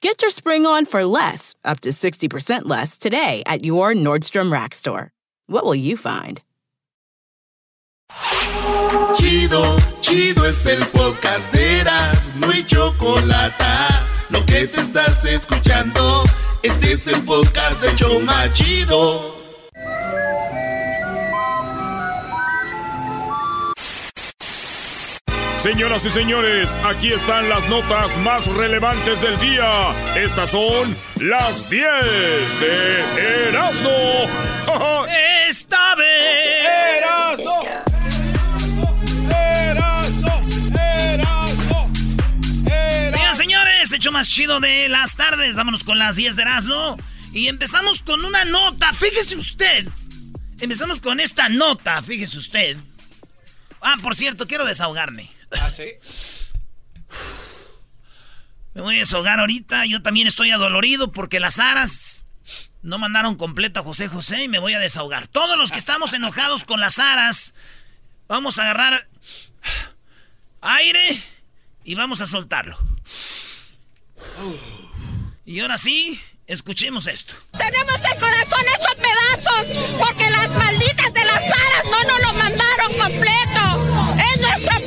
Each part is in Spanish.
Get your spring on for less, up to 60% less, today at your Nordstrom Rack store. What will you find? Chido, chido es el podcast de Eras, no hay chocolate. Lo que te estás escuchando, este es el podcast de Choma Chido. Señoras y señores, aquí están las notas más relevantes del día. Estas son las 10 de Erasmo. Esta vez. Erasmo. Erasmo. Erasmo. Señoras y señores, hecho más chido de las tardes. Vámonos con las 10 de Erasmo. Y empezamos con una nota. Fíjese usted. Empezamos con esta nota, fíjese usted. Ah, por cierto, quiero desahogarme. ¿Ah, sí? Me voy a desahogar ahorita. Yo también estoy adolorido porque las aras no mandaron completo a José José y me voy a desahogar. Todos los que estamos enojados con las aras, vamos a agarrar aire y vamos a soltarlo. Y ahora sí, escuchemos esto. Tenemos el corazón hecho pedazos porque las malditas de las aras no nos lo mandaron completo. Es nuestro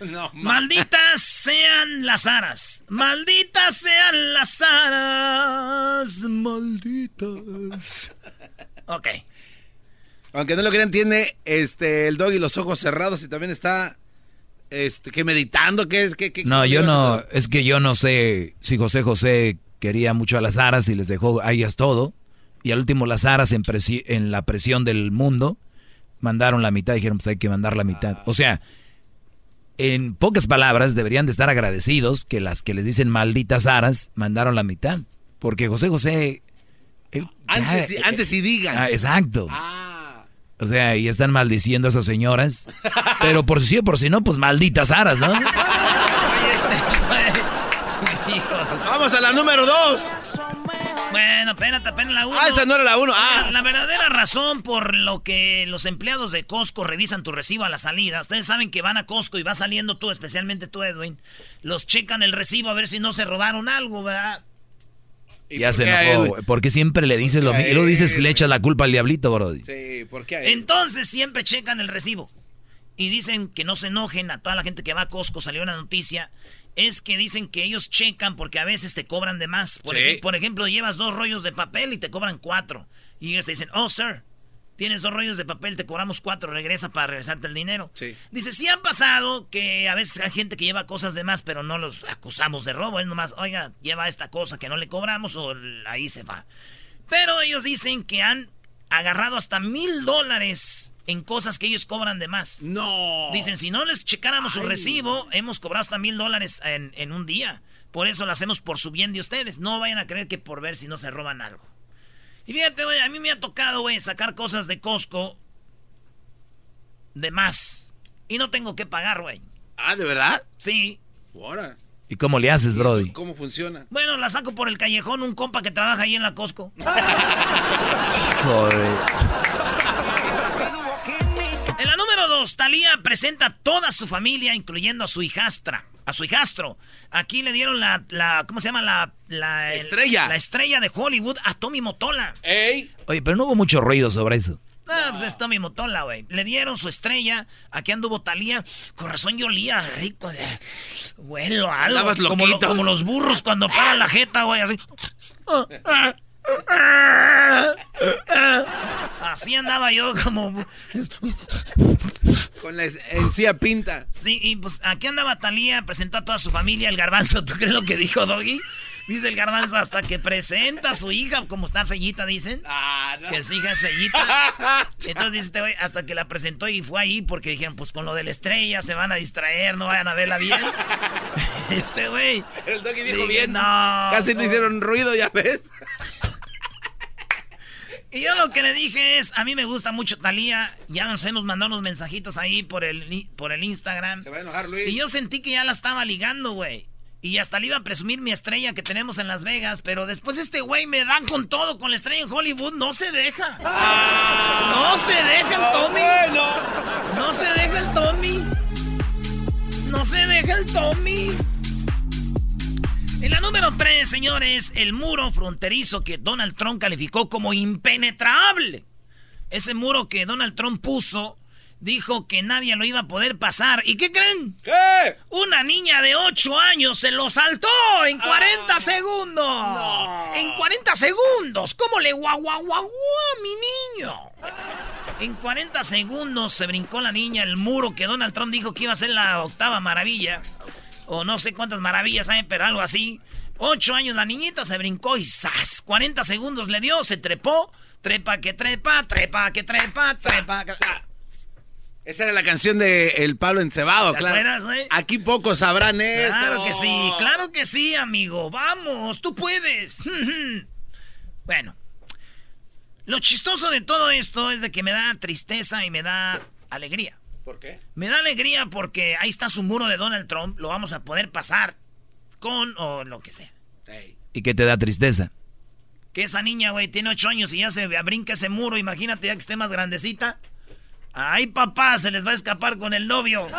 No, ma- Malditas sean las aras. Malditas sean las aras. Malditas. Ok. Aunque no lo crean, tiene este el doggy los ojos cerrados y también está este que meditando, que es que No, yo no, es que yo no sé si José José quería mucho a las aras y les dejó a ellas todo. Y al último las aras en, presi- en la presión del mundo mandaron la mitad, dijeron pues hay que mandar la mitad. O sea, en pocas palabras deberían de estar agradecidos que las que les dicen malditas aras mandaron la mitad. Porque José José... él- Antes, ya, sí- antes sí digan. Ah, exacto. Ah. O sea, y están maldiciendo a esas señoras. Pero por si sí o por si no, pues malditas aras, ¿no? Vamos a la número dos. Bueno, espérate, apenas la uno. Ah, esa no era la uno. Ah. La, la verdadera razón por lo que los empleados de Costco revisan tu recibo a la salida. Ustedes saben que van a Costco y va saliendo tú, especialmente tú, Edwin. Los checan el recibo a ver si no se robaron algo, ¿verdad? ¿Y Ya se enojó, güey, porque siempre le dices lo ¿Por qué mismo. Y luego dices que le echas la culpa al diablito, Brody. Sí, ¿por qué a? Entonces siempre checan el recibo. Y dicen que no se enojen a toda la gente que va a Costco. Salió una noticia. Es que dicen que ellos checan porque a veces te cobran de más. Por, Sí. ej- por ejemplo, llevas dos rollos de papel y te cobran cuatro. Y ellos te dicen, oh, sir, tienes dos rollos de papel, te cobramos cuatro, regresa para regresarte el dinero. Sí. Dice, sí han pasado que a veces hay gente que lleva cosas de más, pero no los acusamos de robo. Es nomás, oiga, lleva esta cosa que no le cobramos o ahí se va. Pero ellos dicen que han agarrado hasta mil dólares en cosas que ellos cobran de más. No. Dicen, si no les checáramos su recibo, hemos cobrado hasta mil dólares en, en un día. Por eso lo hacemos por su bien de ustedes. No vayan a creer que por ver si no se roban algo. Y fíjate, güey, a mí me ha tocado, güey, sacar cosas de Costco de más. Y no tengo que pagar, güey. Ah, ¿de verdad? Sí. Ahora. ¿Y cómo le haces, Brody? ¿Cómo funciona? Bueno, la saco por el callejón, un compa que trabaja ahí en la Costco. Joder. Talía presenta a toda su familia, incluyendo a su hijastra, a su hijastro. Aquí le dieron la, la ¿cómo se llama? La, la Estrella. La estrella de Hollywood a Tommy Motola. ¡Ey! Oye, pero no hubo mucho ruido sobre eso. Ah, pues es Tommy Motola, güey. Le dieron su estrella. Aquí anduvo Talía. Con razón yo olía rico. Huelo algo. Como, lo- como los burros cuando paran la jeta, güey. Así. Así andaba yo como... Con la encía pinta. Sí, y pues aquí andaba Talía, presentó a toda su familia, el garbanzo, ¿tú crees lo que dijo Doggy? Dice el garbanzo hasta que presenta a su hija, como está fellita, dicen. Ah, no. Que su hija es fellita. Entonces dice este güey, hasta que la presentó y fue ahí porque dijeron, pues con lo de la estrella se van a distraer, no vayan a verla bien. Este güey. El doggy dijo dije, bien. No. Casi no hicieron ruido, ya ves. Y yo lo que le dije es, a mí me gusta mucho Talía. Ya no sé, nos mandó unos mensajitos ahí por el, por el Instagram. Se va a enojar Luis. Y yo sentí que ya la estaba ligando, güey. Y hasta le iba a presumir mi estrella que tenemos en Las Vegas, pero después este güey me da con todo, con la estrella en Hollywood, no se deja. No se deja el Tommy. No se deja el Tommy. No se deja el Tommy. En la número 3, señores, el muro fronterizo que Donald Trump calificó como impenetrable. Ese muro que Donald Trump puso, dijo que nadie lo iba a poder pasar. ¿Y qué creen? ¿Qué? Una niña de 8 años se lo saltó en 40 segundos. En 40 segundos. ¿Cómo le guau guau guau guau, mi niño? En 40 segundos se brincó la niña el muro que Donald Trump dijo que iba a ser la octava maravilla. O no sé cuántas maravillas hay, pero algo así. 8 años la niñita se brincó y ¡zas! 40 segundos le dio, se trepó. Trepa que trepa, trepa que trepa, trepa que... Esa era la canción de El Pablo Encebado, ¿Te claro. acuerdas, güey? Aquí pocos sabrán eso. Claro que sí, claro que sí, amigo. Vamos, tú puedes. bueno, lo chistoso de todo esto es de que me da tristeza y me da alegría. ¿Por qué? Me da alegría porque ahí está su muro de Donald Trump, lo vamos a poder pasar con o lo que sea. ¿Y qué te da tristeza? Que esa niña, güey, tiene ocho años y ya se brinca ese muro, imagínate ya que esté más grandecita. Ay, papá, se les va a escapar con el novio.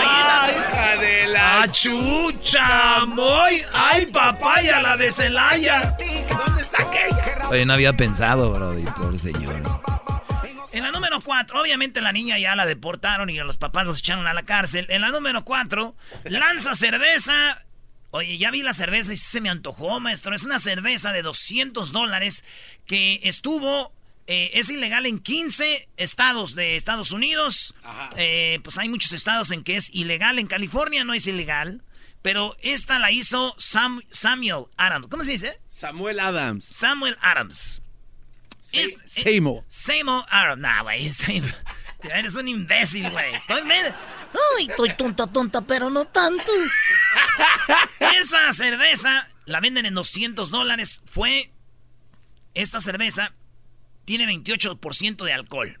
¡Ay, hija de la... ¡Achucha, moy! ¡Ay, papaya, la de Celaya! ¿Dónde está aquella? Oye, no había pensado, bro, pobre señor. En la número 4, obviamente la niña ya la deportaron y a los papás los echaron a la cárcel. En la número 4, lanza cerveza. Oye, ya vi la cerveza y se me antojó, maestro. Es una cerveza de 200 dólares que estuvo... eh, es ilegal en 15 estados de Estados Unidos. Eh, pues hay muchos estados en que es ilegal. En California no es ilegal. Pero esta la hizo Sam- Samuel Adams. ¿Cómo se dice? Samuel Adams. Samuel Adams. Es- Seymour. Seymour Adams. Nah, güey. Seymour. Eres un imbécil, güey. Ay, estoy tonta, tonta, pero no tanto. Esa cerveza la venden en 200 dólares. Fue. Esta cerveza tiene 28% de alcohol.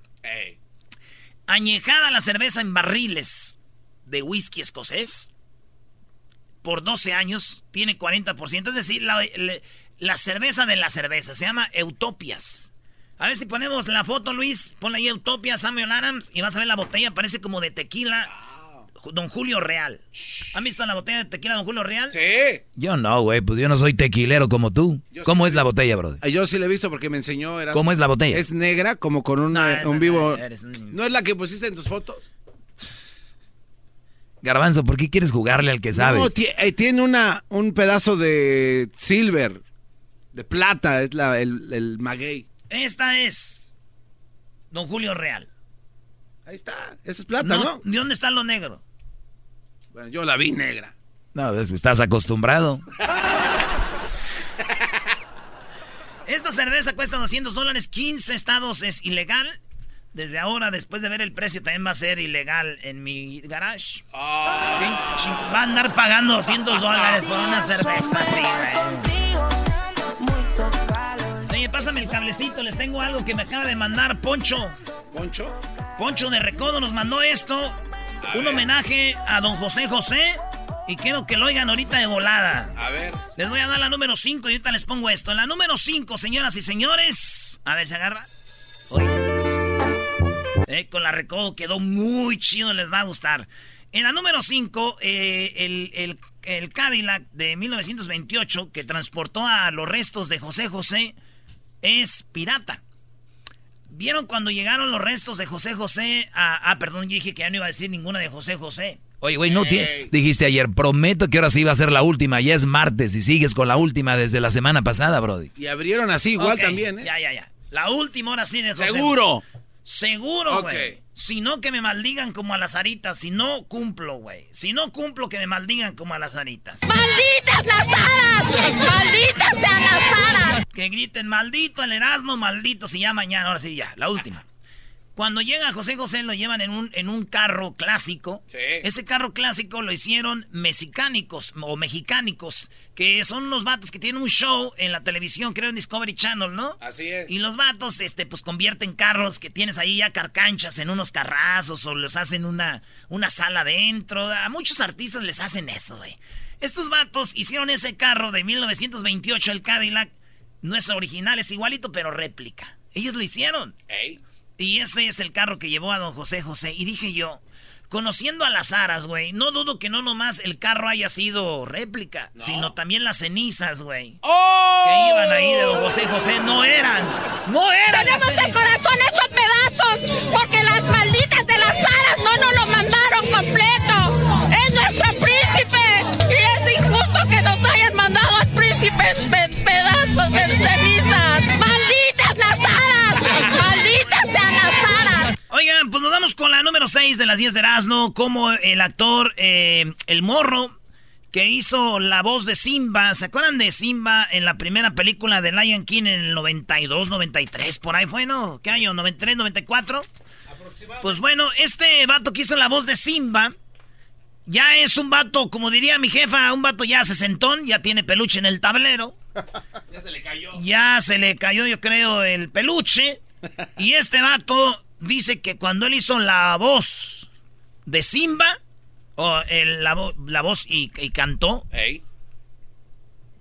Añejada la cerveza en barriles de whisky escocés. Por 12 años tiene 40%. Es decir, la, la- la cerveza de la cerveza. Se llama Utopias. A ver si ponemos la foto, Luis. Ponle ahí Utopia, Samuel Adams. Y vas a ver la botella. Parece como de tequila. Don Julio Real. ¿Han visto la botella de tequila Don Julio Real? Sí. Yo no, güey, pues yo no soy tequilero como tú. Yo ¿Cómo sí. es la botella, bro? Ah, Yo sí la he visto porque me enseñó. Era... ¿Cómo es la botella? Es negra, como con un, No, eh, esa un no, vivo. un- ¿No es la que pusiste en tus fotos? Garbanzo, ¿por qué quieres jugarle al que sabes? No, eh, tiene una, un pedazo de silver, de plata, es la, el, el maguey. Esta es Don Julio Real. Ahí está, eso es plata, ¿no? ¿De dónde está lo negro? Bueno, yo la vi negra. No, estás acostumbrado. Esta cerveza cuesta 200 dólares, 15 estados es ilegal. Desde ahora, después de ver el precio, también va a ser ilegal en mi garage. Pinche- Va a andar pagando 200 dólares por una cerveza así, güey. Oye, pásame el cablecito, les tengo algo que me acaba de mandar Poncho. ¿Poncho? Poncho de Recodo nos mandó esto. un homenaje a don José José. Y quiero que lo oigan ahorita de volada. A ver. Les voy a dar la número 5 y ahorita les pongo esto. En la número 5, señoras y señores. A ver, se agarra. Oye. Eh, con la recodo quedó muy chido, les va a gustar. En la número 5, el, el- el Cadillac de 1928 que transportó a los restos de José José es pirata. ¿Vieron cuando llegaron los restos de José José? A, ah, perdón, yo dije que ya no iba a decir ninguna de José José. Oye, güey, no dijiste ayer, prometo que ahora sí iba a ser la última, ya es martes y sigues con la última desde la semana pasada, Brody. Y abrieron así igual también, ¿eh? Ya, ya, ya. La última hora sí de José. Seguro. Seguro, güey. No, que me maldigan como a las aritas. Si no, cumplo, güey. Si no cumplo, que me maldigan como a las aritas. ¡Malditas las aras! ¡Malditas sean las aras! Que griten, maldito el Erasmo, maldito. Si ya mañana, ahora sí, ya, la última. Cuando llega José José lo llevan en un, en un carro clásico. Ese carro clásico lo hicieron mexicánicos o mexicánicos, que son unos vatos que tienen un show en la televisión, creo en Discovery Channel, ¿no? Así es. Y los vatos, este, pues convierten carros que tienes ahí ya carcanchas en unos carrazos o los hacen una, una sala dentro. A muchos artistas les hacen eso, güey. Estos vatos hicieron ese carro de 1928, el Cadillac. Nuestro original es igualito, pero réplica. Ellos lo hicieron. Ey. Y ese es el carro que llevó a don José José. Y dije yo, conociendo a las aras, güey, no dudo que no nomás el carro haya sido réplica, sino también las cenizas, güey. ¡Oh! Que iban ahí de don José José. No eran. No eran. Tenemos el corazón hecho pedazos porque las malditas de las aras no nos lo mandaron completo. Oigan, pues nos vamos con la número 6 de las 10 de Erasmo, como el actor eh, El Morro, que hizo la voz de Simba. ¿Se acuerdan de Simba en la primera película de Lion King en el 92, 93? Por ahí fue, ¿no? ¿Qué año? ¿93, 94? Pues bueno, este vato que hizo la voz de Simba ya es un vato, como diría mi jefa, un vato ya sesentón, ya tiene peluche en el tablero. ya se le cayó. Ya se le cayó, yo creo, el peluche. Y este vato dice que cuando él hizo la voz de Simba, o la, voz y, cantó,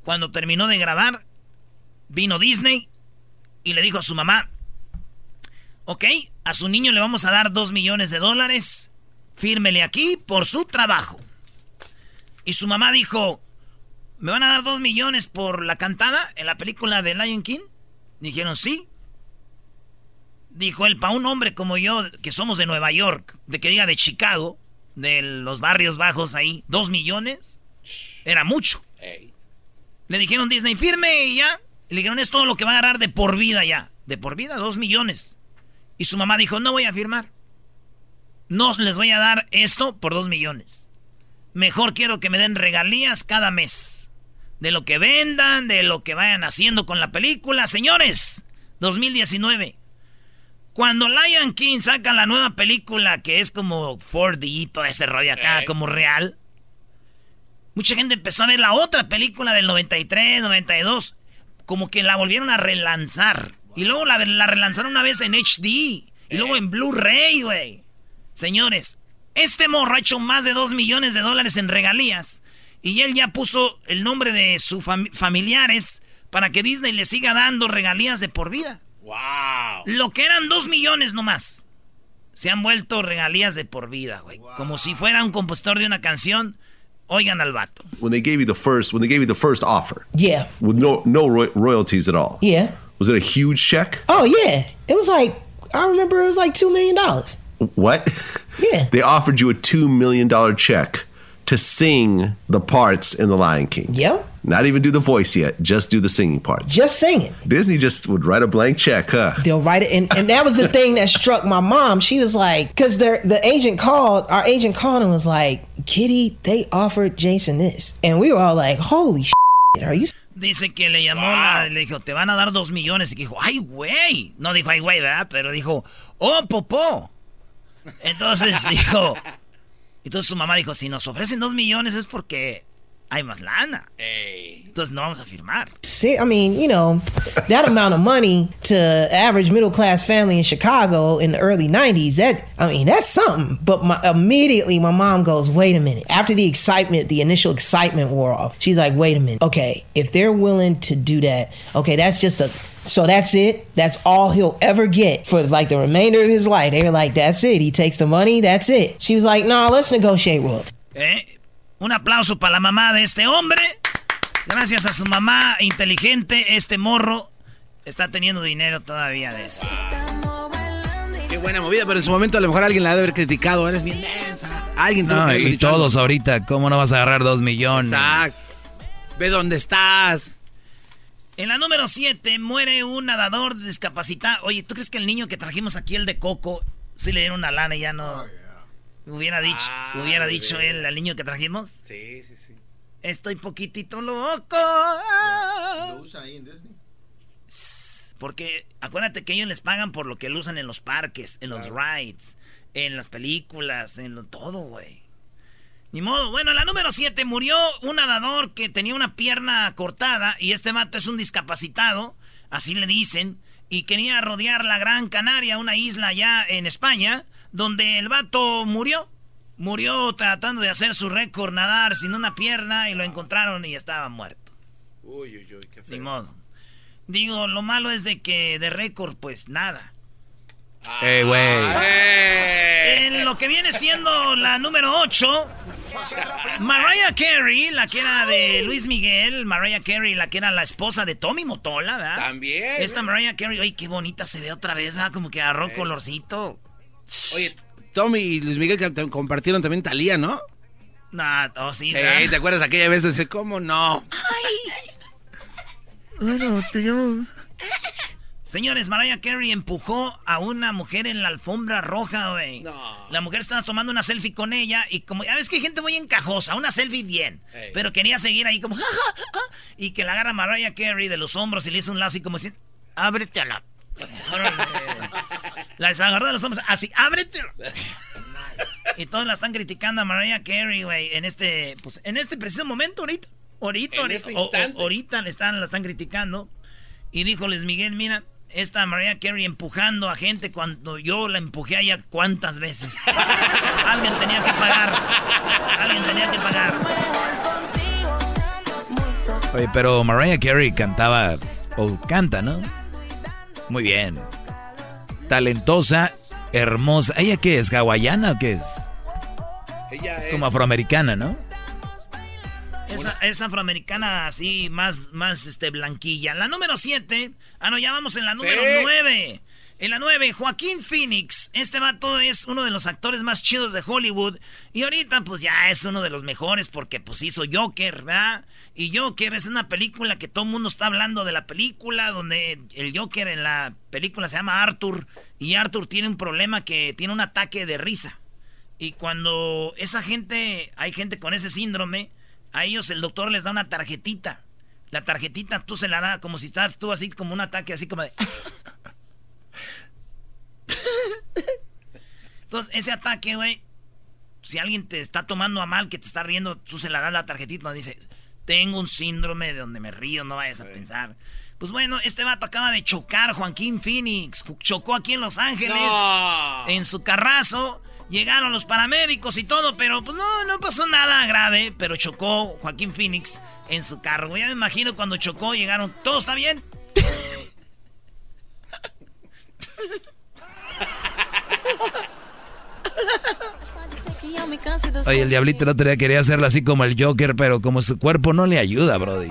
cuando terminó de grabar, vino Disney y le dijo a su mamá, ok, a su niño le vamos a dar dos millones de dólares, fírmele aquí por su trabajo. Y su mamá dijo, ¿me van a dar dos millones por la cantada en la película de Lion King? Dijeron, sí. Dijo él, para un hombre como yo, que somos de Nueva York, de que diga de Chicago, de los barrios bajos ahí, dos millones, era mucho. Le dijeron Disney, firme y ya. le dijeron, es todo lo que va a agarrar de por vida ya. De por vida, dos millones. Y su mamá dijo, no voy a firmar. No les voy a dar esto por dos millones. Mejor quiero que me den regalías cada mes. De lo que vendan, de lo que vayan haciendo con la película. Señores, 2019. Cuando Lion King saca la nueva película que es como 4D y todo ese rollo acá, como real, mucha gente empezó a ver la otra película del 93, 92, como que la volvieron a relanzar. Y luego la, relanzaron una vez en HD y luego en Blu-ray, güey. Señores, este morro ha hecho más de 2 millones de dólares en regalías y él ya puso el nombre de sus familiares para que Disney le siga dando regalías de por vida. Wow. Lo que eran dos millones nomás. Se han vuelto regalías de por vida, güey. Como si fuera un compositor de una canción. Oigan al vato. When they gave you the first, when they gave you the first offer. Yeah. With no no royalties at all. Yeah. Was it a huge check? Oh yeah. It was like I remember it was like two million dollars. What? Yeah. They offered you a two million dollar check to sing the parts in The Lion King. Yep. Not even do the voice yet, just do the singing parts. Just sing it. Disney just would write a blank check, huh? They'll write it, and, and that was the thing that struck my mom. She was like, because the agent called, our agent called and was like, Kitty, they offered Jason this, and we were all like, holy shit, are you? Dice que le llamó, wow. la, le dijo, te van a dar dos millones. Y dijo, ay, güey. No dijo, ay, güey, ¿verdad? Pero dijo, oh, popó. Entonces dijo, entonces su mamá dijo, si nos ofrecen dos millones es porque hay más lana. Hey. Entonces no vamos a firmar. See, I mean, you know, that amount of money to average middle class family in Chicago in the early 90s, that, I mean, that's something. But my, immediately my mom goes, wait a minute. After the excitement, the initial excitement wore off, she's like, wait a minute. Okay, if they're willing to do that, okay, that's just a, so that's it. That's all he'll ever get for like the remainder of his life. They were like, that's it. He takes the money. That's it. She was like, no, nah, let's negotiate royalties. Eh? Un aplauso para la mamá de este hombre. Gracias a su mamá inteligente, este morro está teniendo dinero todavía de eso. Qué buena movida, pero en su momento a lo mejor alguien la debe haber criticado. Eres bien densa. Alguien tuvo No, que y dicho todos algo. ahorita, ¿cómo no vas a agarrar dos millones? Exacto. Ve dónde estás. En la número 7 muere un nadador discapacitado. Oye, ¿tú crees que el niño que trajimos aquí, el de Coco, si le dieron una lana y ya no... Hubiera dicho, Ah, hubiera dicho él al niño que trajimos. Sí, sí, sí. Estoy poquitito loco. Lo usa ahí en Disney. Porque acuérdate que ellos les pagan por lo que lo usan en los parques, en los rides, en las películas, en lo, todo, güey. Ni modo. Bueno, la número 7 murió un nadador que tenía una pierna cortada y este mato es un discapacitado, así le dicen, y quería rodear la Gran Canaria, una isla allá en España, donde el vato murió. Murió tratando de hacer su récord nadar sin una pierna y lo encontraron y estaba muerto. Uy, uy, uy, qué Ni modo. Digo, lo malo es de que de récord, pues nada. Eh, güey. En lo que viene siendo la número 8, Mariah Carey, la que era de Luis Miguel, Mariah Carey, la que era la esposa de Tommy Motola, ¿verdad? También. Esta Mariah Carey, ay, qué bonita se ve otra vez, ¿ah? como que agarró colorcito. Oye, Tommy y Luis Miguel compartieron también Talía, ¿no? Nah, oh, sí, Sí. ¿te acuerdas aquella vez? Dice, ¿cómo no? Bueno, tío. Señores, Mariah Carey empujó a una mujer en la alfombra roja, güey. La mujer estaba tomando una selfie con ella y como, ya ves que hay gente muy encajosa, una selfie bien, pero quería seguir ahí como, "Ja, ja, ja", y que la agarra Mariah Carey de los hombros y le hizo un lazo y como así, ábrete a la... Órale. La agarró de los hombros, así, ábrete. Y todos la están criticando a Mariah Carey, güey, en este, pues, en este preciso momento, ahorita. Ahorita, En ahorita, este o- o- ahorita le están, la están criticando. Y dijo Luis Miguel, mira, esta Mariah Carey empujando a gente cuando yo la empujé a ella cuántas veces. Alguien tenía que pagar. Alguien tenía que pagar. Oye, pero Mariah Carey cantaba, o canta, ¿no? Muy bien. Talentosa, hermosa. ¿Ella qué es? ¿Hawaiana o qué es? Ella Es como afroamericana, ¿no? Esa, es afroamericana así, más, más este, blanquilla. La número 7. Ah, no, ya vamos en la número Sí. 9. En la 9, Joaquín Phoenix. Este vato es uno de los actores más chidos de Hollywood. Y ahorita, pues ya es uno de los mejores porque pues hizo Joker, ¿verdad? Y Joker es una película que todo el mundo está hablando de la película, donde el Joker en la película se llama Arthur. Y Arthur tiene un problema que tiene un ataque de risa. Y cuando esa gente, hay gente con ese síndrome, a ellos el doctor les da una tarjetita. La tarjetita tú se la da como si estás tú así como un ataque así como de... Entonces, ese ataque, güey, si alguien te está tomando a mal, que te está riendo, tú se la das la tarjetita donde dice, tengo un síndrome de donde me río, no vayas a pensar. Pues bueno, este vato acaba de chocar, Joaquín Phoenix. Chocó aquí en Los Ángeles. No. En su carrazo. Llegaron los paramédicos y todo, pero pues no, no pasó nada grave. Pero chocó Joaquín Phoenix en su carro. Ya me imagino cuando chocó, llegaron. ¿Todo está bien? Oye, el diablito el otro día quería hacerlo así como el Joker, pero como su cuerpo no le ayuda, Brody.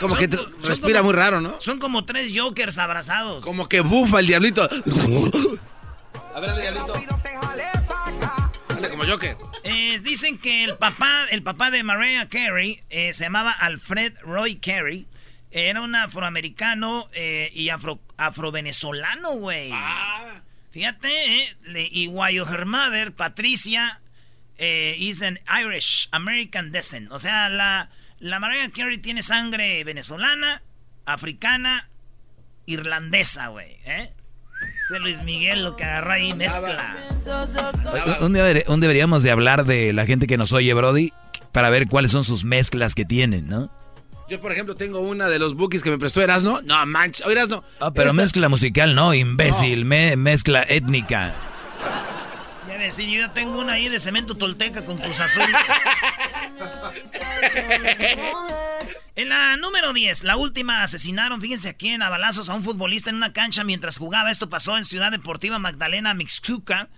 Como que respira como- muy raro, ¿no? Son como tres Jokers abrazados. Como que bufa el diablito. A ver, el diablito. Como. Eh, dicen que el papá, el papá de Mariah Carey eh, se llamaba Alfred Roy Carey. Era un afroamericano eh, y afro, afrovenezolano, güey. Fíjate, eh, y while her mother, Patricia, eh, is an Irish American descent. O sea, la, la Mariah Carey tiene sangre venezolana, africana, irlandesa, güey. ¿eh? Ese Luis Miguel lo que agarró ahí mezcla. Un, un deberíamos de hablar de la gente que nos oye, Brody, para ver cuáles son sus mezclas que tienen, ¿no? Yo, por ejemplo, tengo una de los bookies que me prestó Erasno. No, mancha. Oh, Erasno. Ah, pero Esta- mezcla musical, no, imbécil, me- mezcla étnica. Ya ves, sí, yo ya tengo una ahí de cemento tolteca con Cruz Azul. en la número 10, la última, asesinaron, fíjense aquí en a balazos a un futbolista en una cancha mientras jugaba. Esto pasó en Ciudad Deportiva Magdalena Mixcuca.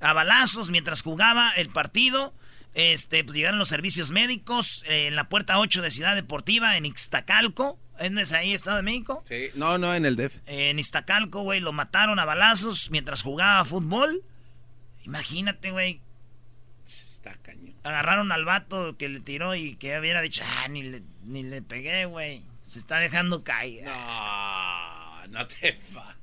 A balazos mientras jugaba el partido. Este, pues llegaron los servicios médicos eh, en la puerta 8 de Ciudad Deportiva, en Ixtacalco. ¿Es ahí, Estado de México? Sí, no, no, en el DEF. En Iztacalco, güey, lo mataron a balazos mientras jugaba fútbol. Imagínate, güey. Está cañón. Agarraron al vato que le tiró y que hubiera dicho, ah, ni le, ni le pegué, güey. Se está dejando caer. No, no te va.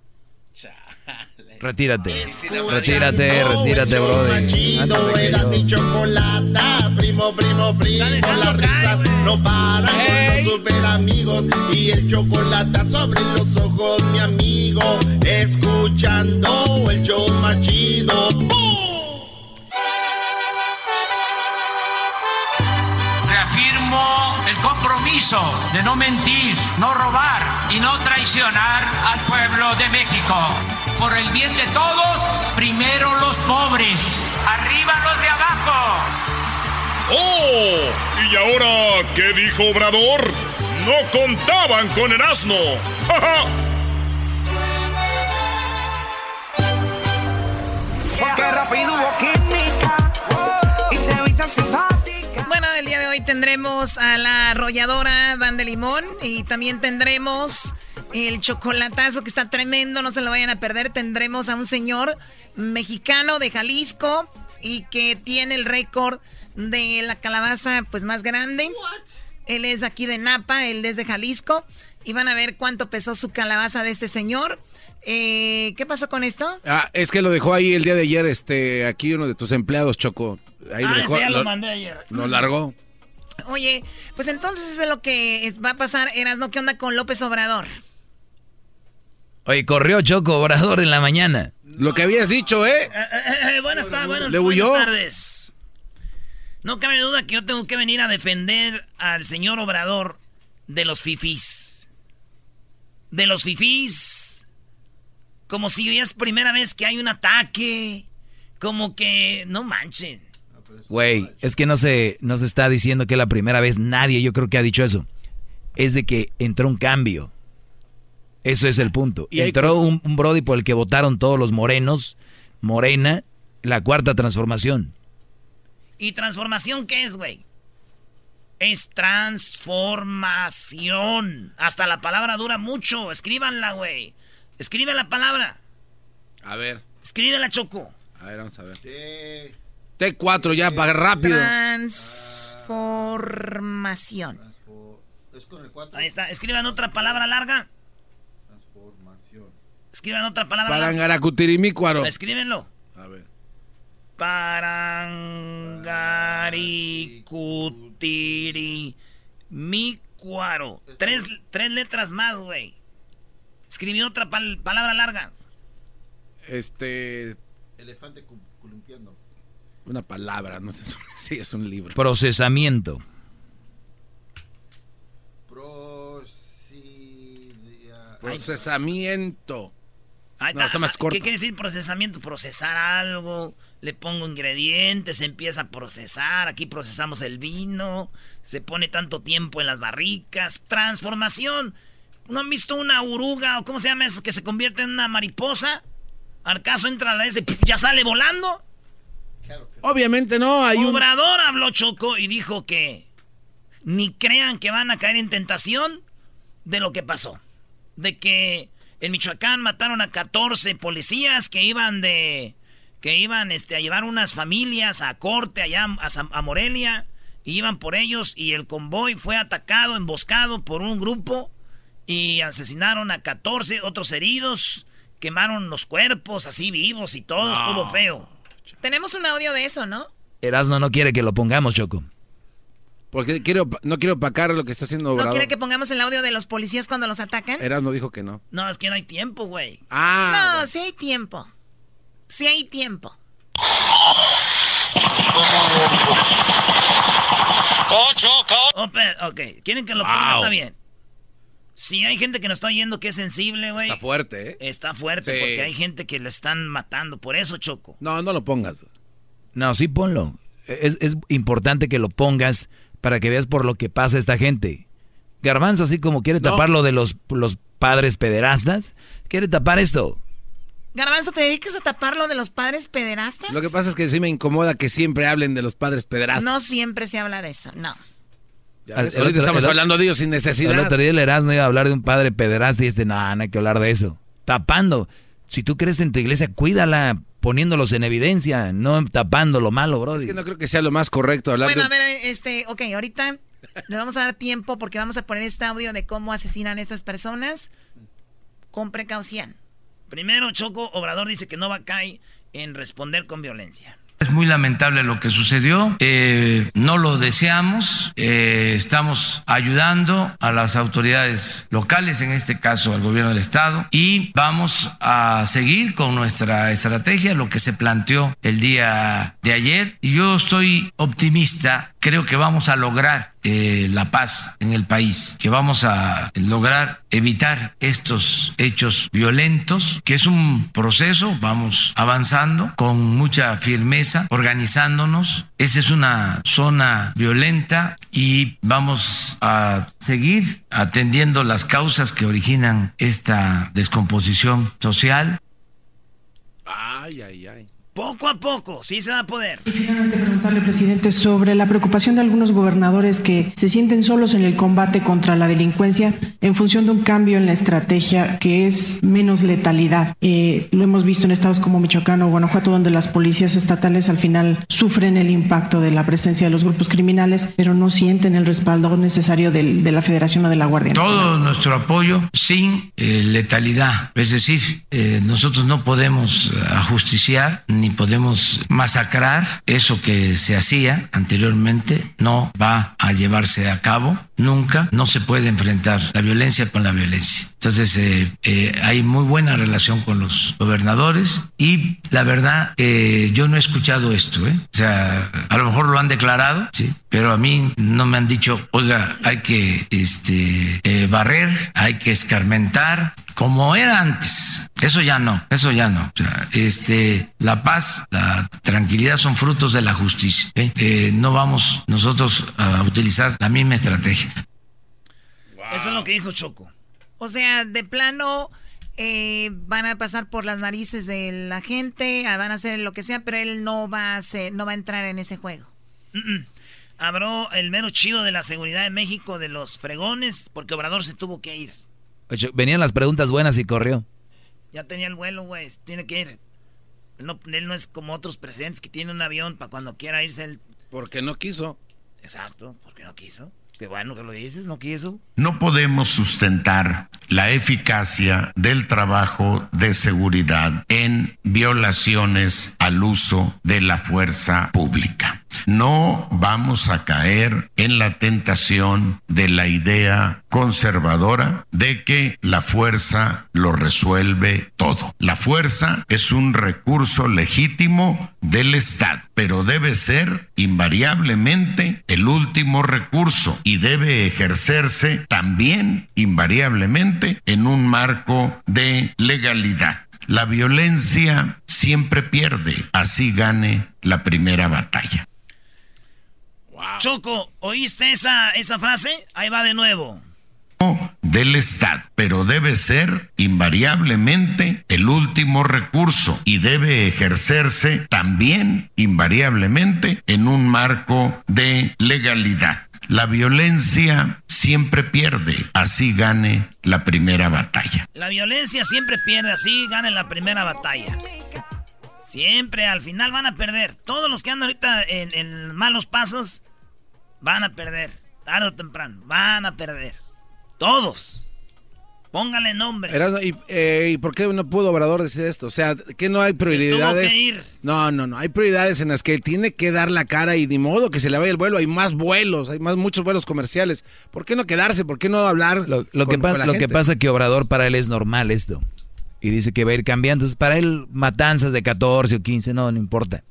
Retírate. Retírate, retírate, brother. Chido era mi chocolata, primo, primo, primo. Las risas no paran con los super amigos. Y el chocolate sobre los ojos, mi amigo. Escuchando el show más chido. Compromiso de no mentir, no robar y no traicionar al pueblo de México. Por el bien de todos, primero los pobres, arriba los de abajo. ¡Oh! ¿Y ahora qué dijo Obrador? No contaban con el asno. ¡Ja, ja! Porque rápido hubo química y te simpática. Bueno, el día de hoy tendremos a la arrolladora Van de Limón y también tendremos el chocolatazo que está tremendo, no se lo vayan a perder. Tendremos a un señor mexicano de Jalisco y que tiene el récord de la calabaza pues más grande. Él es aquí de Napa, él es de Jalisco y van a ver cuánto pesó su calabaza de este señor. Eh, ¿Qué pasó con esto? Ah, es que lo dejó ahí el día de ayer, este, aquí uno de tus empleados, Choco. Ahí ah, lo dejó. ese ya lo mandé ayer. Lo largó. Oye, pues entonces eso es lo que es- va a pasar, Erasno, ¿qué onda con López Obrador? Oye, corrió Choco Obrador en la mañana. Lo que habías dicho, ¿eh? Eh, eh, eh, buenas, ta- buenas, ¿Le buenas huyó? tardes. No cabe duda que yo tengo que venir a defender al señor Obrador de los fifís. De los fifís. Como si es primera vez que hay un ataque. Como que. No manchen. Güey, es que no se, no se está diciendo que es la primera vez, nadie yo creo que ha dicho eso. Es de que entró un cambio. Eso es el punto. Y entró un, un Brody por el que votaron todos los morenos, Morena, la cuarta transformación. ¿Y transformación qué es, güey? Es transformación. Hasta la palabra dura mucho. Escríbanla, güey. Escribe la palabra. A ver, Escríbela, Choco. a ver, vamos a ver. T4 ya, para rápido. Transformación. Es con el 4. Ahí está. Escriban otra palabra larga. Transformación. Escriban otra palabra larga. Parangaracutirimícuaro. Escríbenlo. A ver. Parangaricutiri micuaro. Tres, tres letras más, güey. Escribí otra pal- palabra larga. Este, Elefante columpiando. Una palabra, no sé si es un libro. Procesamiento. Procesamiento. No, está más corto. ¿Qué quiere decir procesamiento? Procesar algo, le pongo ingredientes, se empieza a procesar, aquí procesamos el vino, se pone tanto tiempo en las barricas, transformación. ¿No han visto una oruga o cómo se llama eso que se convierte en una mariposa? Al caso entra la S, ya sale volando. Obviamente no, hay un... Obrador habló Choco y dijo que ni crean que van a caer en tentación de lo que pasó. De que en Michoacán mataron a 14 policías que iban de que iban este, a llevar unas familias a corte allá a, San- a Morelia y iban por ellos y el convoy fue atacado, emboscado por un grupo y asesinaron a 14 otros heridos, quemaron los cuerpos así vivos y todo, estuvo feo. Tenemos un audio de eso, ¿no? Erasmo no quiere que lo pongamos, Choco. Porque quiero, no quiero opacar lo que está haciendo ¿No quiere que pongamos el audio de los policías cuando los atacan? Erasmo dijo que no. No, es que no hay tiempo, güey. Ah, no, sí hay tiempo. Sí hay tiempo. Oh, pe- ok, quieren que lo Wow. ponga, está bien. Si hay gente que nos está oyendo que es sensible, güey. está fuerte, ¿eh? Está fuerte Sí. porque hay gente que le están matando. Por eso, Choco. No, no lo pongas. No, sí ponlo. Es, es importante que lo pongas para que veas por lo que pasa esta gente. Garbanzo, así como quiere No. tapar lo de los, los padres pederastas, quiere tapar esto. Garbanzo, ¿te dedicas a tapar lo de los padres pederastas? Lo que pasa es que sí me incomoda que siempre hablen de los padres pederastas. No siempre se habla de eso, no. Ahorita estamos hablando de ellos sin necesidad. El otro día el Erasmo iba a hablar de un padre pederasta y este, no, no hay que hablar de eso. Tapando. Si tú crees en tu iglesia, cuídala poniéndolos en evidencia, no tapando lo malo, bro. Es que no creo que sea lo más correcto hablar Bueno, a ver, este, ok, ahorita le vamos a dar tiempo porque vamos a poner este audio de cómo asesinan a estas personas con precaución. Primero, Choco Obrador dice que no va a caer en responder con violencia. Es muy lamentable lo que sucedió, eh, no lo deseamos, eh, estamos ayudando a las autoridades locales, en este caso al gobierno del estado, y vamos a seguir con nuestra estrategia, lo que se planteó el día de ayer, y yo estoy optimista, creo que vamos a lograr eh, la paz en el país, que vamos a lograr evitar estos hechos violentos, que es un proceso, vamos avanzando con mucha firmeza, organizándonos. Esta es una zona violenta y vamos a seguir atendiendo las causas que originan esta descomposición social. Ay, ay, ay. Poco a poco, sí se va a poder. Y finalmente preguntarle, presidente, sobre la preocupación de algunos gobernadores que se sienten solos en el combate contra la delincuencia en función de un cambio en la estrategia que es menos letalidad. Eh, lo hemos visto en estados como Michoacán o Guanajuato, donde las policías estatales al final sufren el impacto de la presencia de los grupos criminales, pero no sienten el respaldo necesario del- de, la Federación o de la Guardia Nacional. Todo nuestro apoyo sin eh, letalidad. Es decir, eh, nosotros no podemos ajusticiar ni podemos masacrar eso que se hacía anteriormente. No va a llevarse a cabo nunca. No se puede enfrentar la violencia con la violencia. Entonces eh, eh, hay muy buena relación con los gobernadores y la verdad eh, yo no he escuchado esto. ¿eh? O sea, a lo mejor lo han declarado, sí, pero a mí no me han dicho, oiga, hay que este, eh, barrer, hay que escarmentar, como era antes. Eso ya no, eso ya no. O sea, este, la paz, la tranquilidad son frutos de la justicia. ¿eh? Eh, no vamos nosotros a utilizar la misma estrategia. Eso es lo que dijo Choco. O sea, de plano eh, van a pasar por las narices de la gente, ah, van a hacer lo que sea, pero él no va a hacer, no va a entrar en ese juego. Habló el mero chido de la seguridad de México, de los fregones, porque Obrador se tuvo que ir. Oye, Venían las preguntas buenas y corrió. Ya tenía el vuelo, güey, tiene que ir. Él no, él no es como otros presidentes que tienen un avión para cuando quiera irse él. Porque no quiso. Exacto, porque no quiso. Qué bueno que lo dices, no quiso. No podemos sustentar la eficacia del trabajo de seguridad en violaciones al uso de la fuerza pública. No vamos a caer en la tentación de la idea conservadora de que la fuerza lo resuelve todo. La fuerza es un recurso legítimo del Estado, pero debe ser invariablemente el último recurso y debe ejercerse también invariablemente en un marco de legalidad. La violencia siempre pierde, así gane la primera batalla. Choco, ¿oíste esa, esa frase? Ahí va de nuevo. del Estado, pero debe ser invariablemente el último recurso y debe ejercerse también invariablemente en un marco de legalidad. La violencia siempre pierde, así gane la primera batalla. La violencia siempre pierde, así gana en la primera batalla. Siempre, al final van a perder. Todos los que andan ahorita en, en malos pasos van a perder. Tarde o temprano, van a perder. Todos. Póngale nombre. Erasmo, ¿y, eh, ¿y por qué no pudo Obrador decir esto? O sea, que no hay prioridades. que ir. No, no, no. Hay prioridades en las que tiene que dar la cara y ni modo que se le vaya el vuelo. Hay más vuelos, hay más muchos vuelos comerciales. ¿Por qué no quedarse? ¿Por qué no hablar? Lo, lo que, con- pa- con la lo que pasa es que Obrador para él es normal esto. Y dice que va a ir cambiando. Entonces, para él, matanzas de 14 o 15, no, no importa.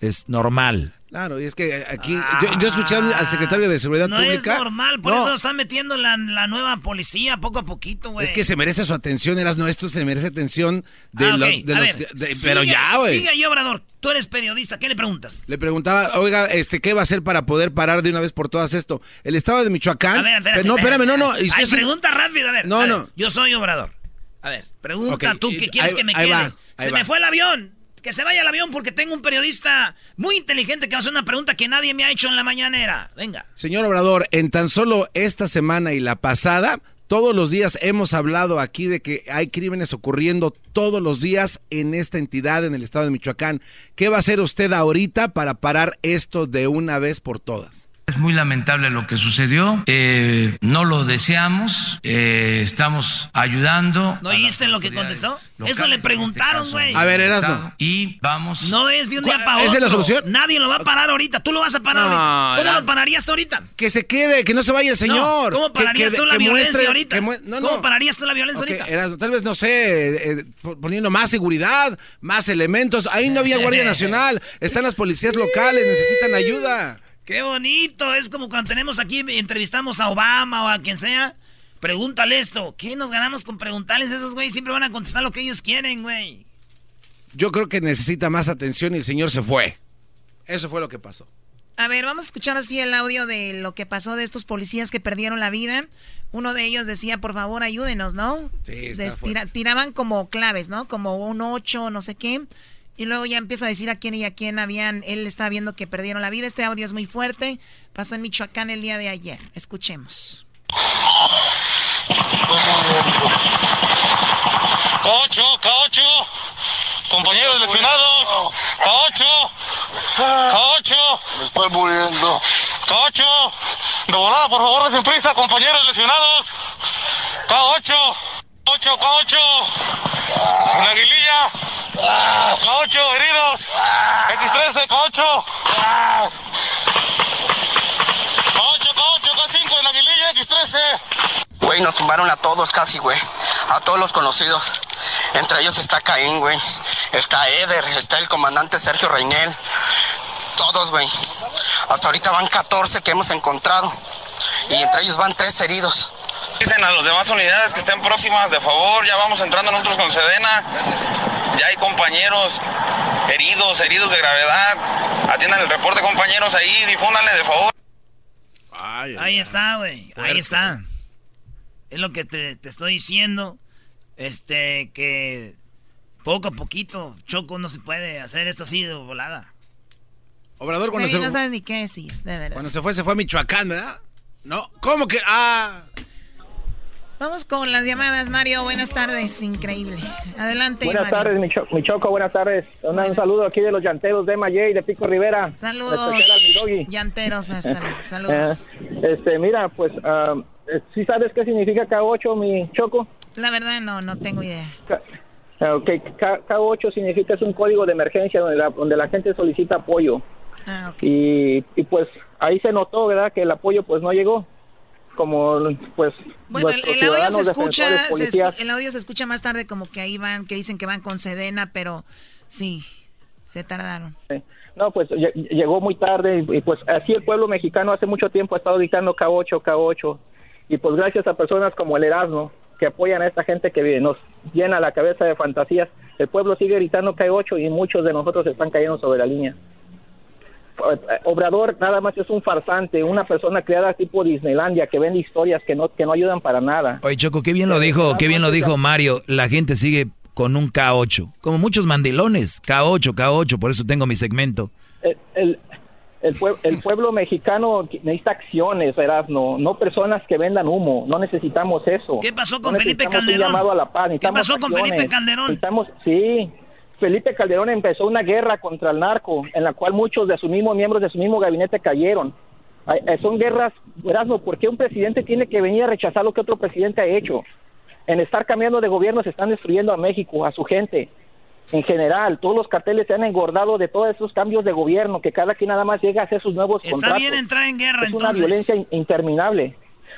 Es normal. Claro, y es que aquí yo, yo escuché al secretario de Seguridad No Pública. es normal, por No, eso están metiendo la, la nueva policía poco a poquito, güey. Es que se merece su atención, eras no, esto se merece atención de, Ah, lo- ok, de a los- ver, de- sigue- pero ya, güey. Sigue ahí, Obrador. Tú eres periodista, ¿qué le preguntas? Le preguntaba, oiga, este, ¿qué va a hacer para poder parar de una vez por todas esto? El estado de Michoacán. A ver, espérate, no, espérame, no, no. y Ay, pregunta rápida, a ver. No, a ver, no. Yo soy Obrador. A ver, pregunta Ok, tú, y- ¿qué quieres ahí- que me quede? va, Se me fue el avión. Que se vaya el avión porque tengo un periodista muy inteligente que va a hacer una pregunta que nadie me ha hecho en la mañanera. Venga. Señor Obrador, en tan solo esta semana y la pasada, todos los días hemos hablado aquí de que hay crímenes ocurriendo todos los días en esta entidad, en el estado de Michoacán. ¿Qué va a hacer usted ahorita para parar esto de una vez por todas? Es muy lamentable lo que sucedió. Eh, no lo deseamos. Eh, estamos ayudando. ¿No oíste lo que contestó? Eso le preguntaron, güey. A ver, Erasno. Y vamos. No es de un día para otro. ¿Esa es la solución? Nadie lo va a parar ahorita. Tú lo vas a parar No, ahorita. ¿Cómo Erasno. lo pararías tú ahorita? Que se quede, que no se vaya el señor. No, ¿Cómo pararías que- tú la violencia muestre- ahorita? no, ¿Cómo no. pararías tú la violencia ahorita? Erasmo, tal vez, no sé, eh, poniendo más seguridad, más elementos. Ahí no había Guardia Nacional, están las policías locales, necesitan ayuda. Qué bonito. Es como cuando tenemos aquí, entrevistamos a Obama o a quien sea. Pregúntale esto. ¿Qué nos ganamos con preguntarles? Esos güey siempre van a contestar lo que ellos quieren, güey. Yo creo que necesita más atención y el señor se fue. Eso fue lo que pasó. A ver, vamos a escuchar así el audio de lo que pasó de estos policías que perdieron la vida. Uno de ellos decía, por favor, ayúdenos, ¿no? Sí, está Des- fuerte. tira- tiraban como claves, ¿no? Como un 8, no sé qué. Y luego ya empieza a decir a quién y a quién habían, él estaba viendo que perdieron la vida. Este audio es muy fuerte. Pasó en Michoacán el día de ayer. Escuchemos. K8, K8, compañeros lesionados. K8, K8. Me estoy muriendo. K8, de volada, por favor, desen prisa, compañeros lesionados. K8, K8, K8. En la aguililla. K8, heridos. X13, K8. K8, K8, K5 en la aguililla, X13. Güey, nos tumbaron a todos casi, güey. A todos los conocidos. Entre ellos está Caín, güey. Está Eder, está el comandante Sergio Reinel. Todos, güey. Hasta ahorita van 14 que hemos encontrado. Y entre ellos van tres heridos. Dicen a las demás unidades que estén próximas, de favor, ya vamos entrando nosotros con Sedena. Ya hay compañeros heridos, heridos de gravedad. Atiendan el reporte, compañeros, ahí, difúndanle, de favor. Ahí está, güey. Ahí está. Es lo que te, te estoy diciendo. Este, que poco a poquito, Choco, no se puede hacer esto así de volada. Obrador, cuando, Sí, se, no sabes ni qué decir, de verdad. cuando se fue, se fue a Michoacán, ¿verdad? No, ¿cómo que? Ah, Vamos con las llamadas, Mario. Buenas tardes, increíble. Adelante, Buenas Mario. tardes, mi, cho- mi Choco, buenas tardes. Un, saludo aquí de los llanteros de Mayey, de Pico Rivera. Saludos. Llanteros hasta. Saludos. Eh, este, mira, pues, eh, ¿sí sabes qué significa K8, mi Choco? La verdad, no, no tengo idea. Ah, ok, K, 8 significa es un código de emergencia donde la, donde la gente solicita apoyo. Ah, ok. Y, y pues ahí se notó, ¿verdad? Que el apoyo pues no llegó. Como pues Bueno, el, audio se escucha, se el audio se escucha más tarde como que ahí van, que dicen que van con Sedena, pero sí, se tardaron. Sí. No, pues lle- llegó muy tarde y, y, pues así el pueblo mexicano hace mucho tiempo ha estado dictando K8, K8 y pues gracias a personas como el Erasmo que apoyan a esta gente que nos llena la cabeza de fantasías, el pueblo sigue gritando K8 y muchos de nosotros están cayendo sobre la línea. Eh, Obrador nada más es un farsante, una persona creada tipo Disneylandia que vende historias que no que no ayudan para nada. Oye, Choco, qué bien lo dijo, qué bien lo dijo Mario. La gente sigue con un K8. Como muchos mandilones. K8, K8, por eso tengo mi segmento. el, el, el, pue- el pueblo mexicano necesita acciones, Erasmo, no personas que vendan humo. No necesitamos eso. ¿Qué pasó con No Felipe un Calderón? llamado a la paz, ¿Qué pasó con acciones. Felipe Calderón? Necesitamos, sí. Felipe Calderón empezó una guerra contra el narco, en la cual muchos de sus mismos miembros de su mismo gabinete cayeron. Ay, eh, Son guerras, Erasmo, ¿por qué un presidente tiene que venir a rechazar lo que otro presidente ha hecho? En estar cambiando de gobierno se están destruyendo a México, a su gente en general, todos los carteles se han engordado de todos esos cambios de gobierno, que cada quien nada más llega a hacer sus nuevos Está contratos. bien entrar en guerra, es una entonces. violencia in- interminable.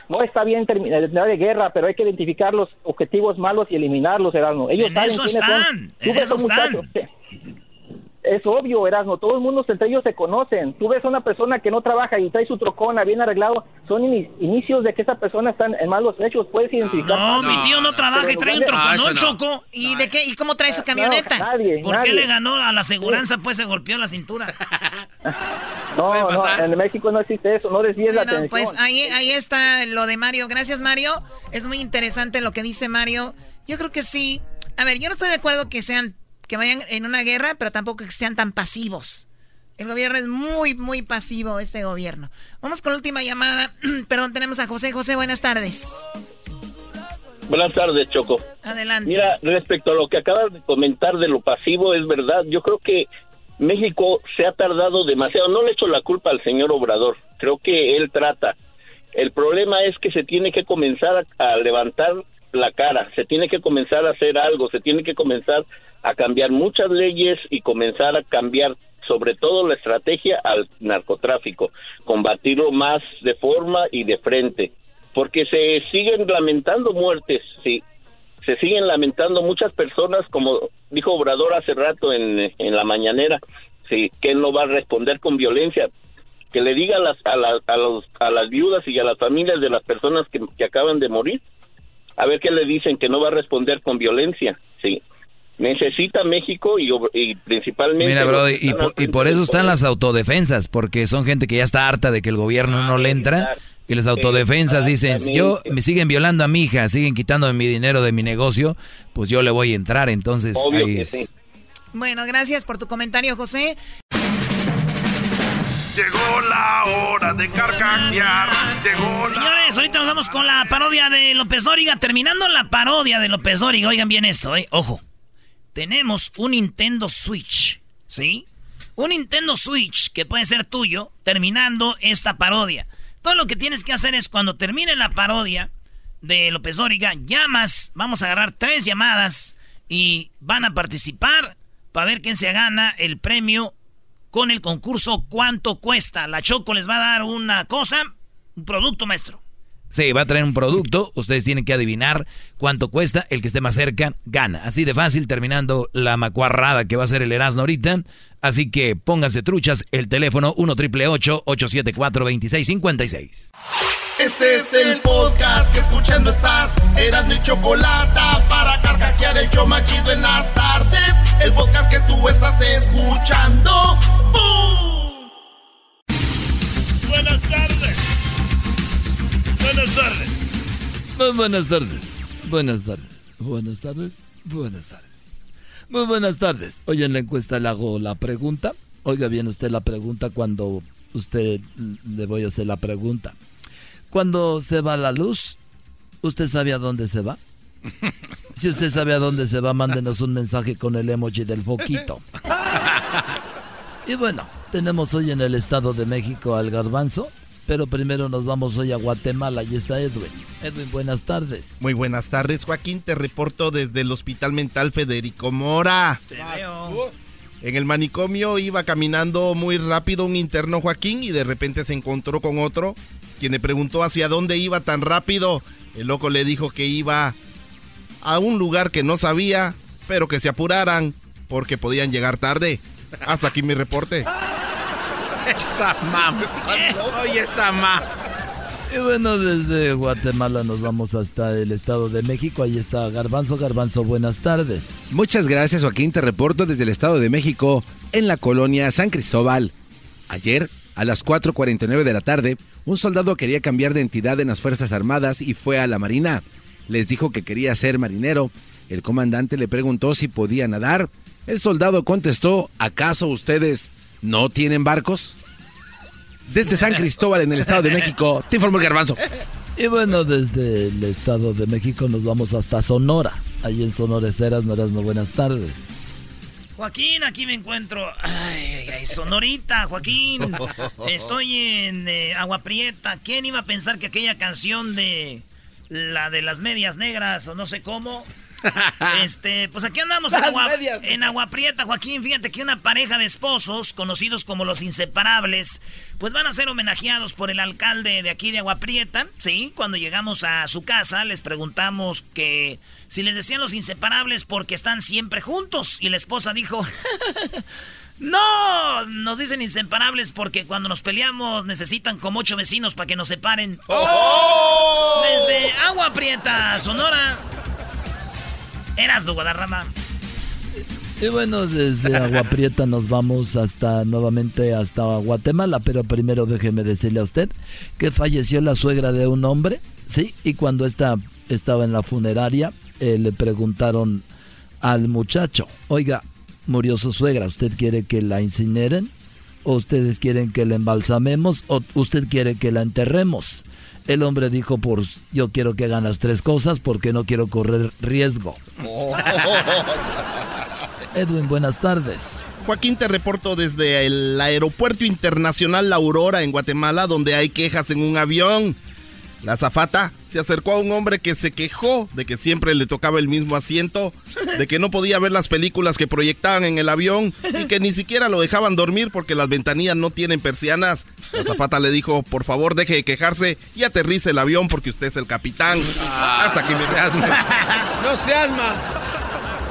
No está bien terminar de guerra, pero hay que identificar los objetivos malos y eliminarlos, Erasmo. Ellos En saben eso están, en eso están. Es obvio, Erasmo, todo el mundo entre ellos se conocen. Tú ves a una persona que no trabaja y trae su trocona bien arreglado, son ini- inicios de que esa persona está en malos hechos, puedes identificar. No, mi tío no trabaja y trae un troconón, Choco. ¿Y de qué? ¿Y cómo trae su camioneta? nadie, ¿Por qué le ganó a la aseguranza? Pues se golpeó la cintura. No, no, en México no existe eso, no desvíes la Bueno, atención. pues ahí, ahí está lo de Mario. Gracias, Mario. Es muy interesante lo que dice Mario. Yo creo que sí. A ver, yo no estoy de acuerdo que sean que vayan en una guerra, pero tampoco que sean tan pasivos. El gobierno es muy, muy pasivo, este gobierno. Vamos con la última llamada. Perdón, tenemos a José. José, buenas tardes. Buenas tardes, Choco. Adelante. Mira, respecto a lo que acabas de comentar de lo pasivo, es verdad. Yo creo que México se ha tardado demasiado. No le echo la culpa al señor Obrador. Creo que él trata. El problema es que se tiene que comenzar a, a levantar la cara, se tiene que comenzar a hacer algo, se tiene que comenzar a cambiar muchas leyes y comenzar a cambiar sobre todo la estrategia al narcotráfico, combatirlo más de forma y de frente, porque se siguen lamentando muertes, sí, se siguen lamentando muchas personas, como dijo Obrador hace rato en, en la mañanera, sí, que él no va a responder con violencia, que le diga a las, a, la- a los, a las viudas y a las familias de las personas que, que acaban de morir, a ver qué le dicen, que no va a responder con violencia, sí. Necesita México y, ob- y principalmente... Mira, bro, y, por eso están las autodefensas, porque son gente que ya está harta de que el gobierno no le entra. Y las autodefensas dicen, si yo me siguen violando a mi hija, siguen quitándome mi dinero de mi negocio, pues yo le voy a entrar. Entonces, Obvio ahí que es. sí. Bueno, gracias por tu comentario, José. Llegó la hora de carcajear. Llegó la Señores, ahorita nos vamos con la parodia de López Dóriga. Terminando la parodia de López Dóriga, oigan bien esto, eh. Ojo. Tenemos un Nintendo Switch, ¿sí? Un Nintendo Switch que puede ser tuyo terminando esta parodia. Todo lo que tienes que hacer es cuando termine la parodia de López Dóriga, llamas, vamos a agarrar tres llamadas y van a participar para ver quién se gana el premio con el concurso ¿Cuánto cuesta? La Choco les va a dar una cosa, un producto, maestro. Sí, va a traer un producto, ustedes tienen que adivinar cuánto cuesta, el que esté más cerca gana. Así de fácil, terminando la macuarrada que va a ser el Erasmo ahorita. Así que pónganse truchas, el teléfono 1 triple 874 2656 Este es el podcast que escuchando estás. Eran mi chocolate para carcajear el show machido en las tardes. El podcast que tú estás escuchando. Buenas tardes. Buenas tardes. Muy buenas tardes. Buenas tardes. Buenas tardes. Buenas tardes. Muy buenas tardes. Hoy en la encuesta le hago la pregunta. Oiga bien usted la pregunta cuando usted le voy a hacer la pregunta. Cuando se va la luz, ¿usted sabe a dónde se va? Si usted sabe a dónde se va, mándenos un mensaje con el emoji del foquito. Y bueno, tenemos hoy en el Estado de México al garbanzo, pero primero nos vamos hoy a Guatemala y está Edwin. Edwin, buenas tardes. Muy buenas tardes, Joaquín. Te reporto desde el Hospital Mental Federico Mora. En el manicomio iba caminando muy rápido un interno Joaquín y de repente se encontró con otro, quien le preguntó hacia dónde iba tan rápido. El loco le dijo que iba a un lugar que no sabía, pero que se apuraran porque podían llegar tarde. Hasta aquí mi reporte. Esa mam. Oye, esa mam. Y bueno, desde Guatemala nos vamos hasta el Estado de México. Ahí está Garbanzo. Garbanzo, buenas tardes. Muchas gracias, Joaquín. Te reporto desde el Estado de México, en la colonia San Cristóbal. Ayer, a las 4.49 de la tarde, un soldado quería cambiar de entidad en las Fuerzas Armadas y fue a la Marina. Les dijo que quería ser marinero. El comandante le preguntó si podía nadar. El soldado contestó, ¿acaso ustedes no tienen barcos? Desde San Cristóbal, en el Estado de México, te informó el garbanzo. Y bueno, desde el Estado de México nos vamos hasta Sonora. Ahí en Sonora Esteras, no no buenas tardes. Joaquín, aquí me encuentro. Ay, ay, ay, Sonorita, Joaquín. Estoy en eh, Agua Prieta. ¿Quién iba a pensar que aquella canción de la de las medias negras o no sé cómo? Este, pues aquí andamos en Agua, en Agua Prieta, Joaquín. Fíjate que una pareja de esposos, conocidos como los inseparables, pues van a ser homenajeados por el alcalde de aquí de Agua Prieta. Sí, cuando llegamos a su casa les preguntamos que si les decían los inseparables porque están siempre juntos. Y la esposa dijo, no, nos dicen inseparables porque cuando nos peleamos necesitan como ocho vecinos para que nos separen. Desde Agua Prieta, Sonora. Eras Guadarrama. Y bueno, desde Agua Prieta nos vamos hasta nuevamente hasta Guatemala, pero primero déjeme decirle a usted que falleció la suegra de un hombre, sí, y cuando esta estaba en la funeraria eh, le preguntaron al muchacho, oiga, murió su suegra. ¿Usted quiere que la incineren? ¿O ustedes quieren que la embalsamemos? ¿O usted quiere que la enterremos? El hombre dijo, pues yo quiero que hagan las tres cosas porque no quiero correr riesgo. Edwin, buenas tardes. Joaquín, te reporto desde el Aeropuerto Internacional La Aurora en Guatemala, donde hay quejas en un avión. La zafata se acercó a un hombre que se quejó de que siempre le tocaba el mismo asiento, de que no podía ver las películas que proyectaban en el avión y que ni siquiera lo dejaban dormir porque las ventanillas no tienen persianas. La zafata le dijo, por favor deje de quejarse y aterrice el avión porque usted es el capitán. Hasta que me No se asma.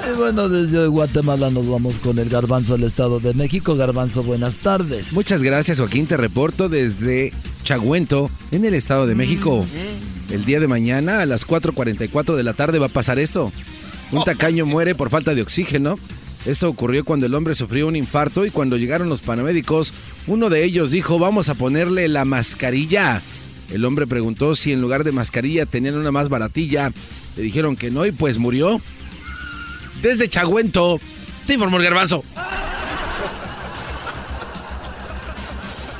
Y bueno, desde Guatemala nos vamos con el Garbanzo del Estado de México. Garbanzo, buenas tardes. Muchas gracias, Joaquín. Te reporto desde Chagüento, en el Estado de México. El día de mañana, a las 4.44 de la tarde, va a pasar esto. Un tacaño muere por falta de oxígeno. Eso ocurrió cuando el hombre sufrió un infarto y cuando llegaron los paramédicos, uno de ellos dijo, vamos a ponerle la mascarilla. El hombre preguntó si en lugar de mascarilla tenían una más baratilla. Le dijeron que no y pues murió. Desde Chagüento, te informó el garbanzo.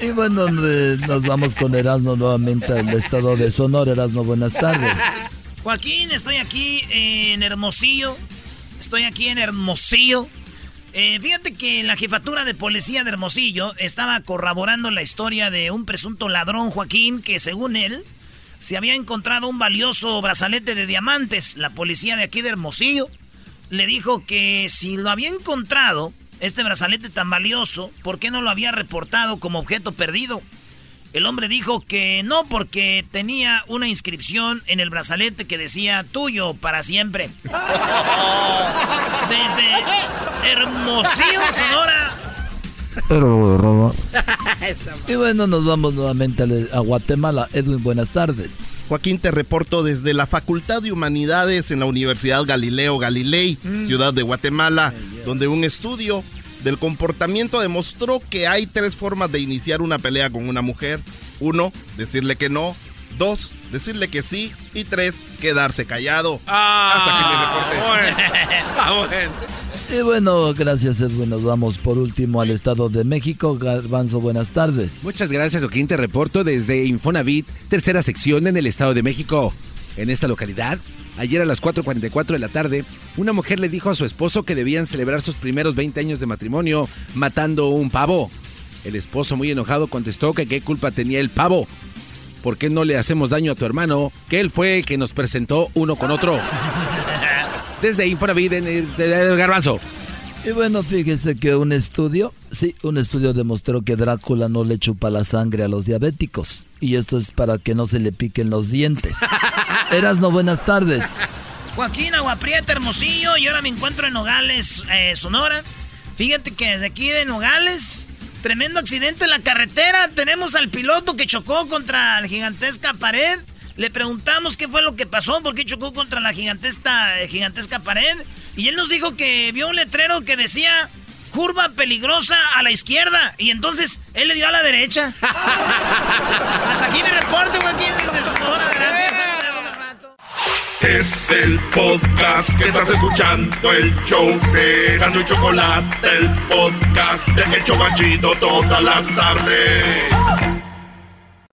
Y bueno, eh, nos vamos con Erasmo nuevamente al estado de Sonora. Erasmo, buenas tardes. Joaquín, estoy aquí en Hermosillo. Estoy aquí en Hermosillo. Eh, fíjate que la jefatura de policía de Hermosillo estaba corroborando la historia de un presunto ladrón, Joaquín, que según él se había encontrado un valioso brazalete de diamantes. La policía de aquí de Hermosillo le dijo que si lo había encontrado, este brazalete tan valioso, ¿por qué no lo había reportado como objeto perdido? El hombre dijo que no porque tenía una inscripción en el brazalete que decía tuyo para siempre. Desde Hermosillo, Sonora. y bueno, nos vamos nuevamente a Guatemala. Edwin, buenas tardes. Joaquín, te reporto desde la Facultad de Humanidades en la Universidad Galileo Galilei, ciudad de Guatemala, donde un estudio del comportamiento demostró que hay tres formas de iniciar una pelea con una mujer. Uno, decirle que no. Dos, decirle que sí. Y tres, quedarse callado. Hasta que me reporte. Y bueno, gracias Edwin. Nos vamos por último al Estado de México. Garbanzo, buenas tardes. Muchas gracias, Joaquín. Te reporto desde Infonavit, tercera sección en el Estado de México. En esta localidad, ayer a las 4.44 de la tarde, una mujer le dijo a su esposo que debían celebrar sus primeros 20 años de matrimonio matando un pavo. El esposo, muy enojado, contestó que qué culpa tenía el pavo. ¿Por qué no le hacemos daño a tu hermano? Que él fue el que nos presentó uno con otro. Desde Infonavit en el, el garbanzo. Y bueno, fíjese que un estudio, sí, un estudio demostró que Drácula no le chupa la sangre a los diabéticos. Y esto es para que no se le piquen los dientes. Eras no buenas tardes. Joaquín Aguaprieta, Hermosillo, y ahora me encuentro en Nogales, eh, Sonora. Fíjate que desde aquí de Nogales, tremendo accidente en la carretera. Tenemos al piloto que chocó contra la gigantesca pared. Le preguntamos qué fue lo que pasó, por qué chocó contra la gigantesca, gigantesca pared. Y él nos dijo que vio un letrero que decía curva peligrosa a la izquierda. Y entonces él le dio a la derecha. Hasta aquí mi reporte, Joaquín, desde Sonora. Gracias. Es el podcast que estás escuchando, el show de Gano y Chocolate, el podcast de El Chobachito todas las tardes.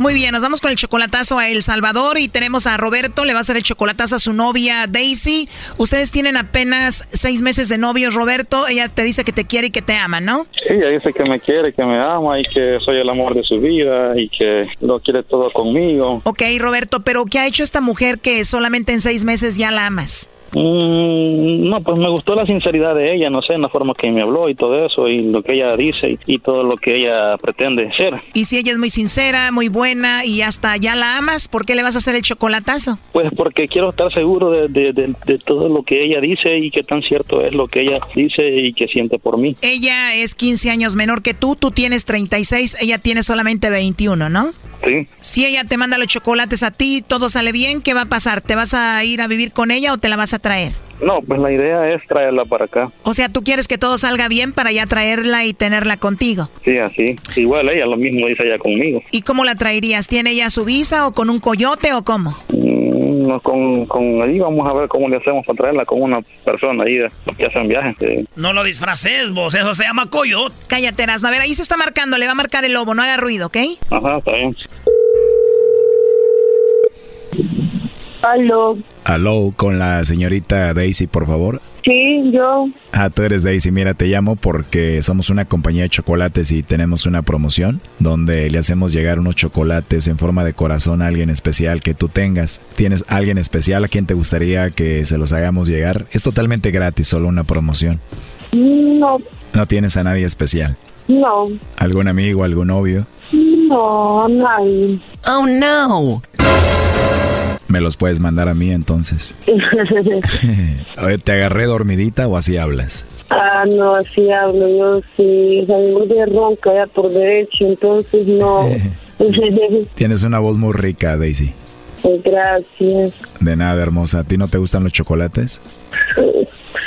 Muy bien, nos vamos con el chocolatazo a El Salvador y tenemos a Roberto, le va a hacer el chocolatazo a su novia Daisy. Ustedes tienen apenas seis meses de novios, Roberto. Ella te dice que te quiere y que te ama, ¿no? Sí, ella dice que me quiere, que me ama y que soy el amor de su vida y que lo quiere todo conmigo. Ok, Roberto, pero ¿qué ha hecho esta mujer que solamente en seis meses ya la amas? Mm, no, pues me gustó la sinceridad de ella, no sé, en la forma que me habló y todo eso, y lo que ella dice y, y todo lo que ella pretende ser. Y si ella es muy sincera, muy buena y hasta ya la amas, ¿por qué le vas a hacer el chocolatazo? Pues porque quiero estar seguro de, de- de- de todo lo que ella dice y qué tan cierto es lo que ella dice y que siente por mí. Ella es 15 años menor que tú, tú tienes 36, ella tiene solamente 21, ¿no? Sí. Si ella te manda los chocolates a ti, todo sale bien, ¿qué va a pasar? ¿Te vas a ir a vivir con ella o te la vas a traer? No, pues la idea es traerla para acá. O sea, tú quieres que todo salga bien para ya traerla y tenerla contigo. Sí, así. Igual ella lo mismo dice ella conmigo. ¿Y cómo la traerías? ¿Tiene ella su visa o con un coyote o cómo? Mm, no, con, con ahí vamos a ver cómo le hacemos para traerla con una persona ahí que hacen viajes. sí. No lo disfraces, vos. Eso se llama coyote. Cállate, Erasmo. A ver, ahí se está marcando, le va a marcar el lobo, no haga ruido, ¿ok? Ajá, está bien. Aló. Aló, con la señorita Daisy, por favor. Sí, yo. Ah, tú eres Daisy. Mira, te llamo porque somos una compañía de chocolates y tenemos una promoción donde le hacemos llegar unos chocolates en forma de corazón a alguien especial que tú tengas. ¿Tienes alguien especial a quien te gustaría que se los hagamos llegar? Es totalmente gratis, solo una promoción. No, No tienes a nadie especial. no, ¿Algún amigo, algún novio? no, nadie. Oh, no. Me los puedes mandar a mí entonces. Oye, ¿te agarré dormidita o así hablas? ah, no, así hablo. Yo sí, salgo de ronca ya por derecho, entonces no. Tienes una voz muy rica, Daisy. Gracias. De nada, hermosa. ¿A ti no te gustan los chocolates?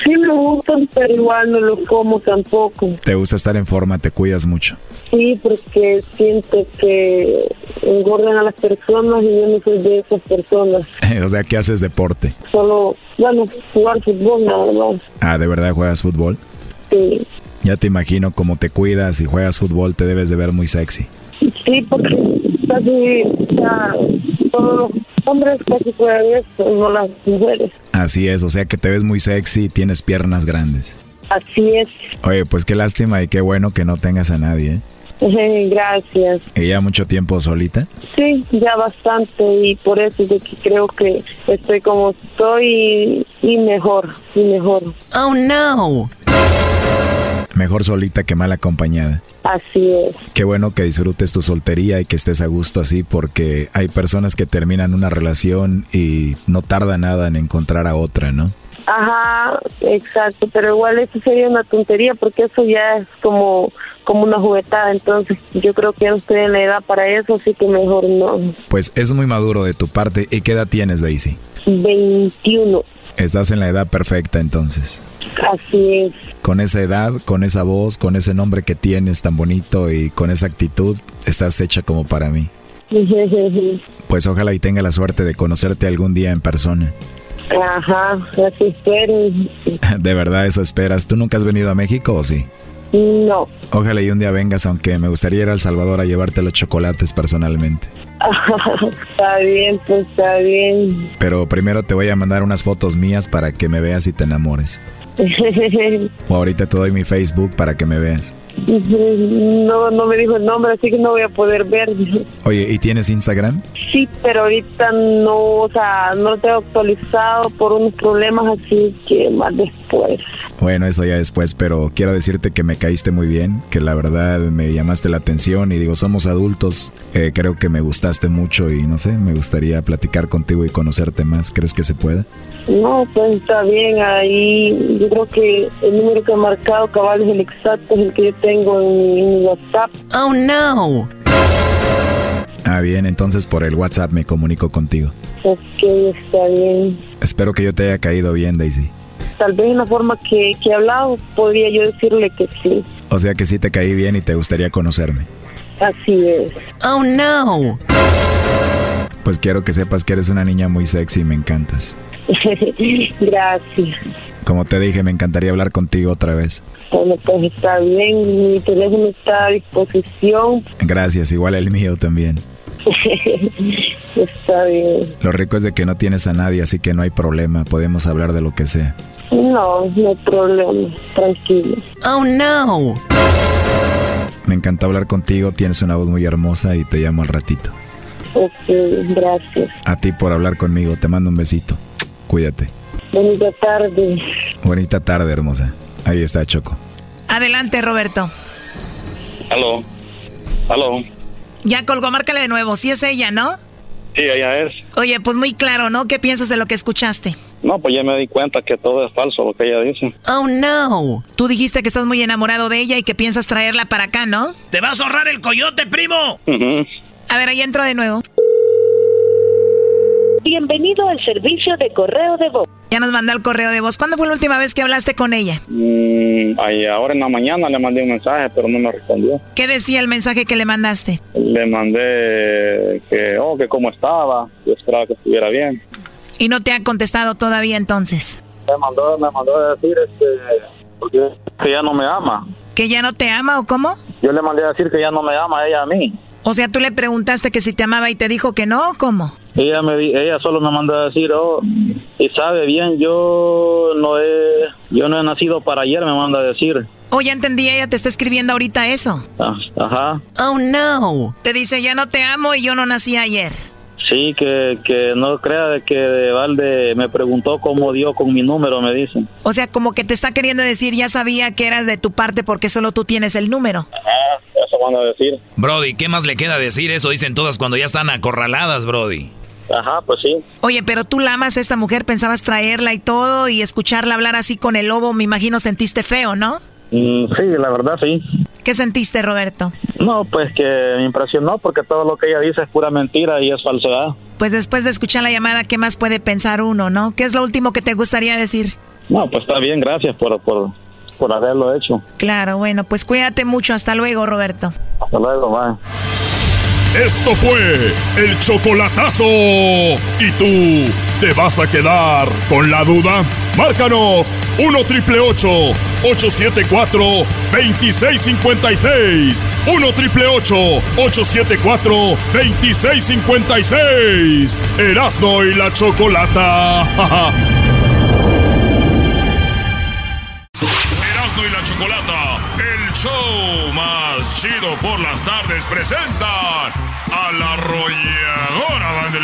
Sí me gustan, pero igual no lo como tampoco. ¿Te gusta estar en forma? ¿Te cuidas mucho? Sí, porque siento que engordan a las personas y yo no soy de esas personas. o sea, ¿qué haces deporte? Solo, bueno, jugar fútbol nada más. Ah, ¿de verdad juegas fútbol? Sí, Ya te imagino cómo te cuidas y juegas fútbol, te debes de ver muy sexy. sí, porque casi sea, todos los hombres casi juegan esto, no las mujeres. Así es, o sea que te ves muy sexy y tienes piernas grandes. Así es. Oye, pues qué lástima y qué bueno que no tengas a nadie. ¿eh? Gracias. ¿Y ya mucho tiempo solita? Sí, ya bastante y por eso es de que creo que estoy como estoy y, y mejor, y mejor. Oh, no. Mejor solita que mal acompañada. Así es. Qué bueno que disfrutes tu soltería y que estés a gusto así porque hay personas que terminan una relación y no tarda nada en encontrar a otra, ¿no? Ajá, exacto, pero igual eso sería una tontería porque eso ya es como como una juguetada, entonces yo creo que ya no estoy en la edad para eso, así que mejor no. Pues es muy maduro de tu parte. ¿Y qué edad tienes, Daisy? 21, Estás en la edad perfecta entonces. así es. Con esa edad, con esa voz, con ese nombre que tienes tan bonito y con esa actitud, estás hecha como para mí. Pues ojalá y tenga la suerte de conocerte algún día en persona. Ajá, así espero. De verdad eso esperas. ¿Tú nunca has venido a México o sí? No. Ojalá y un día vengas, aunque me gustaría ir a El Salvador a llevarte los chocolates personalmente. está bien, pues está bien. Pero primero te voy a mandar unas fotos mías para que me veas y te enamores. O ahorita te doy mi Facebook para que me veas. No, no me dijo el nombre, así que no voy a poder ver. Oye, ¿y tienes Instagram? Sí, pero ahorita no, o sea, no lo tengo actualizado por unos problemas, así que más después. Bueno, eso ya después, pero quiero decirte que me caíste muy bien, que la verdad me llamaste la atención y digo, somos adultos, eh, creo que me gustaste mucho y no sé, me gustaría platicar contigo y conocerte más. ¿Crees que se pueda? No, pues está bien, ahí yo creo que el número que he marcado cabal es el exacto, es el que yo tengo en, mi WhatsApp. Oh, no. Ah, bien, entonces por el WhatsApp me comunico contigo. Ok, está bien. Espero que yo te haya caído bien, Daisy. Tal vez en la forma que, que he hablado, podría yo decirle que sí. O sea que sí te caí bien y te gustaría conocerme. Así es. Oh, no. Pues quiero que sepas que eres una niña muy sexy y me encantas. Gracias. Como te dije, me encantaría hablar contigo otra vez. Bueno, pues está bien, mi teléfono está a disposición. Gracias, igual el mío también. está bien. Lo rico es de que no tienes a nadie, así que no hay problema, podemos hablar de lo que sea. No, no hay problema, tranquilo. Oh, no. Me encanta hablar contigo, tienes una voz muy hermosa y te llamo al ratito. Ok, gracias. A ti por hablar conmigo, te mando un besito. Cuídate. Bonita tarde. Bonita tarde, hermosa. Ahí está Choco. Adelante, Roberto. Aló. Aló. Ya colgó, márcale de nuevo. Sí es ella, ¿no? Sí, ella es. Oye, pues muy claro, ¿no? ¿Qué piensas de lo que escuchaste? No, pues ya me di cuenta que todo es falso lo que ella dice. Oh, no. Tú dijiste que estás muy enamorado de ella y que piensas traerla para acá, ¿no? ¡Te vas a ahorrar el coyote, primo! A ver, ahí entro de nuevo. Bienvenido al servicio de correo de voz. Ya nos mandó el correo de voz. ¿Cuándo fue la última vez que hablaste con ella? Mm, ahí ahora en la mañana le mandé un mensaje, pero no me respondió. ¿Qué decía el mensaje que le mandaste? Le mandé que, oh, que cómo estaba, yo esperaba que estuviera bien. Y no te ha contestado todavía entonces. Me mandó, me mandó a decir este, porque que ya no me ama. ¿Que ya no te ama o cómo? Yo le mandé a decir que ya no me ama ella a mí. O sea, tú le preguntaste que si te amaba y te dijo que no o cómo? Ella me ella solo me mandó a decir, oh, y sabe bien, yo no he, yo no he nacido para ayer, me manda a decir. Oh, ya entendí, ella te está escribiendo ahorita eso. Ah, Ajá. Oh, no. Te dice, ya no te amo y yo no nací ayer. Sí, que, que no crea de que de Valde me preguntó cómo dio con mi número, me dicen. O sea, como que te está queriendo decir, ya sabía que eras de tu parte porque solo tú tienes el número. Ah, eso van a decir. Brody, ¿qué más le queda decir? Eso dicen todas cuando ya están acorraladas, Brody. Ajá, pues sí. Oye, pero tú la amas a esta mujer, pensabas traerla y todo y escucharla hablar así con el lobo, me imagino sentiste feo, ¿no? Mm, sí, la verdad sí. ¿Qué sentiste, Roberto? No, pues que me impresionó porque todo lo que ella dice es pura mentira y es falsedad. Pues después de escuchar la llamada, ¿qué más puede pensar uno, no? ¿Qué es lo último que te gustaría decir? No, pues está bien, gracias por, por, por haberlo hecho. Claro, bueno, pues cuídate mucho. Hasta luego, Roberto. Hasta luego, bye. Esto fue el chocolatazo. ¿Y tú te vas a quedar con la duda? Márcanos 1 triple 874 2656. 1 triple 874 2656. Erasno y la chocolata. Erasno y la chocolata, el show más chido por las tardes, presentan a la arrolladora de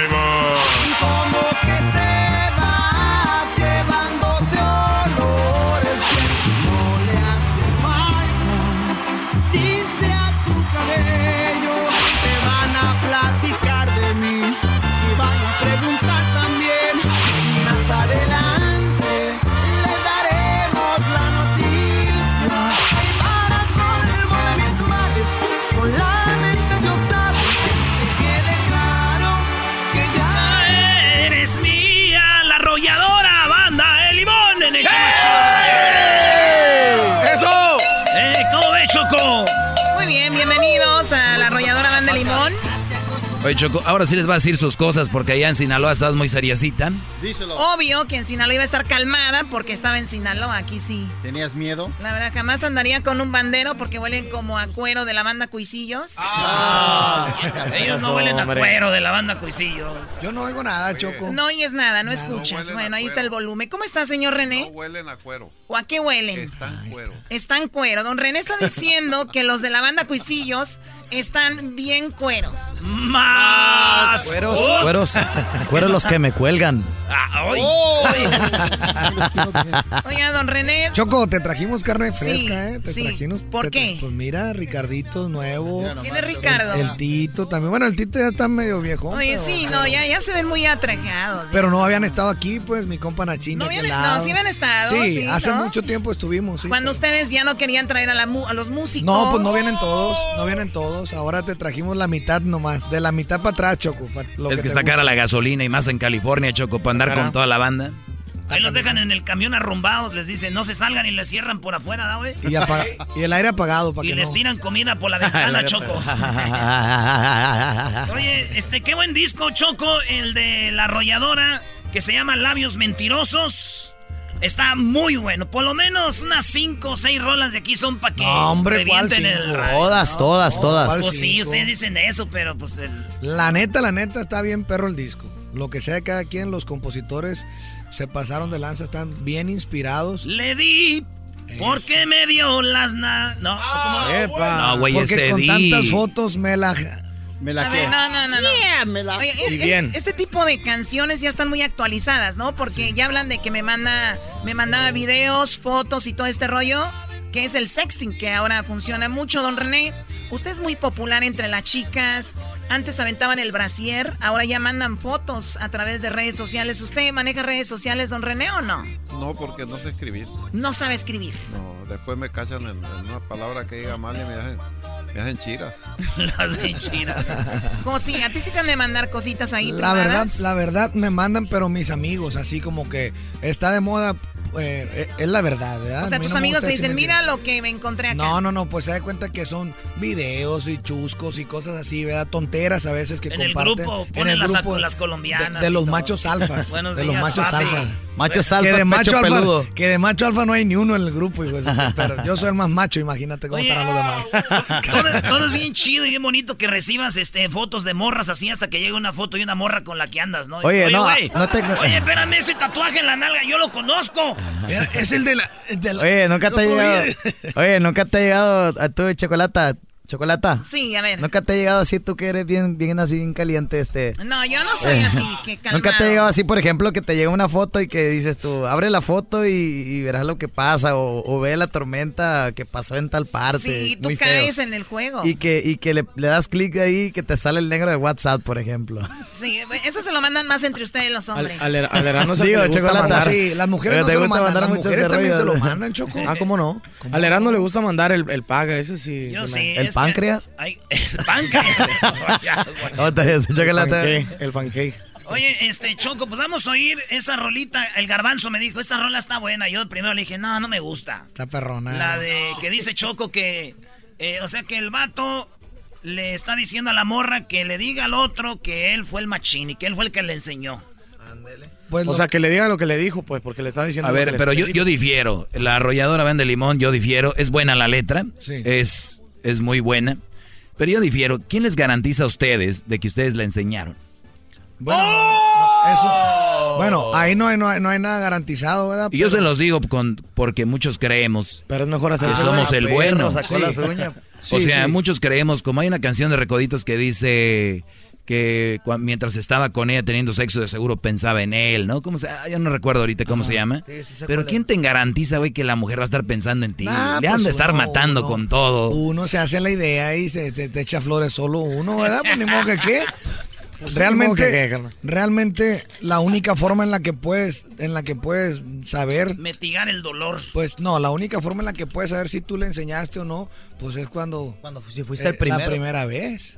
Oye, Choco, ahora sí les va a decir sus cosas porque allá en Sinaloa estás muy seriecita. Díselo. Obvio que en Sinaloa iba a estar calmada porque estaba en Sinaloa, aquí sí. ¿Tenías miedo? La verdad, jamás andaría con un bandero porque huelen como a cuero de la banda Cuisillos. Ah, ellos no huelen a hombre. cuero de la banda Cuisillos. Yo no oigo nada, Choco. No oyes nada, no escuchas. bueno, ahí está el volumen. ¿Cómo está, señor René? huelen a cuero. ¿O a qué huelen? Están cuero. Están cuero. Don René está diciendo que los de la banda Cuisillos están bien cueros. Más. Cueros, cueros, cueros los que me cuelgan. Ah, ay. Oiga, don René. Choco, te trajimos carne Sí, fresca, ¿eh? Te sí. trajimos. ¿Por te- qué? Pues mira, Ricardito nuevo. ¿Quién es Ricardo? El Tito también. Bueno, el Tito ya está medio viejo. Oye, sí, no, ya, ya se ven muy atrajados. Pero no habían estado aquí, pues, mi compa Nachín. No habían- lado. no, sí habían estado, Sí, sí, hace ¿no? mucho tiempo estuvimos, sí. Cuando ustedes ya no querían traer a, la mu- a los músicos. No, pues no vienen todos, no vienen todos. Ahora te trajimos la mitad nomás, de la mitad para atrás, Choco. lo es que está gusta. cara la gasolina y más en California, Choco, para andar con toda la banda. Ahí los dejan en el camión arrumbados, les dicen no se salgan y les cierran por afuera, ¿da, güey? Y, el aire apagado para Y que les no. tiran comida por la ventana, Choco. Oye, este, qué buen disco, Choco, el de la arrolladora, que se llama Labios Mentirosos. Está muy bueno. Por lo menos unas 5 o 6 rolas de aquí son para que No, hombre, ¿cuál revienten el. Todas, todas, todas. Pues sí, ustedes dicen eso, pero pues el... La neta, la neta, está bien perro el disco. Lo que sea de cada quien, los compositores se pasaron de lanza, están bien inspirados. Le di porque me dio las na... No, ¿cómo? No, güey, Porque ese con di. tantas fotos me la... Me la A ver, no, no, no, no. Yeah, me la- Oye, es- bien. este tipo de canciones ya están muy actualizadas, ¿no? Porque ya hablan de que me manda, me mandaba videos, fotos y todo este rollo, que es el sexting, que ahora funciona mucho, don René. Usted es muy popular entre las chicas. Antes aventaban el brasier, ahora ya mandan fotos a través de redes sociales. ¿Usted maneja redes sociales, don René, o no? No, porque no sé escribir. No sabe escribir. No, después me cachan en, en una palabra que diga mal y me hacen, me hacen chiras. Las hinchiras. Como si a ti sí te han de mandar cositas ahí La verdad, la verdad me mandan, pero mis amigos, así como que está de moda, eh, eh, es la verdad, ¿verdad? O sea, tus no amigos te dicen, mira lo que me encontré acá. No, no, no, pues se da cuenta que son videos y chuscos y cosas así, ¿verdad? Tonteras a veces que En el comparten. grupo ponen las- las colombianas De, los todo. machos alfas. Buenos de los machos papi. alfas. Machos Que alfa, de macho alfa, peludo. que de macho alfa no hay ni uno en el grupo, hijo de pero yo soy el más macho, imagínate cómo Oye. estarán los demás. Todo, todo es bien chido y bien bonito que recibas este fotos de morras así hasta que llega una foto y una morra con la que andas, ¿no? Oye, no, güey, no te- Oye, espérame, ese tatuaje en la nalga, yo lo conozco. Es el de la. Oye, nunca te ha llegado. Oye, nunca te ha llegado a tu chocolata. Chocolata. Sí, a ver. Nunca te ha llegado así, tú que eres bien, bien así, bien caliente, este. No, yo no soy Eh, así, que calmado. Nunca te ha llegado así, por ejemplo, que te llega una foto y que dices tú, abre la foto y, y verás lo que pasa, o, o ve la tormenta que pasó en tal parte. Sí, tú muy feo. caes en el juego. Y que, y que le, le das clic ahí y que te sale el negro de WhatsApp, por ejemplo. Sí, eso se lo mandan más entre ustedes los hombres. al es el que le gusta mandar. Sí, las mujeres Pero no te se lo gusta mandan, mandar las mucho mujeres ese también se lo mandan, Choco. Ah, ¿cómo no? Al Erasmo le gusta mandar el, el paga, eso sí. Yo se sí, me- ¿El es que- páncreas? Ay, el páncreas. ¿Cómo te ves, chocolate? El pancake, el pancake. Oye, este, Choco, pues vamos a oír esa rolita. El garbanzo me dijo, esta rola está buena. Yo primero le dije, no, no me gusta. Está perrona. La de que dice Choco que, eh, o sea, que el vato le está diciendo a la morra que le diga al otro que él fue el machín y que él fue el que le enseñó. o sea, que le diga lo que le dijo, pues, porque le estaba diciendo. A lo ver, que pero yo, yo difiero. La arrolladora Van de Limón, yo difiero. Es buena la letra. Sí. Es, es muy buena. Pero yo difiero. ¿Quién les garantiza a ustedes de que ustedes la enseñaron? Bueno, no, eso. Bueno, ahí no hay, no hay, no hay nada garantizado, ¿verdad? Y yo se los digo con, porque muchos creemos Pero es mejor que hacerse somos el perro, bueno. sacó o Sí, sea, sí. muchos creemos, como hay una canción de Recoditos que dice que mientras estaba con ella teniendo sexo de seguro pensaba en él, ¿no? ¿Cómo se, ah, yo no recuerdo ahorita cómo se llama. Sí, sí sé Pero ¿quién te garantiza, güey, que la mujer va a estar pensando en ti? Nah, Le han pues de estar uno- matando uno- con todo. Uno se hace la idea y se, se- te echa flores solo uno, ¿verdad? Pues ni modo que qué. Pues que Realmente, qué, realmente la única forma en la que puedes, en la que puedes saber, Mitigar el dolor. pues no, la única forma en la que puedes saber si tú le enseñaste o no, pues es cuando, Cuando si fuiste el eh, primero. la primera vez.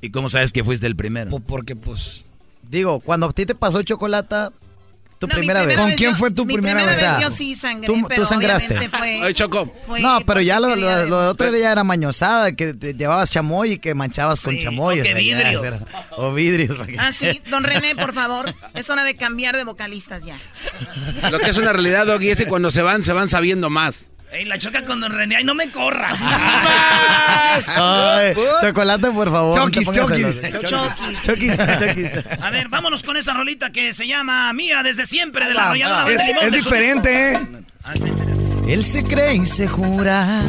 ¿Y cómo sabes que fuiste el primero? Pues porque pues Digo, cuando a ti te pasó chocolata, tu No, primera, vez. ¿Con quién yo- fue tu mi primera primera vez? vez? Yo sí sangré, tú- tú pero sangraste. obviamente fue... Choco. fue No, pero ya lo, lo, otro ya era mañosada, que te llevabas chamoy y que manchabas con Sí, chamoy. o que sea, ya, vidrios. era- o vidrios. Ah, sí, don René, por favor. Es hora de cambiar de vocalistas ya. Lo que es una realidad, Doggy, es que cuando se van, se van sabiendo más. Ey, la choca con Don René. Ay, no me corra. Ay, chocolate, por favor. Chokis, chokis. Chokis. Chokis, chokis. A ver, vámonos con esa rolita que se llama Mía desde siempre de la Ah, arrolladora. es, es diferente, ¿eh? Él se cree y se jura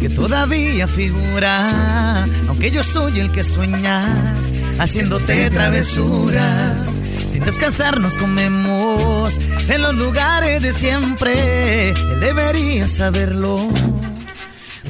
que todavía figura, aunque yo soy el que sueñas, haciéndote travesuras. Sin descansar nos comemos en los lugares de siempre. Él debería saberlo.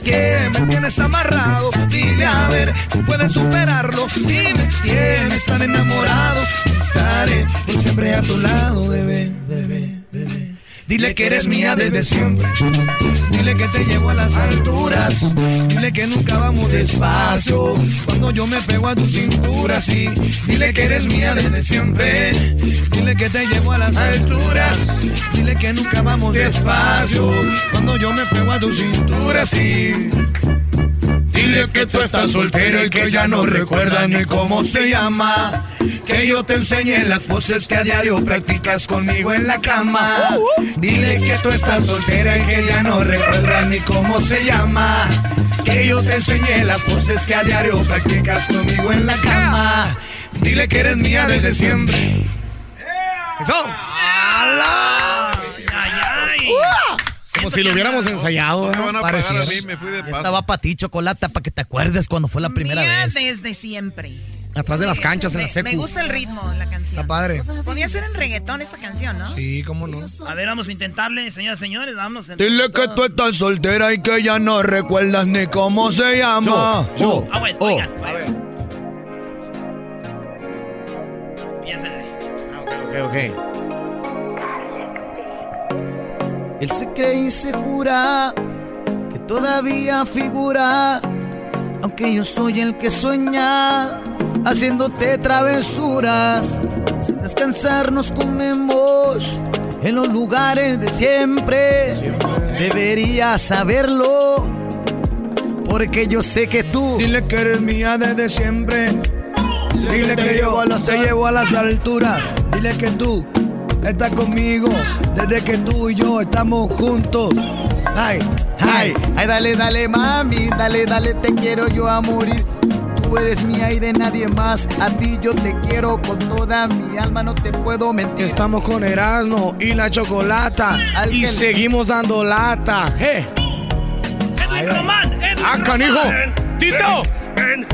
que me tienes amarrado. Dile a ver si puedes superarlo. Si me tienes tan enamorado, estaré siempre a tu lado, bebé, bebé, bebé. Dile que eres mía desde siempre. Dile que te llevo a las alturas. Dile que nunca vamos despacio. Cuando yo me pego a tu cintura, sí. Dile que eres mía desde siempre. Dile que te llevo a las alturas. Dile que nunca vamos despacio. Cuando yo me pego a tu cintura, sí. Dile que tú estás soltero y que ya no recuerdas ni cómo se llama. Que yo te enseñe las poses que a diario practicas conmigo en la cama. Dile que tú estás soltera y que ya no recuerdas ni cómo se llama. Que yo te enseñe las poses que a diario practicas conmigo en la cama. Dile que eres mía desde siempre. ¡Eso! Como si lo hubiéramos ensayado. ¿no? Pareciera. me fui de Estaba para ti, chocolate, para que te acuerdes cuando fue la primera Mía vez. desde siempre. Atrás de las canchas, en Me, la secu. me gusta el ritmo la canción. Está padre. Podría ser en reggaetón esta canción, ¿no? Sí, cómo no. A ver, vamos a intentarle, señoras y señores, vamos. a Dile que tú estás soltera y que ya no recuerdas ni cómo se llama. Yo, Ah, bueno, Oh. oigan. A ver. Piénsenle. Ok, ok. Él se cree y se jura que todavía figura, aunque yo soy el que sueña, haciéndote travesuras. Sin descansar nos comemos en los lugares de siempre. Deberías saberlo, porque yo sé que tú. Dile que eres mía desde siempre. Dile que yo te llevo a las alturas. Dile que tú estás conmigo desde que tú y yo estamos juntos. Ay, ay, ay, dale, dale, mami, dale, dale, te quiero yo a morir. Tú eres mía y de nadie más. A ti yo te quiero con toda mi alma, no te puedo mentir. Estamos con Erasmo y la chocolata. Y seguimos dando lata. ¡Eh! Edwin Román, Edwin ¡Ah, canijo! ¡Tito! Ven,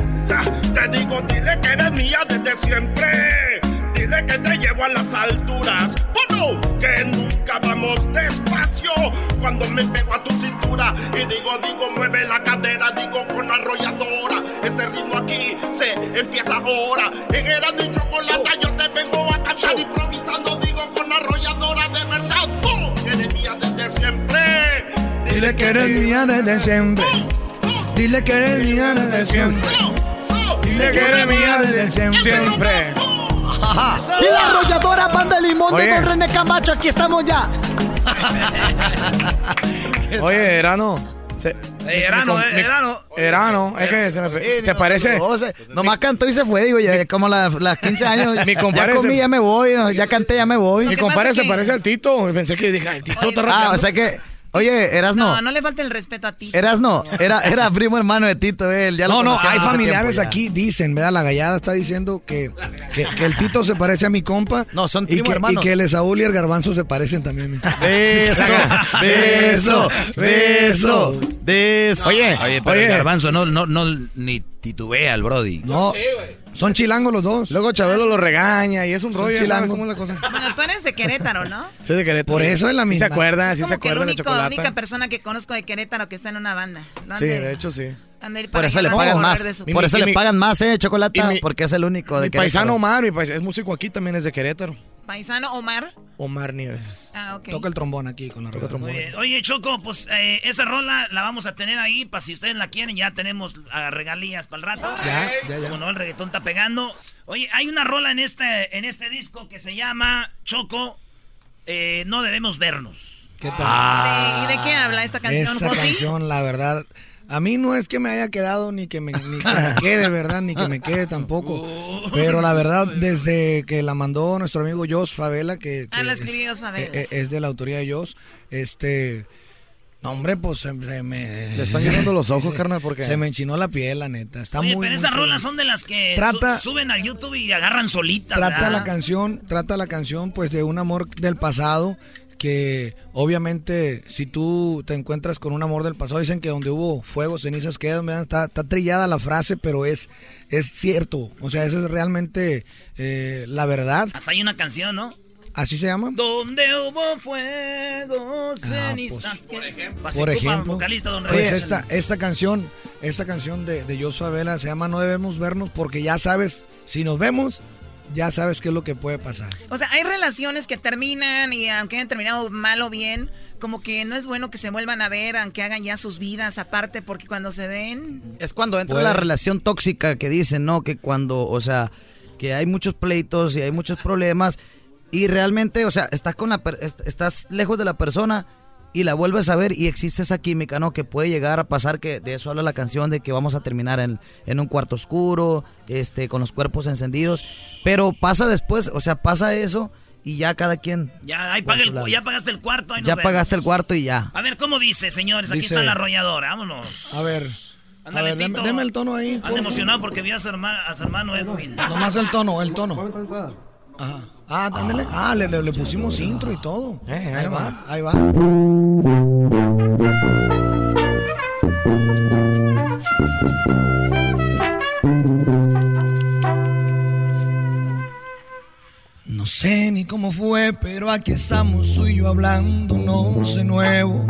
te digo, dile que eres mía desde siempre. Dile que te llevo a las alturas. Bueno, que nunca vamos despacio. Cuando me pego a tu cintura y digo, digo, mueve la cadera, digo con arrolladora. Este ritmo aquí se empieza ahora. En era de chocolate yo te vengo a cantar improvisando, digo con arrolladora de verdad. Tú eres mía desde siempre. Dile que eres mía desde siempre. Dile que eres mía desde siempre. Dile que eres mía desde siempre. Siempre. Y la arrolladora Banda Limón Oye. de Don René Camacho, aquí estamos ya. Oye, Erano. Se, Eh, Erano, mi- eh, mi- Erano. Erano, es que se, me, se parece. No, se- nomás cantó y se fue, digo, ya como las, las 15 años. Mi compadre ya comí, se- ya me voy, ya canté, ya me voy. Mi compadre se parece al Tito. Pensé que dije, el Tito está Ah, o sea que, oye, eras No, no. no le falta el respeto a ti. Eras no, era, era primo hermano de Tito, él. Ya lo No, no, hay familiares aquí, dicen, ¿verdad? La gallada está diciendo que, que, que el Tito se parece a mi compa. No, son y primo que, y que el Esaúl y el Garbanzo se parecen también. Beso, beso, beso, beso. Oye, Oye, pero oye, el garbanzo no, no, no, ni titubea el Brody. no, son chilangos los dos. Luego Chabelo lo regaña y es un Son rollo, ¿sabes chilangos. cómo es la cosa? Bueno, tú eres de Querétaro, ¿no? Soy de Querétaro. Por eso es la Sí misma. se acuerda, Es sí se que la acuerda de chocolate. única persona que conozco de Querétaro que está en una banda. Han Sí, de hecho sí. Por para eso le pagan más. Por eso le pagan más, eh, chocolate, porque es el único de Mi Querétaro. paisano Omar, mi pais- es músico aquí, también es de Querétaro. Paisano Omar. Omar Nieves. Ah, ok. Toca el trombón aquí con la Toca Muy bien. Oye, Choco, pues eh, esa rola la vamos a tener ahí para si ustedes la quieren. Ya tenemos ah, regalías para el rato. Ya, ya, ya. Como no, el reggaetón está pegando. Oye, hay una rola en este, en este disco que se llama Choco, eh, No Debemos Vernos. ¿Qué tal? ¿De- ¿Y de qué habla esta canción, Esa Josi? canción, la verdad, a mí no es que me haya quedado ni que me, ni que me quede, ¿verdad? Ni que me quede tampoco. Pero la verdad, desde que la mandó nuestro amigo Jos Favela, que, Ah, que es, eh, eh, es de la autoría de Jos, este... No, hombre, pues se me... Le están llenando los ojos, carnal, porque... Se me enchinó la piel, la neta. Está Oye, muy, pero muy esas rolas son de las que Trata- su- suben al YouTube y agarran solitas. trata ¿verdad? la canción, trata la canción pues de un amor del pasado que obviamente si tú te encuentras con un amor del pasado dicen que donde hubo fuego cenizas quedan está, está trillada la frase pero es es cierto. O sea esa es realmente eh, la verdad. Hasta hay una canción, ¿no? así se llama Donde hubo fuego, cenizas. que- Así por ocupa ejemplo vocalista, don pues esta esta canción esta canción de de Joshua Vela se llama no debemos vernos porque ya sabes si nos vemos ya sabes qué es lo que puede pasar O sea, hay relaciones que terminan y aunque hayan terminado mal o bien, como que no es bueno que se vuelvan a ver, aunque hagan ya sus vidas aparte, porque cuando se ven... Es cuando entra Puede. la relación tóxica que dicen, ¿no? Que cuando, o sea, que hay muchos pleitos y hay muchos problemas y realmente, o sea, estás con la per- est- estás lejos de la persona y la vuelves a ver y existe esa química, ¿no? Que puede llegar a pasar, que de eso habla la canción, de que vamos a terminar en, en un cuarto oscuro, este, con los cuerpos encendidos, pero pasa después, o sea, pasa eso y ya cada quien... Ya, ahí por paga el- ya pagaste el cuarto. ahí Ya vemos. pagaste el cuarto y ya. A ver, ¿cómo dice, señores? Aquí Dice- está la arrolladora. Vámonos. A ver. Ándale, a ver, deme, Tito. deme el tono ahí. Anda porfa. emocionado porque vio a su, herma- a su hermano Edwin. Nomás el tono, el tono. Ajá. Ah, ándale. Ah, le, le- le pusimos intro y todo. ahí va, ahí va. No sé ni cómo fue, pero aquí estamos tú y yo hablándonos de nuevo.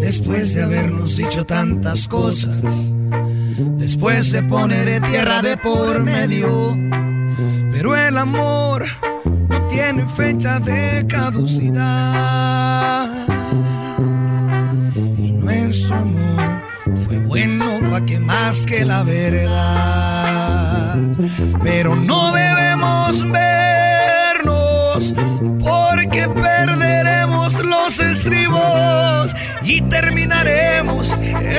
Después de habernos dicho tantas cosas, después de poner tierra de por medio, pero el amor no tiene fecha de caducidad. Y nuestro amor fue bueno pa' que más que la verdad. Pero no debemos vernos porque perderemos los estribos y terminaremos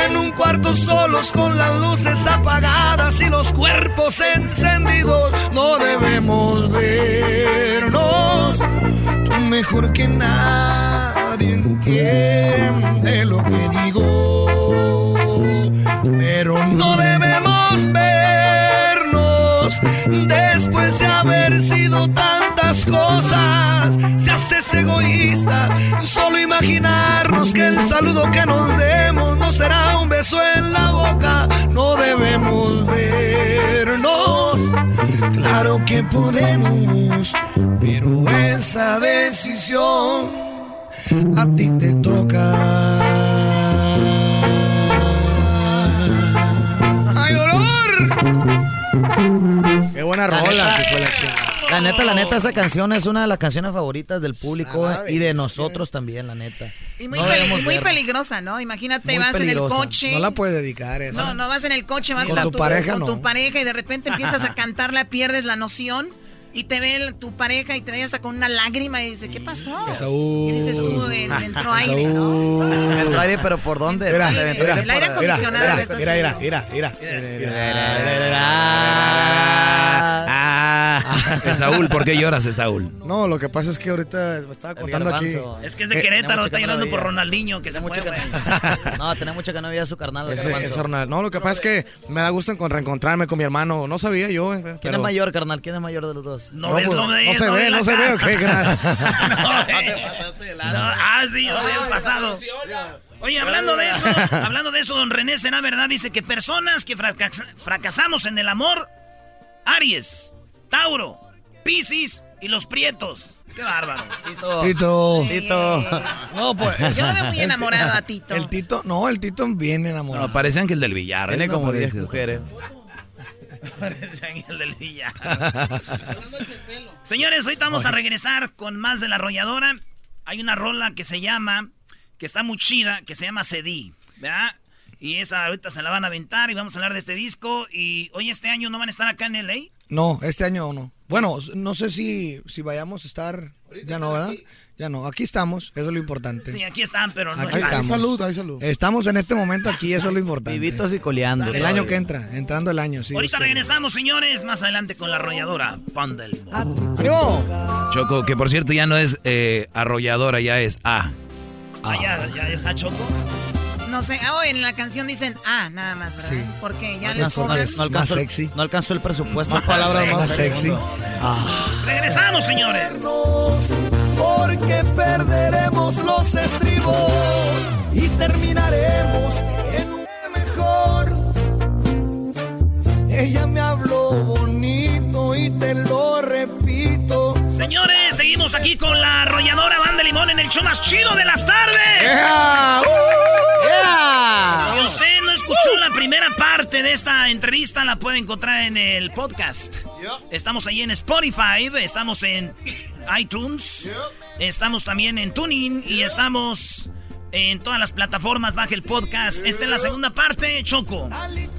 en un cuarto solos con las luces apagadas y los cuerpos encendidos. No debemos vernos. Tú mejor que nadie entiende lo que digo. Pero no debemos vernos después de haber sido tantas cosas. Si haces egoísta, solo imaginarnos que el saludo que nos demos no será un beso en la boca. No debemos vernos. Claro que podemos, pero esa decisión a ti te toca. ¡Ay, dolor! Qué buena La rola, la neta, la neta, esa canción es una de las canciones favoritas del público eh, y de nosotros también, la neta. Y muy, No peli- muy peligrosa, ¿no? Imagínate, Muy vas en el coche. No la puedes dedicar esa. No, no vas en el coche, vas Con con, tu pareja, con no. tu pareja y de repente empiezas a cantarla, pierdes la noción y te ve el- tu pareja y te ves con una lágrima y dice, ¿qué pasó? Esaú. Y dices tú, eh, entró aire, ¿no? Entró aire, pero ¿por dónde? Mira, mira, mira, El aire acondicionado mira, me está mira, mira, haciendo. Esaúl, ¿por qué lloras, Esaúl? No, lo que pasa es que ahorita me estaba contando aquí. Es que es de Eh, Querétaro, mucho está llorando lo por. Ronaldinho, que se fue, güey. No, tenía mucho que no su carnal. el Ese- garbanzo. ese Ronald. No, lo que pasa es que me da gusto encon- reencontrarme con mi hermano. No sabía yo. eh, ¿Quién pero- es mayor, carnal? ¿Quién es mayor de los dos? No, No, ves, pues, no ves, no se ve, no se ve, cara. ¿o qué, gran? No, eh. No, ah, sí, yo soy el pasado. Oye, hablando de eso, hablando de eso, don René será verdad, dice que personas que fracas- fracasamos en el amor, Aries, Tauro, Piscis y los Prietos. Qué bárbaro. Tito. Tito. No, pues. Yo lo veo muy enamorado a Tito. El Tito, no, el Tito viene enamorado. No, parece Ángel del Villar. Tiene como No 10 parece. mujeres. Parece Ángel del Villar. Señores, ahorita vamos a regresar con más de la arrolladora. Hay una rola que se llama, que está muy chida, que se llama Cedí, ¿verdad? Y esa ahorita se la van a aventar y vamos a hablar de este disco. Y hoy este año no van a estar acá en LA. No, este año no. Bueno, no sé si, si vayamos a estar. Ya no, ¿verdad? Ya no. Aquí estamos, eso es lo importante. Sí, aquí están, pero no Aquí están. estamos. salud, hay salud. Estamos en este momento aquí, eso es lo importante. Vivitos y coleando. El año que entra, entrando el año, sí. Ahorita quiere. regresamos, señores, más adelante con la arrolladora. Pan del Mundo. ¡Ánimo! Choco, que por cierto ya no es eh, arrolladora, ya es A. Ah, ya, ya está Choco. No sé, ah, oh, en la canción dicen ah, nada más, ¿verdad? Sí. Porque ya No les alcanzó, no cobran. alcanzó Más el- sexy. No alcanzó el presupuesto. Más palabras más sexy. Ah. Regresamos, señores. porque perderemos los estribos y terminaremos en un mejor. Ella me habló bonito y te lo repito. Señores, seguimos aquí con la arrolladora Banda Limón en el show más chido de las tardes. ¡Ea! Si usted no escuchó la primera parte de esta entrevista, la puede encontrar en el podcast. Estamos ahí en Spotify, estamos en iTunes, estamos también en Tuning y estamos en todas las plataformas, baje el podcast. Esta es la segunda parte, Choco.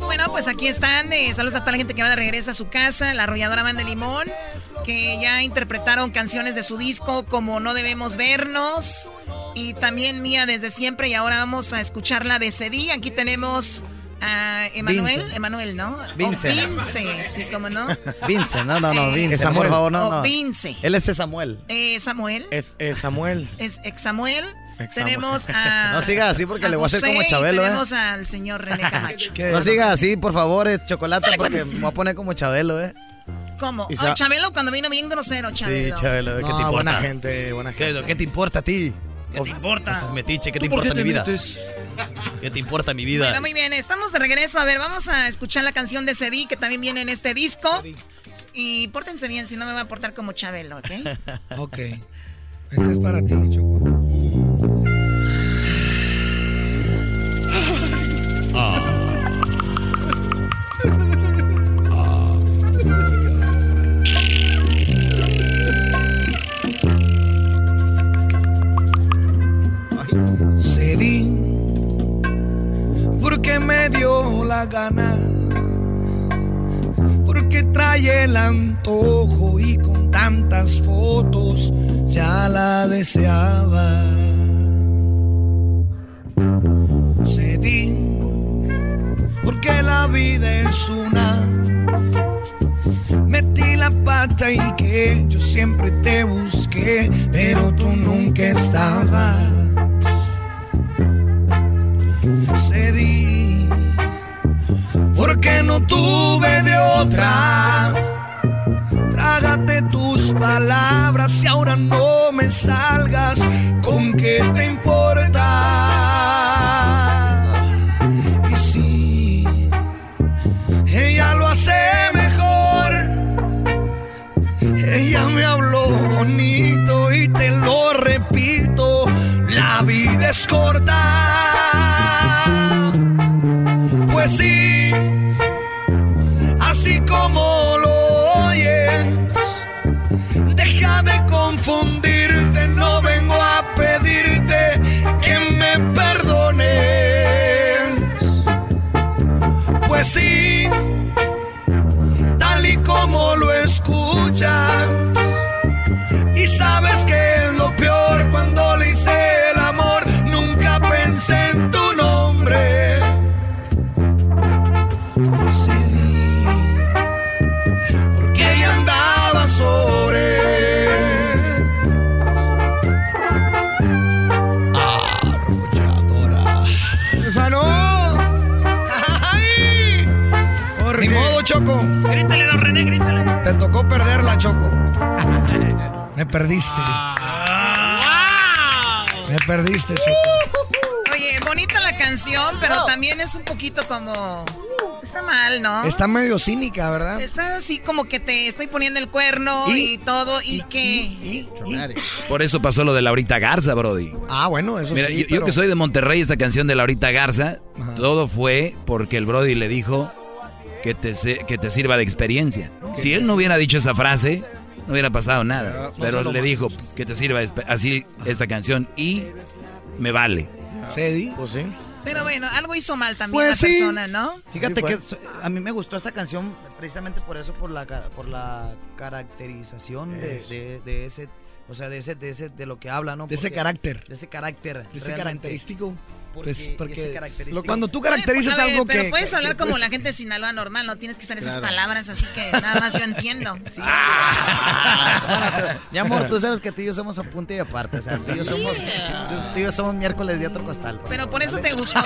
Bueno, pues aquí están. eh, saludos a toda la gente que va de regreso a su casa. La arrolladora Banda de Limón, que ya interpretaron canciones de su disco como No Debemos Vernos. Y también Mía desde siempre. Y ahora vamos a escucharla de Cedí. Aquí tenemos a Emanuel. Vince. Emanuel, ¿no? Vince. Oh, Vince, sí, cómo no. Vince, no, no, no, Eh, Vince, Samuel. por favor, no, Oh, no. Vince. Él es Samuel. Eh, Samuel. Es, es Samuel. Es ex Samuel. Tenemos a. No siga así porque a le voy a hacer José como y Chabelo, ¿eh? Tenemos al señor René Camacho. No siga así, por favor, eh, chocolate, porque me voy a poner como Chabelo, ¿eh? ¿Cómo? Sa- Chabelo cuando vino bien grosero, Chabelo. Sí, Chabelo, ¿qué No, te importa? buena gente, buena gente. ¿Qué, te importa a ti? ¿Qué te importa? Eso es metiche, ¿qué te ¿Tú por importa mi vida? metes? ¿Qué te importa mi vida? Bueno, muy bien, estamos de regreso. A ver, vamos a escuchar la canción de Cedí, que también viene en este disco. Y pórtense bien, si no me voy a portar como Chabelo, ¿ok? Ok. Este es para ti, Choco. La porque trae el antojo y con tantas fotos ya la deseaba. Cedí porque la vida es una. Metí la pata y que yo siempre te busqué, pero tú nunca estabas. Cedí porque no tuve de otra. Trágate tus palabras y ahora no me salgas con qué te importa. Y si ella lo hace mejor, ella me habló bonito Pues sí, tal y como lo escuchas, y sabes que es lo peor cuando le hice el amor, nunca pensé en tu Te tocó perderla, Choco. Me perdiste. Me perdiste, Choco. Oye, bonita la canción, pero también es un poquito como. Está mal, ¿no? Está medio cínica, ¿verdad? Está así como que te estoy poniendo el cuerno y, ¿Y? todo, y, que. Por eso pasó lo de Laurita Garza, Brody. Ah, bueno, eso Mira, sí. yo, yo pero- que soy de Monterrey, esta canción de Laurita Garza, todo fue porque el Brody le dijo que te, se- que te sirva de experiencia. Si él no hubiera dicho esa frase, no hubiera pasado nada. No Pero le dijo que te sirva así esta canción y me vale. Cedi. Pues sí. Pero bueno, algo hizo mal también Pues la sí. persona, ¿no? Fíjate que a mí me gustó esta canción precisamente por eso, por la por la caracterización de, de- de ese, o sea, de ese, de ese, de lo que habla, ¿no? De ese carácter. De ese carácter. De ese realmente. característico. Porque, Pues, porque lo- cuando tú caracterizas Oye, pues, ver, algo pero que- puedes que- hablar que, como pues- la gente de Sinaloa normal, no tienes que usar esas Claro. palabras, así que nada más yo entiendo. Sí. Mi amor, tú sabes que tú y yo somos a punto y aparte. O sea, tú y yo somos, tú, tú y yo somos miércoles de otro costal. por Pero favor, por eso ¿sale? te gustó,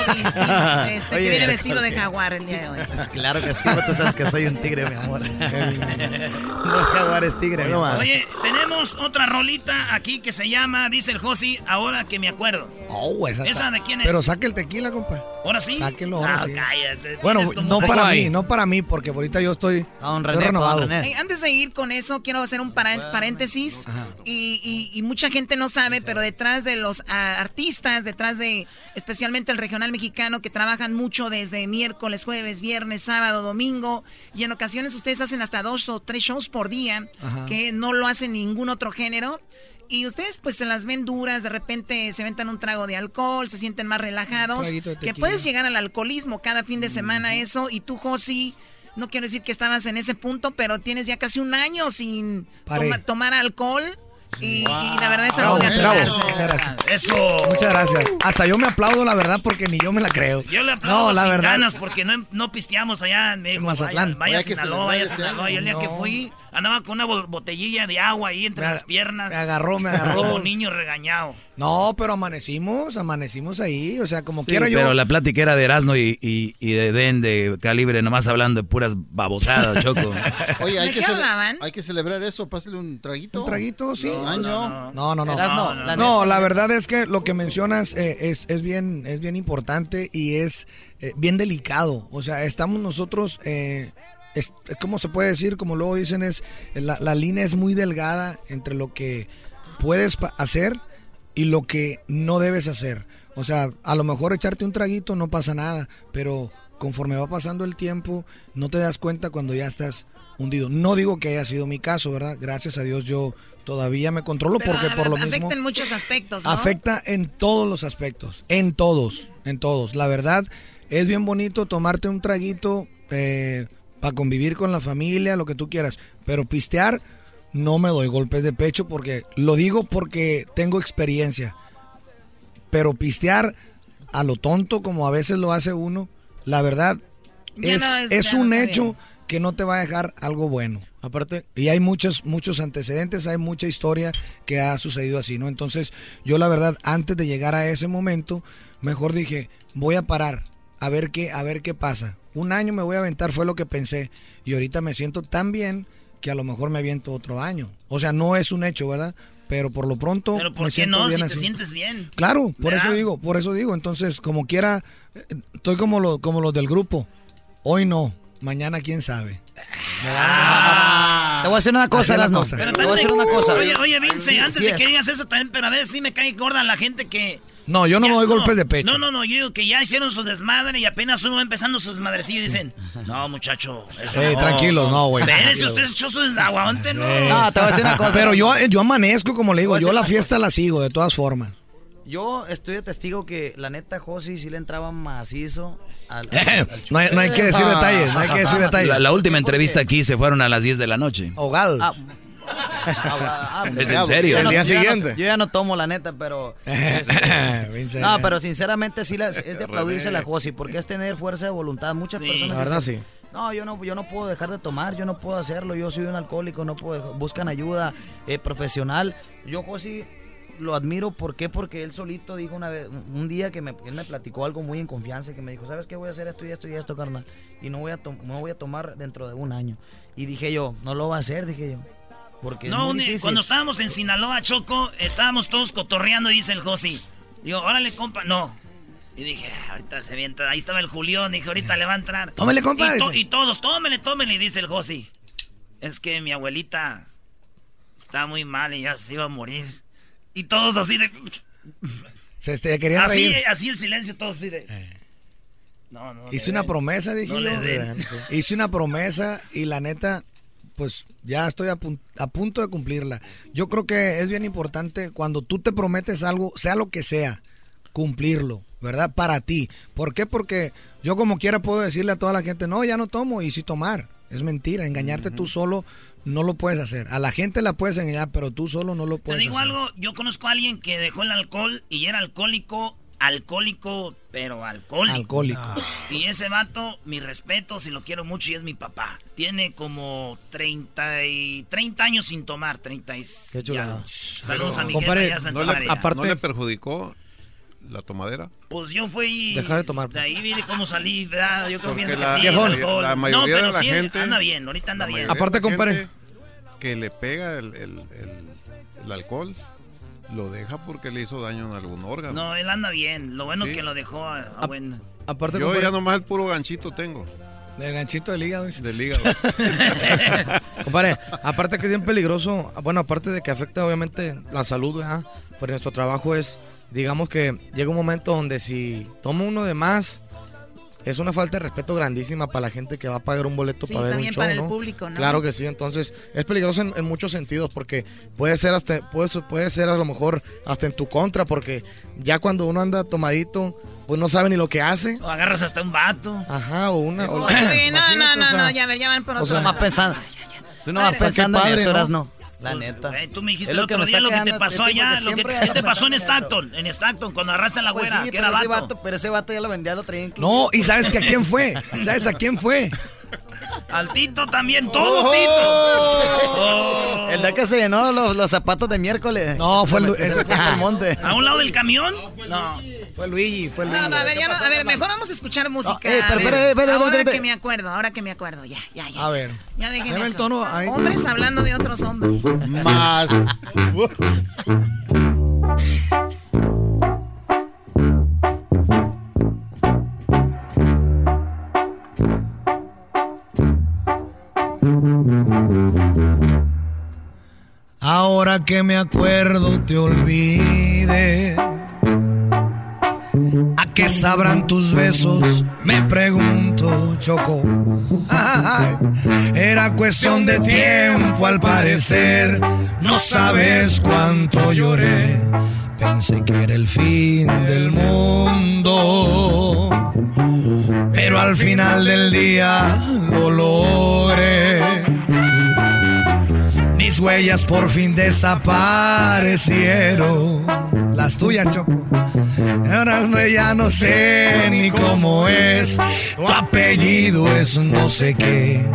este, Oye, que viene vestido de jaguar el día de hoy. Pues claro que sí, pero tú sabes que soy un tigre, mi amor. no es jaguar, es tigre, mi amor. Oye, tenemos otra rolita aquí que se llama, dice el Josi, ahora que me acuerdo. Oh, esa, ¿Esa de quién es? Pero saque el tequila, compa. ¿Ahora sí? Sáquelo ahora Ah, sí. cállate. Bueno, no para mí, no para mí, porque ahorita yo estoy, Don estoy René, renovado. don René. Hey, antes de ir con eso, quiero hacer un para- paréntesis. Y, y- y mucha gente no sabe, pero detrás de los ah, artistas, detrás de especialmente el regional mexicano, que trabajan mucho desde miércoles, jueves, viernes, sábado, domingo, y en ocasiones ustedes hacen hasta dos o tres shows por día, Ajá. que no lo hacen ningún otro género. Y ustedes pues se las ven duras, de repente se ventan un trago de alcohol, se sienten más relajados. Que puedes llegar al alcoholismo cada fin de semana eso. Y tú, Josi, no quiero decir que estabas en ese punto, pero tienes ya casi un año sin toma- tomar alcohol. Y, y la verdad es Bravo, algo de bravo. Muchas gracias. Eso. Muchas gracias. Hasta yo me aplaudo, la verdad, porque ni yo me la creo. Yo le aplaudo No, la sin verdad. ganas porque no, no pisteamos allá. Me dijo, Mazatlán. Vaya, vaya a Había que Sinaloa, vaya Sinaloa. Y el día que fui, andaba con una bo- botellilla de agua ahí entre Me- las piernas. me agarró, me agarró. Como niño regañado. No, pero amanecimos, amanecimos ahí. O sea, como Sí, quiera yo. pero la plática era de Erasmo y, y, y de Den de calibre, nomás hablando de puras babosadas, Choco. Oye, hay ¿De que, qué hablaban? hay que celebrar eso, pásale un traguito. Un traguito, sí. Un año. No, no, no. No, la no, neta. la verdad es que lo que mencionas eh, es, es bien, es bien importante y es eh, bien delicado. O sea, estamos nosotros, eh, es, ¿cómo se puede decir? Como luego dicen, es la, la línea es muy delgada entre lo que puedes hacer y lo que no debes hacer. O sea, a lo mejor echarte un traguito no pasa nada, pero conforme va pasando el tiempo, no te das cuenta cuando ya estás hundido. No digo que haya sido mi caso, ¿verdad? Gracias a Dios yo todavía me controlo Pero porque por lo afecta mismo en muchos aspectos, ¿no? afecta en todos los aspectos, en todos, en todos. La verdad es bien bonito tomarte un traguito para convivir con la familia, lo que tú quieras, pero pistear no me doy golpes de pecho porque lo digo porque tengo experiencia. Pero pistear a lo tonto como a veces lo hace uno, la verdad es, no es- es ya no un hecho bien. que no te va a dejar algo bueno. Aparte, y hay muchos muchos antecedentes, hay mucha historia que ha sucedido así, ¿no? Entonces, yo la verdad antes de llegar a ese momento, mejor dije, voy a parar, a ver qué a ver qué pasa. Un año me voy a aventar fue lo que pensé y ahorita me siento tan bien que a lo mejor me aviento otro año. O sea, no es un hecho, ¿verdad? Pero por lo pronto Pero ¿por me qué siento no? bien Si te sientes bien. Claro, por ¿Verdad? eso digo, por eso digo. Entonces, como quiera, estoy como, lo, como los del grupo. Hoy no, mañana quién sabe. Te voy a decir una cosa, Así es la Erasmo. cosa. Te voy a decir una cosa. Oye, oye, Vince, antes sí de que digas eso también, pero a veces sí me cae gorda la gente que... No, yo no Ya, me doy golpes de pecho. No, no, no, yo digo que ya hicieron su desmadre y apenas uno va empezando su desmadrecillo y dicen, no, muchacho, eso Ey, no, tranquilos, no, güey. Espérese, Tranquilos. usted es choso del aguante, no. Eh, Pero yo, yo amanezco, como le digo, yo la fiesta la sigo, de todas formas. Yo estoy de testigo que la neta Josi sí le entraba macizo al, Eh, al no hay- no hay que decir Ah. detalles, no hay que decir detalles. La, la última entrevista aquí se fueron a las 10 de la noche. Ahogados. Ah, ¿Es en serio? El día yo ya no- siguiente. yo ya no tomo la neta, pero. este, no, pero sinceramente sí es de aplaudirse la Josi, porque es tener fuerza de voluntad. Muchas personas. la verdad dicen, sí. No, yo no, yo no puedo dejar de tomar, yo no puedo hacerlo, yo soy un alcohólico, no puedo, dejar-". buscan ayuda eh, profesional. Yo, Josi, lo admiro, ¿por qué? Porque él solito dijo una vez, un día que me, él me platicó algo muy en confianza, que me dijo, ¿sabes qué? Voy a hacer esto y esto y esto, carnal, y no voy a, to- no voy a tomar dentro de un año. Y dije yo, no lo va a hacer, dije yo. Porque No, cuando estábamos en Sinaloa, Choco, estábamos todos cotorreando, dice el Josi. Digo, órale, compa, no. Y dije, "Ah, ahorita se avienta. Ahí estaba el Julián, dije, ahorita le va a entrar. Tómele, compa, Y, to- y todos, tómele, tómele, dice el Josi. Es que mi abuelita está muy mal y ya se iba a morir. Y todos así de. Se este, querían Así, reír. así el silencio, todos así de. No, no. Hice una den. promesa, dije No. Hice una promesa y la neta, pues ya estoy a, pun- a punto de cumplirla. Yo creo que es bien importante cuando tú te prometes algo, sea lo que sea, cumplirlo, ¿verdad? Para ti. ¿Por qué? Porque yo como quiera puedo decirle a toda la gente, no, ya no tomo y sí tomar. Es mentira, engañarte tú solo no lo puedes hacer. A la gente la puedes engañar, pero tú solo no lo Te puedes digo hacer. algo, yo conozco a alguien que dejó el alcohol y era alcohólico, alcohólico, pero alcohólico. Alcohólico. Y ese vato, mi respeto, si lo quiero mucho y es mi papá. Tiene como 30, y, 30 años sin tomar, 30 y... Qué ya. Saludos a mi Compadre, Santa ¿no le, aparte, ¿No le perjudicó la tomadera? Pues yo fui... Dejar de tomar. De ahí viene cómo salí, ¿verdad? Yo creo pienso la, que sí, alcohol. la mayoría no, pero de la sí, gente... anda bien, ahorita anda bien. la gente Que le pega el, el- el- el alcohol, lo deja porque le hizo daño en algún órgano. No, él anda bien. Lo bueno Sí. que lo dejó a, a buen... Aparte, Yo compadre- ya nomás el puro ganchito tengo. El ganchito del hígado. dice. Del hígado. Compadre, aparte que es bien peligroso, bueno, aparte de que afecta obviamente la salud, ¿verdad? Pero nuestro trabajo es, digamos que llega un momento donde si toma uno de más, es una falta de respeto grandísima para la gente que va a pagar un boleto Sí, para ver un show, para el ¿no? público, ¿no? Claro que sí, entonces es peligroso en, en muchos sentidos porque puede ser hasta puede, puede ser a lo mejor hasta en tu contra porque ya cuando uno anda tomadito, pues no sabe ni lo que hace. O agarras hasta un vato. Ajá, o una o- Oye, no, no, no, o sea, no, ya, ver, ya van por o otro sea, lado. Más pensando. Tú no vas ver, pensando en eso, ¿no? eras no. La Pues, neta. tú me dijiste Es el lo que otro día lo que te pasó de allá, lo que, siempre ¿qué te pasó en. Stockton, en Stockton, cuando agarraste a la Pues güera, sí, que pero era ese, vato. vato, pero ese vato ya lo vendía, lo traía incluido. No, y sabes que a quién fue? ¿Sabes a quién fue? Al Tito también, todo Tito. Oh. El día que se llenó los, los zapatos de miércoles. No, fue el, Se ese- fue al monte. ¿A un lado del camión? No. Fue Luigi, fue Luigi. No, no, a ver, ya no, a ver, mejor vamos a escuchar música. eh, pero, pero, pero, ahora que me acuerdo, ahora que me acuerdo, ya, ya, ya. A ver. Ya eso. tono ahí. Hombres hablando de otros hombres. Más. Ahora que me acuerdo te olvide. ¿A qué sabrán tus besos? Me pregunto, Choco. Era cuestión de tiempo al parecer. No sabes cuánto lloré. Pensé que era el fin del mundo. Pero al final del día lo logré. Mis huellas por fin desaparecieron. Las tuyas, Choco. Ya no sé ni cómo es. Tu apellido es no sé qué.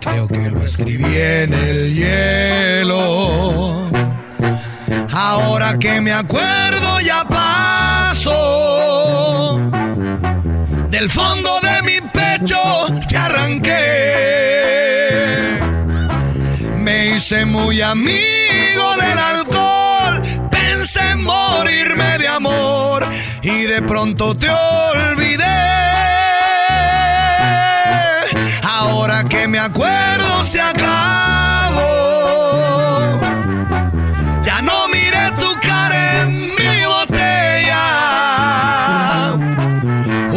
Creo que lo escribí en el hielo. Ahora que me acuerdo ya paso. Del fondo de mi pecho te arranqué. Me hice muy amigo del alcohol. Pensé en morirme de amor de pronto te olvidé. Ahora que me acuerdo se acabó. Ya no miré tu cara en mi botella.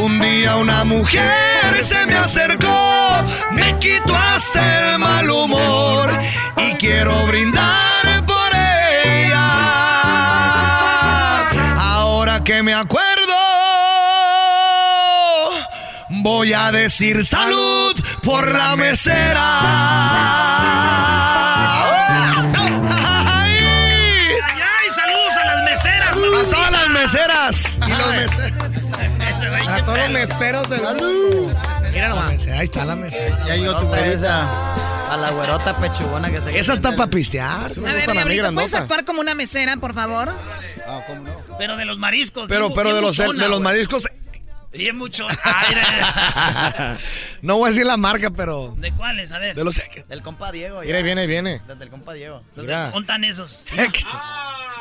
Un día una mujer se me acercó, me quitó hasta el mal humor y quiero brindar voy a decir salud por la mesera. ¡Ay! ¡Ay, ay! ¡Saludos a las meseras! A todas las meseras. Y los Ay. meseros. A todos los meseros del mundo. Mira nomás. Ahí está la mesera. Ya llegó tu A la güerota pechugona que te Esa está para pistear. A ver, Diablito, ¿puedes actuar como una mesera, por favor? Ah, ¿cómo no? Pero de los mariscos. Pero, pero de los, de los güey. Mariscos. Bien mucho. Ay, de- No voy a decir la marca, pero. ¿De cuáles? A ver. De los. Del compa Diego. Viene, viene, viene. Desde el compa Diego. Mira. ¿Contan esos?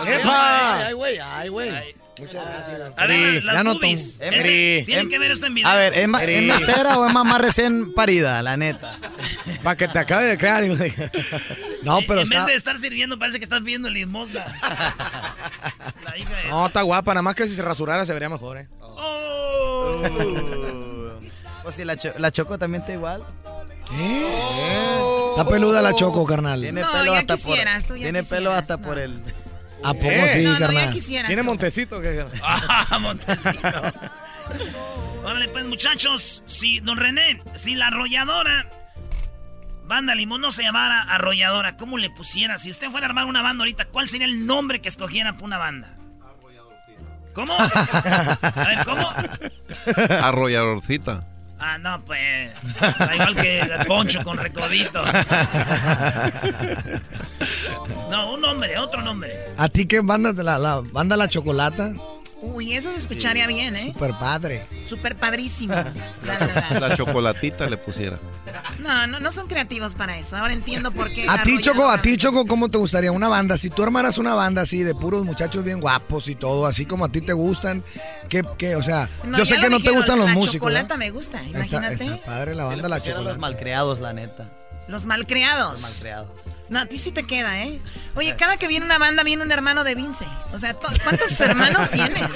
¡Epa! Ay, güey, ay, güey. Muchas gracias. A ver, las ya no boobies. Este-. Tienen que ver esto en video. A ver, ¿es, ma-. ¿es mesera o es mamá recién parida, la neta? Para que te acabe de crear. No, pero en vez de estar sirviendo, parece que estás pidiendo limosna. La hija de... No, está guapa. Nada más que si se rasurara se vería mejor, eh. Oh. Pues si la, cho- la Choco también está igual. Está peluda la choco, carnal. Tiene No, pelo ya hasta quisieras, tú por ya Tiene pelo hasta no. por el ¿A poco ¿Eh? sí, No, no, ya carnal? quisieras Tiene. Montecito. que Ah, Montecito. Órale, pues, muchachos. Si, don René, si la arrolladora. Banda Limón no se llamara arrolladora, ¿cómo le pusiera? Si usted fuera a armar una banda ahorita, ¿cuál sería el nombre que escogiera para una banda? ¿Cómo? A ver, ¿cómo? Arrolladorcita. Ah, no, pues. Igual que el poncho con recodito. No, un nombre, otro nombre. ¿A ti qué banda de la, la banda La Chocolata? Uy, eso se escucharía bien, ¿eh? Super padre. Súper padrísimo. La verdad. La chocolatita le pusiera. No, no, no son creativos para eso. Ahora entiendo por qué. A ti. Choco, a ti, Choco, ¿cómo te gustaría una banda? Si tú armaras una banda así de puros muchachos bien guapos y todo, así como a ti te gustan, ¿qué, qué? O sea, No, yo sé que no te gustan los la músicos. chocolata ¿verdad? me gusta, Está, imagínate. está padre la banda La los Chocolata. malcriados, la neta. Los malcriados. Los malcriados. No, a ti sí te queda, ¿eh? Oye, cada que viene una banda viene un hermano de Vince. O sea, to- ¿cuántos hermanos tienes?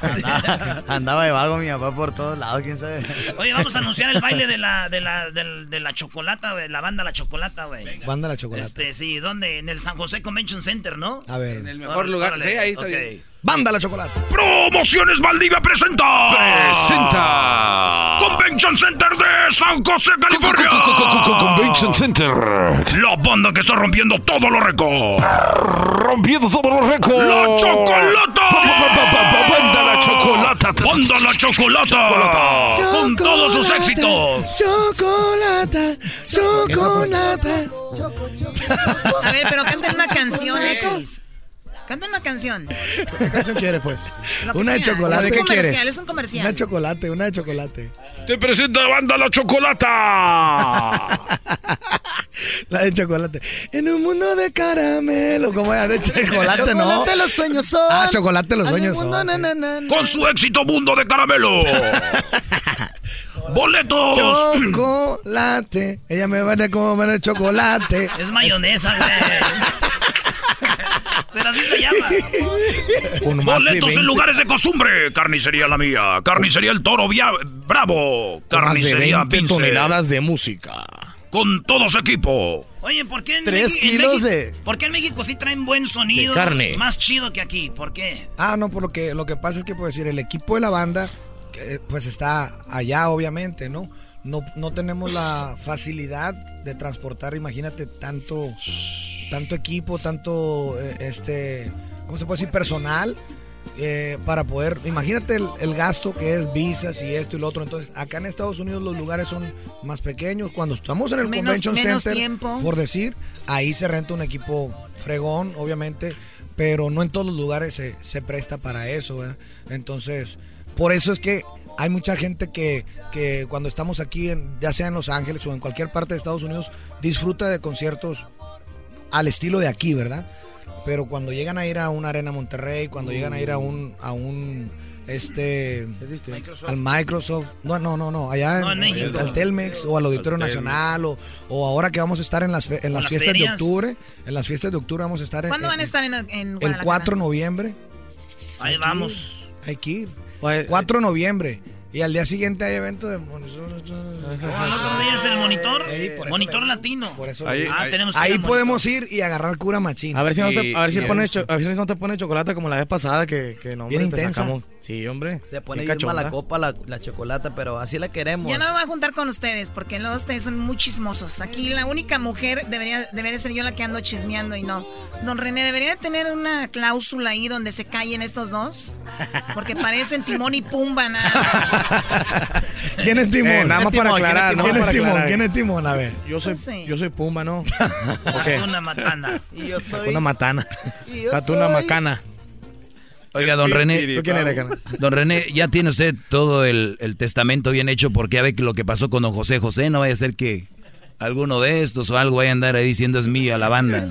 Andaba, andaba de vago mi papá por todos lados, quién sabe. Oye, vamos a anunciar el baile de la, de la, de la chocolata, la banda La Chocolata, güey. Banda La Chocolata. Este, sí, ¿dónde? En el San José Convention Center, ¿no? A ver. En el mejor lugar. Sí, ahí está bien. Banda La Chocolata. Promociones Valdivia presenta. Presenta. Convention Center de San José, California. Convention Center. La banda que está rompiendo todos los récords. Rompiendo todos los récords. ¡La Chocolata! Banda La Chocolata. ¡Banda La Chocolata! Con todos sus éxitos. Chocolata, chocolata. A ver, pero canten una canción, X. Canta una canción. ¿Qué canción quieres, pues? Una de chocolate. Es un ¿Qué comercial, quieres? es un comercial. Una de chocolate, una de chocolate. Te presenta Banda La Chocolata. La de chocolate. En un mundo de caramelo. ¿Cómo es? De chocolate, ¿no? Chocolate los sueños son. Ah, chocolate los sueños mundo, son. na, na, na. Con su éxito Mundo de Caramelo. Boletos. Chocolate. Ella me va a comer el chocolate. Es mayonesa, güey. Pero así se llama. Un más de Boletos en 20. lugares de costumbre. Carnicería la mía. Carnicería el toro Via- bravo. Carnicería Más de 20 Vince. toneladas de música. Con todo su equipo. Oye, ¿por qué en, Tres en kilos México- de- ¿Por qué en México sí traen buen sonido? De carne. Más chido que aquí. ¿Por qué? Ah, no, por lo que lo que pasa es que puedo decir, el equipo de la banda que, pues está allá obviamente, ¿no? No no tenemos la facilidad de transportar, imagínate tanto tanto equipo, tanto eh, este, ¿cómo se puede decir? personal eh, para poder, imagínate el, el gasto que es visas y esto y lo otro. Entonces, acá en Estados Unidos los lugares son más pequeños. Cuando estamos en el Menos- Convention menos Center, tiempo. por decir, ahí se renta un equipo fregón, obviamente, pero no en todos los lugares se, se presta para eso. ¿verdad? Entonces, por eso es que hay mucha gente que, que cuando estamos aquí, en- ya sea en Los Ángeles o en cualquier parte de Estados Unidos, disfruta de conciertos al estilo de aquí, ¿verdad? Pero cuando llegan a ir a una arena Monterrey, cuando llegan a ir a un a un este al Microsoft, no no no no, allá No, en, en México. al Telmex o al Auditorio Al. Nacional o, o ahora que vamos a estar en las fe- en las las fiestas ferias. de octubre, en las fiestas de octubre vamos a estar en, ¿Cuándo van a en- estar en, en el Guadalajara? 4 de noviembre. Ahí vamos. Hay que ir. 4 de noviembre. Y al día siguiente hay evento de... Oh, el otro día es el monitor. monitor latino. Por eso Ahí- ah, ahí- tenemos Ahí podemos ir y agarrar cura machín. A ver si no te, a ver si pones, cho- a ver si no te pone chocolate como la vez pasada que, que no, Bien te intensa. sacamos. Sí, hombre. Se pone bien bien mala copa la, la chocolata, pero así la queremos. Ya no me voy a juntar con ustedes porque los ustedes son muy chismosos. Aquí la única mujer debería, debería ser yo la que ando chismeando y no. Don René, ¿debería tener una cláusula ahí donde se callen estos dos? Porque parecen Timón y Pumba, nada. ¿Quién es Timón? Eh, nada más para aclarar, ¿Quién nada es Timón? ¿Quién es Timón? A ver. Yo soy, Sí. yo soy Pumba, ¿no? Ok. Una matana. Y yo soy... Una matana. Y yo macana. Oiga, don René. ¿Tú quién cana? Don René, ya tiene usted todo el, el testamento bien hecho porque ya ve que lo que pasó con don José José. No vaya a ser que alguno de estos o algo vaya a andar ahí diciendo es mía la banda.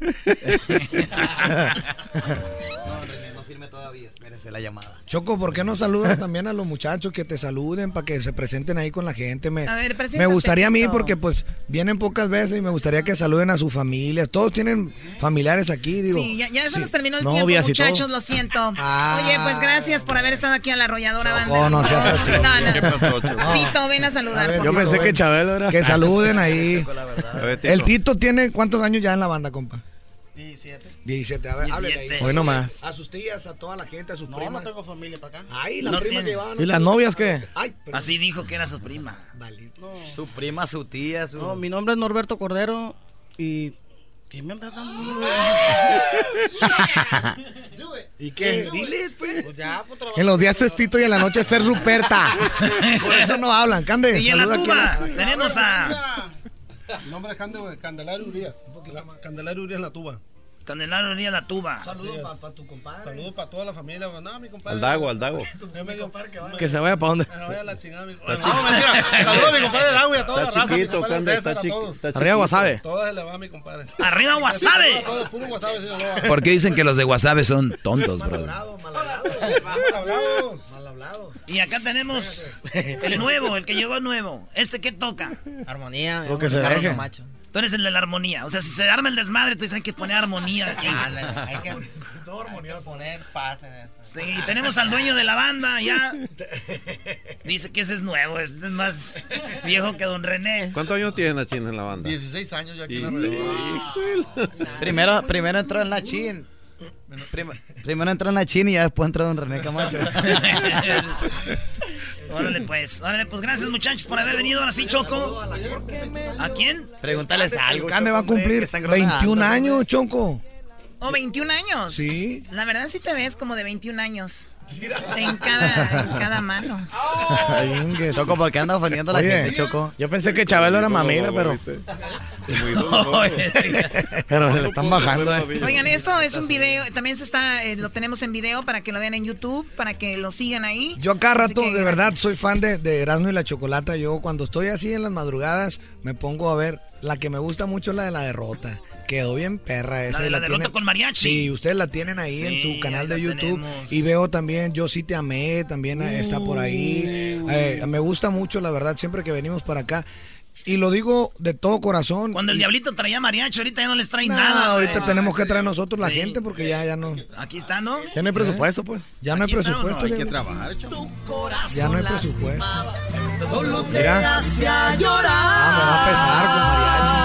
la llamada. Choco, ¿por qué no saludas también a los muchachos que te saluden para que se presenten ahí con la gente? Me, A ver, me gustaría a mí porque pues vienen pocas veces y me gustaría que saluden a su familia. Todos tienen familiares aquí, digo. Sí, ya, ya se Sí. nos terminó el tiempo, muchachos, lo siento. Ah. Oye, pues gracias por haber estado aquí a la arrolladora banda. No seas así. No, no. ¿Qué pasó, Choco? Tito, ven a saludar. A ver, por Yo pensé ven. que Chabelo era. Que saluden ahí. A ver, Tito. El Tito tiene cuántos años ya en la banda, compa? 17. 17, a ver, háblele ahí. 17. Hoy nomás. A sus tías, a toda la gente, a sus primas. No, no tengo familia para acá. Ay, la No prima tiene. que va. ¿Y las novias qué? Ay, perdón. Así dijo que era su prima. Su prima, su tía, su... No, mi nombre es Norberto Cordero y... ¿Qué me anda dando? ¿Y qué? Dile, pues. En los días es Tito y en la noche es ser Ruperta. Por eso no hablan. Cande, Y en la saluda aquí a tuba tenemos a Mi nombre es Cande- Candelario Urias. La- Candelario Urias la tuba. Candelario Urias la tuba. Saludos para tu compadre. Saludos para toda la familia. No, mi compadre. Al Dago, al Dago. Dio- Que se vaya para dónde. Me vaya a la chingada, mi- No, mentira. Saludos a mi compadre Dago y a toda la Está raza. mi chiquito, César, está a chiqui- todos. está Arriba chiquito. Wasabe. Todas se le va, mi compadre. ¡Arriba, Wasabe! Todo puro Wasabe, Sinaloa. ¿Por qué dicen que los de Wasabe son tontos, bro? Mal hablados. Y acá tenemos el nuevo, el que llegó nuevo. ¿Este qué toca? Armonía. Lo que se Carlos deje. Camacho. Tú eres el de la armonía. O sea, si se arma el desmadre, tú dices, hay que poner armonía aquí. Hay que todo armonioso. poner paz en esto. Sí, tenemos al dueño de la banda ya. Dice que ese es nuevo, este es más viejo que don René. ¿Cuántos años tiene Nachín en la banda? 16 años ya aquí en la red. Primero, primero entró en la chin. Prim- primero entró en la chin y ya después entró en René Camacho. Órale pues, órale pues, gracias muchachos por haber venido. Ahora sí, Choco. ¿A quién? Pregúntales algo. Cande va a cumplir que sangrona 21 algo. años, Choco. ¿O 21 años? Sí. La verdad sí te ves como de 21 años. En cada, en cada mano. Choco, ¿por qué anda ofendiendo a la Oye, gente, Choco? Yo pensé que Chabelo era mamila, pero. pero se le están bajando. eh. Oigan, esto es un video, también se está, eh, lo tenemos en video para que lo vean en YouTube, para que lo sigan ahí. Yo cada rato, que de verdad, soy fan de, de Erasmo y la Chocolata. Yo cuando estoy así en las madrugadas, me pongo a ver. La que me gusta mucho es la de la derrota. Quedó bien perra esa. de y la derrota con mariachi. Sí, ustedes la tienen ahí en su canal de la YouTube. tenemos. Y veo también Yo sí te amé, también eh, está por ahí. Eh, me gusta mucho, la verdad, siempre que venimos para acá. Y lo digo de todo corazón. Cuando el diablito traía mariachi, ahorita ya no les trae nada. ahorita tenemos que traer nosotros la gente porque ya, ya no. Aquí está, ¿no? Ya no hay presupuesto, pues. Ya no hay presupuesto. Hay que trabajar. Ya no hay presupuesto. Solo te Mira. hacía llorar. Ah, me va a pesar con mariachi.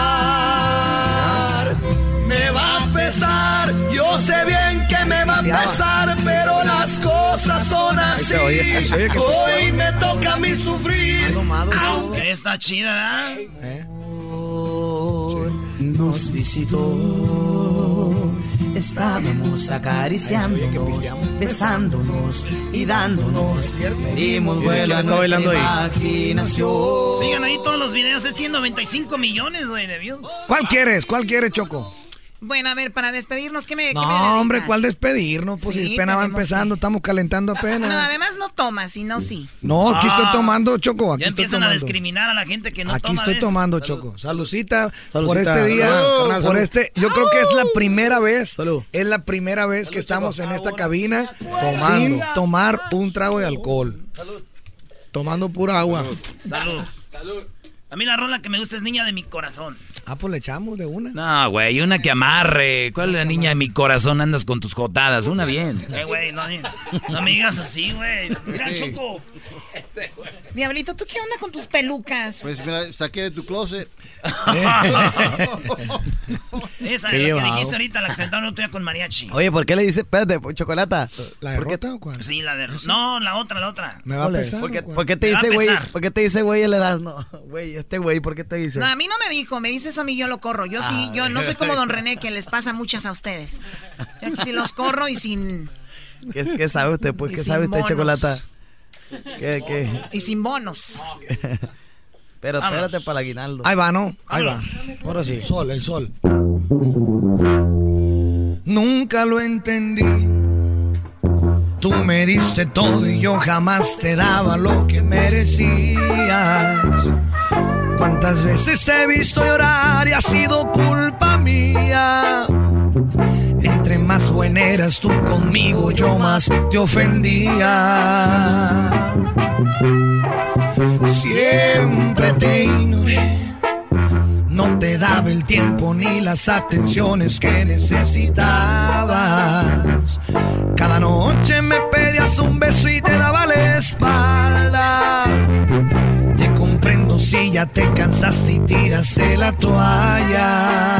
Me va a pesar, yo sé bien que me va a pesar, pero las cosas son así. Hoy me toca a mí sufrir. Que está chida, ¿verdad? Nos visitó. Estábamos acariciándonos, besándonos y dándonos. Dimos vuelo a nuestra imaginación. Sigan ahí todos los videos. Es tiene 95 millones, güey, de views. ¿Cuál quieres? ¿Cuál quieres, Choco? Bueno, a ver, para despedirnos, ¿qué me, qué me No, hombre, ¿cuál despedirnos? Pues Sí, si apenas va empezando, estamos calentando No, apenas. además no tomas, sino sí. No, aquí Ah. estoy tomando, Choco. Aquí Ya estoy empiezan a tomando. discriminar a la gente que no Aquí toma. estoy ¿ves? tomando, Choco. Salucita, por este día. Salud, carnal, por salud. este, yo creo que es la primera vez. Es la primera vez que estamos en esta cabina sin tomar un trago de alcohol. Tomando pura agua. Salud. A mí la rola que me gusta es Niña de mi corazón. Ah, pues le echamos de una. No, güey, una que amarre. ¿Cuál es la niña de mi corazón? Andas con tus jotadas. Una bien. Eh, güey, no, no me digas así, güey. Mira, Sí. Choco. Diablito, ¿tú qué onda con tus pelucas? Pues mira, saqué de tu closet. Esa Qué es la que dijiste ahorita, la que sentaron otro día con mariachi. Oye, ¿por qué le dice, espérate, chocolata? ¿La ¿Por qué- derrota o cuál? Sí, la de... No, la otra, la otra. ¿Me va a pesar? ¿Por qué, por qué te dice, güey? ¿Por qué te dice, güey, el Erasmo? Güey, este güey, ¿por qué te dice? No, a mí no me dijo, me dice eso a mí, yo lo corro. Yo sí, Ah. yo no soy como Don René, que les pasa muchas a ustedes. Yo aquí sí los corro y sin, ¿Qué, qué sabe usted? Pues, ¿qué sabe usted, chocolata? ¿Qué, qué? y sin bonos. Pero Vámonos. espérate para el aguinaldo. Ahí va, ¿no? Ahí va. Ahora sí. Sol, el sol. Nunca lo entendí. Tú me diste todo y yo jamás te daba lo que merecías. ¿Cuántas veces te he visto llorar y ha sido culpa mía? Entre más buena eras tú conmigo, yo más te ofendía. Siempre te ignoré. No te daba el tiempo ni las atenciones que necesitabas. Cada noche me pedías un beso y te daba la espalda. Te comprendo si ya te cansaste y tiraste la toalla.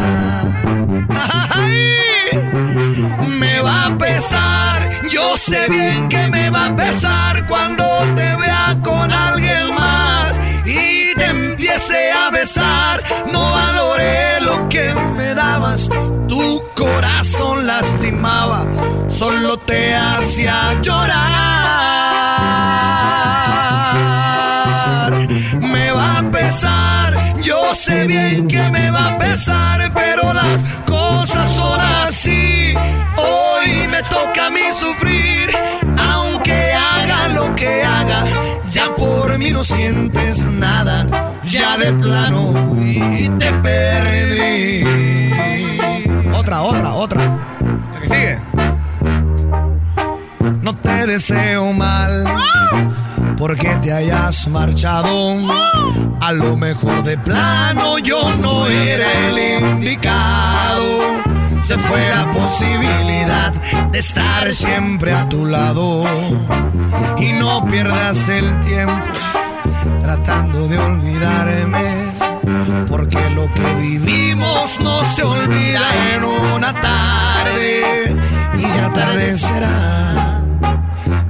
Me va a pesar, yo sé bien que me va a pesar cuando te vea con alguien No valoré lo que me dabas, tu corazón lastimaba, solo te hacía llorar. Me va a pesar, yo sé bien que me va a pesar, pero las cosas son así. Hoy me toca a mí sufrir, mí no sientes nada, ya de plano y te perdí. Otra, otra, otra. La que sigue. No te deseo mal. porque te hayas marchado. A lo mejor de plano yo no era el indicado. Se fue la posibilidad de estar siempre a tu lado. Y no pierdas el tiempo tratando de olvidarme. Porque lo que vivimos no se olvida en una tarde. Y ya tarde será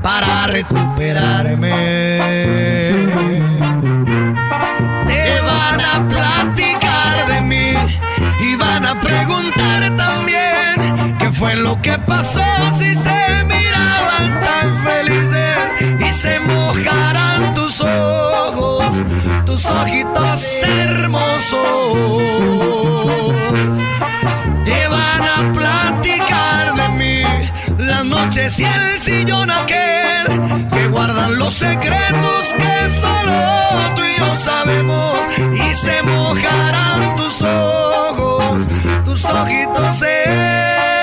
para recuperarme. Fue lo que pasó si se miraban tan felices y se mojarán tus ojos, tus ojitos hermosos. Te van a platicar de mí las noches y el sillón aquel que guardan los secretos que solo tú y yo sabemos y se mojarán tus ojos, tus ojitos hermosos.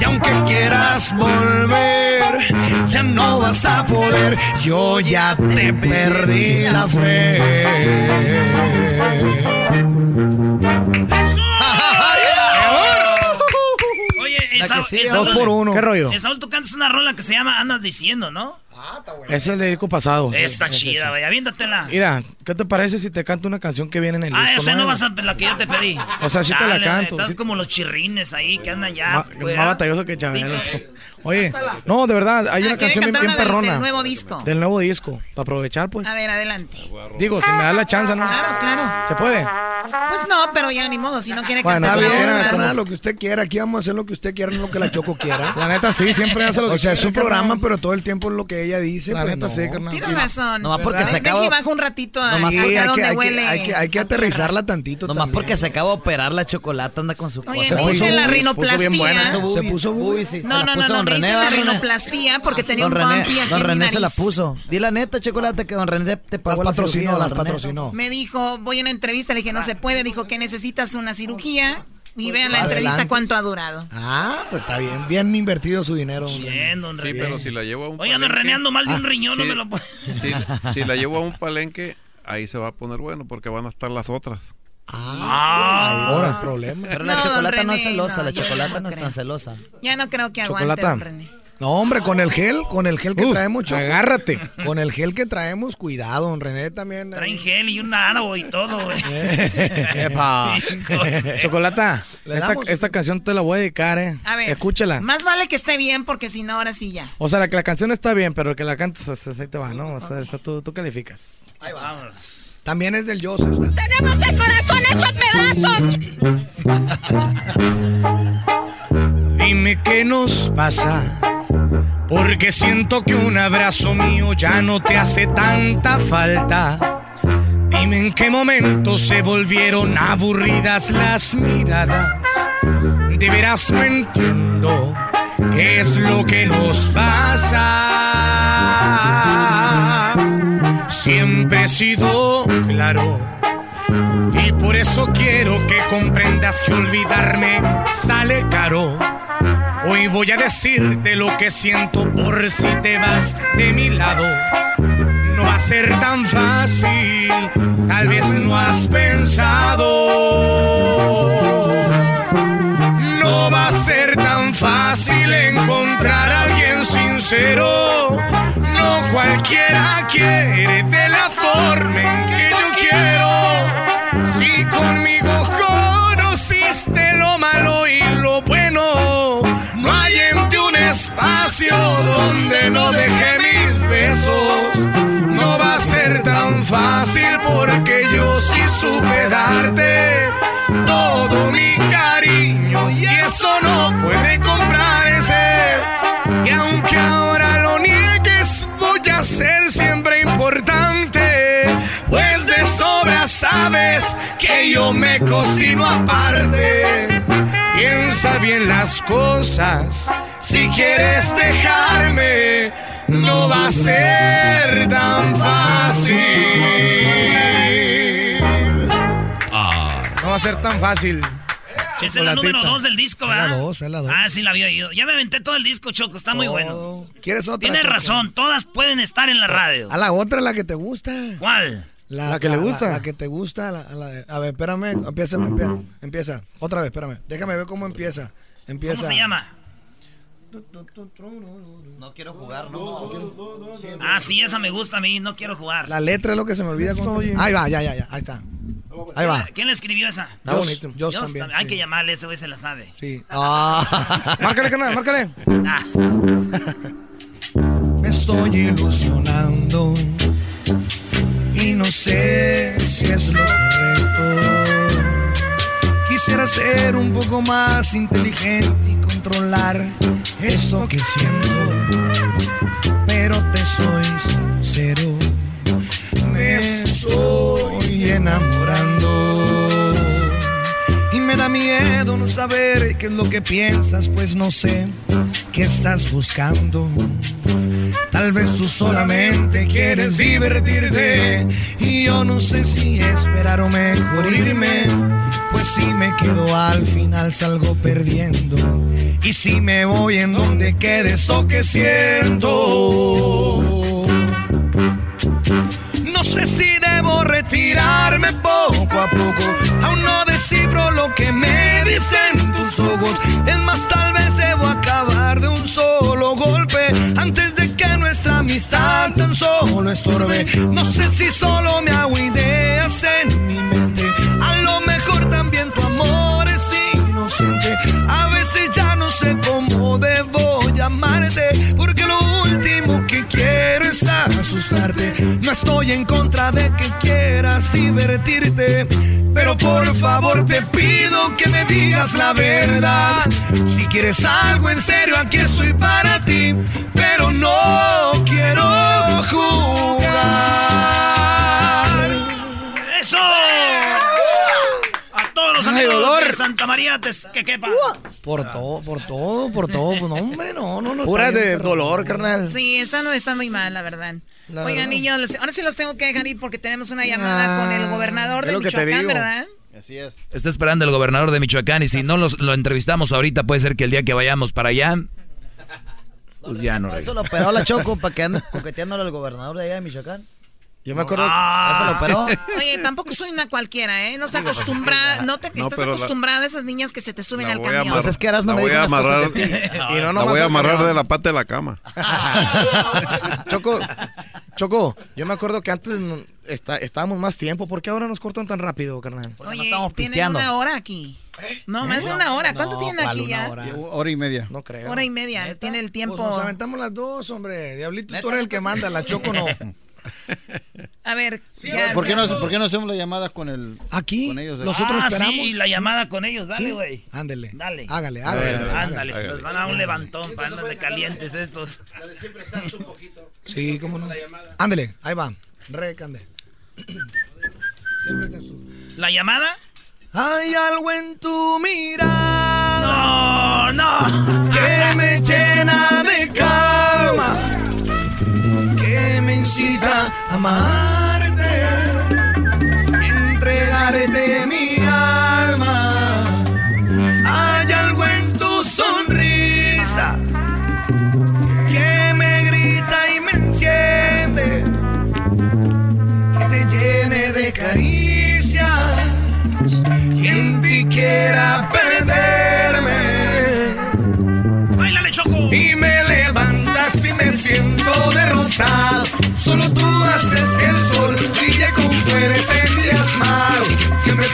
Y aunque quieras volver, ya no vas a poder. Yo ya te perdí la Oye, Esaú, que sigue, Esaú- dos por uno. ¿Qué rollo? Esaú, tú cantas una rola que se llama Andas Diciendo, ¿no? Es el del disco pasado. sí, Está ese chida, sí. vaya, aviéntatela. Mira, ¿qué te parece si te canto una canción que viene en el Ah, disco? esa no vas a la que yo te pedí. O sea, sí te la Dale, canto, Estás sí. como los chirrines ahí que andan ya. Ma- güey, más ¿ah? batalloso que Chabelo. Oye, no, de verdad, hay Ah, una canción bien, bien perrona. del nuevo disco. Del nuevo disco. Para aprovechar, pues. A ver, adelante. Digo, si me da la chance, ¿no? Claro, claro. ¿Se puede? Pues no, pero ya ni modo, si no quiere Bueno, cantar. está bien, lo que usted quiera. Aquí vamos a hacer lo que usted quiera, no lo que la Choco quiera. La neta, sí, siempre hace lo que O sea, es un programa, pero todo el tiempo es lo que ella dice. La pues, neta, no. sí, carnal. Tienes razón. Nomás porque ¿verdad? se acaba- Deja y baja un ratito a, Nomás acá porque hay que- donde hay que- huele. hay que- hay que aterrizarla tantito Nomás también. porque se acaba de operar la chocolate, anda con su Oye, cosa. me hice la Se rinoplastia. puso bien buena. Se Se puso boobies, sí. Se No, la no, no, puso no, me hice la rinoplastia porque tenía Don un René, bumpy aquí don René se la puso. Di la neta, chocolate, que don René te pagó Las la patrocinó, las patrocinó. Me dijo, voy a una entrevista, le dije, no se puede. Dijo que necesitas una cirugía. Y vean la Adelante. entrevista cuánto ha durado. Ah, pues está bien. Bien invertido su dinero. Bien, don Sí, René. pero si la llevo a un Oye, ando palenque- reneando mal de un Ah, riñón, no sí, me lo puedo. Si, si la llevo a un palenque, ahí se va a poner bueno porque van a estar las otras. Ah, ahora el problema. Pero la No, chocolate no es celosa, no, la yo chocolate no no es tan celosa. Ya no creo que aguante, Chocolata. don René. No, hombre, con el gel, con el gel que Uf, traemos, Choco. agárrate. Con el gel que traemos, cuidado, don René también. Traen gel y un aro y todo, güey. Epa. Chocolata, ¿Le esta, esta canción te la voy a dedicar, eh. A ver. Escúchala. Más vale que esté bien porque si no, ahora sí ya. O sea, la, la canción está bien, pero que la cantes, o sea, ahí te va, ¿no? O sea, tú, tú calificas. Vámonos. También es del Jose esta. ¡Tenemos el corazón hecho pedazos! Dime qué nos pasa, porque siento que un abrazo mío ya no te hace tanta falta. Dime en qué momento se volvieron aburridas las miradas. De veras no entiendo qué es lo que nos pasa. Siempre he sido claro. Y por eso quiero que comprendas que olvidarme sale caro. Hoy voy a decirte lo que siento por si te vas de mi lado. No va a ser tan fácil, tal vez no has pensado. No va a ser tan fácil encontrar a alguien sincero. No cualquiera quiere de la forma en que donde no deje mis besos. No va a ser tan fácil porque yo sí supe darte todo mi cariño y eso no puede comprarse. Y aunque ahora lo niegues, voy a ser siempre importante. Pues de sobra sabes que yo me cocino aparte. Piensa bien las cosas. Si quieres dejarme, no va a ser tan fácil. No va a ser tan fácil. Es la número dos del disco, Es la ¿verdad? dos, es la dos. Ah, sí, la había oído. Ya me aventé todo el disco, Choco. Está muy bueno. ¿Quieres otra? Tienes Choco? razón. Todas pueden estar en la radio. A la otra, la que te gusta. ¿Cuál? La, La que le gusta. La, que te gusta. la- la- a ver, espérame. Empieza, empieza, empieza. Otra vez, espérame. Déjame ver cómo empieza. Empieza. ¿Cómo se llama? No quiero jugar, no. Ah, sí, esa me gusta a mí. No quiero jugar. La letra es lo que se me olvida. cuando- Ahí va, ya, ya, ya. Ahí está. Ahí va. ¿Quién le escribió esa? Está bonito. También, Hay sí. que llamarle, ese güey se la sabe. Sí. Ah. márcale, canal, márcale. Ah. Me estoy ilusionando y no sé si es lo correcto. Quisiera ser un poco más inteligente y controlar esto que siento, pero te soy sincero, me estoy enamorando. Y me da miedo no saber qué es lo que piensas, pues no sé qué estás buscando. Tal vez tú solamente quieres divertirte y yo no sé si esperar o mejor irme. Pues si me quedo al final salgo perdiendo. Y si me voy en donde quede esto que siento. No sé si debo retirarme poco a poco. Aún no descifro lo que me dicen tus ojos. Es más, tal vez debo acabar de un solo golpe. Amistad tan solo estorbe. No sé si solo me hago ideas en mi mente. Asustarte. No estoy en contra de que quieras divertirte. Pero por favor te pido que me digas la verdad. Si quieres algo en serio, aquí estoy para ti. Pero no quiero jugar. ¡Eso! A todos los amigos dolor. de Santa María te- que quepa. Por todo, por todo, por todo. Pues no, hombre, no, no, no. Pura de dolor, carnal. Sí, está, no, está muy mal, la verdad. La Oigan, verdad. niños, ahora sí los tengo que dejar ir porque tenemos una llamada con el gobernador es de Michoacán. ¿verdad? Así es. Está esperando el gobernador de Michoacán y si no los, lo entrevistamos ahorita, puede ser que el día que vayamos para allá, pues ya no Eso lo operó la Choco para que ande coqueteándole al gobernador de allá de Michoacán. Yo me acuerdo. Eso lo operó. Oye, tampoco soy una cualquiera, ¿eh? No está acostumbrada, no te No, estás la- acostumbrada a esas niñas que se te suben La al camión. Pues es que la me voy a amarrar. Y no la nomás voy a amarrar de la pata de la cama. Choco, Choco, yo me acuerdo que antes no- está- estábamos más tiempo. ¿Por qué ahora nos cortan tan rápido, carnal? Oye, tienen una hora aquí. No, más de una hora. ¿Cuánto tienen aquí ya? Hora. hora y media. No creo. Hora y media. Tiene el tiempo. Pues nos aventamos las dos, hombre. Diablito, tú eres el que manda, la Choco no. A ver, ya- ¿Por qué, no, ¿Por qué no hacemos la llamada con el Aquí, con ellos? eh? nosotros ah, esperamos. sí, la llamada con ellos. Dale, Sí. güey. Ándele. Dale. Hágale, hágale. Ándale, hágale. nos van a dar un levantón para andan de calientes estos. Sí, cómo no. Ándele, ahí va. Recande. ¿La llamada? Hay algo en tu mirada. No, no. Que me llena de calma. Que me incita a amarte. Y entregarte mi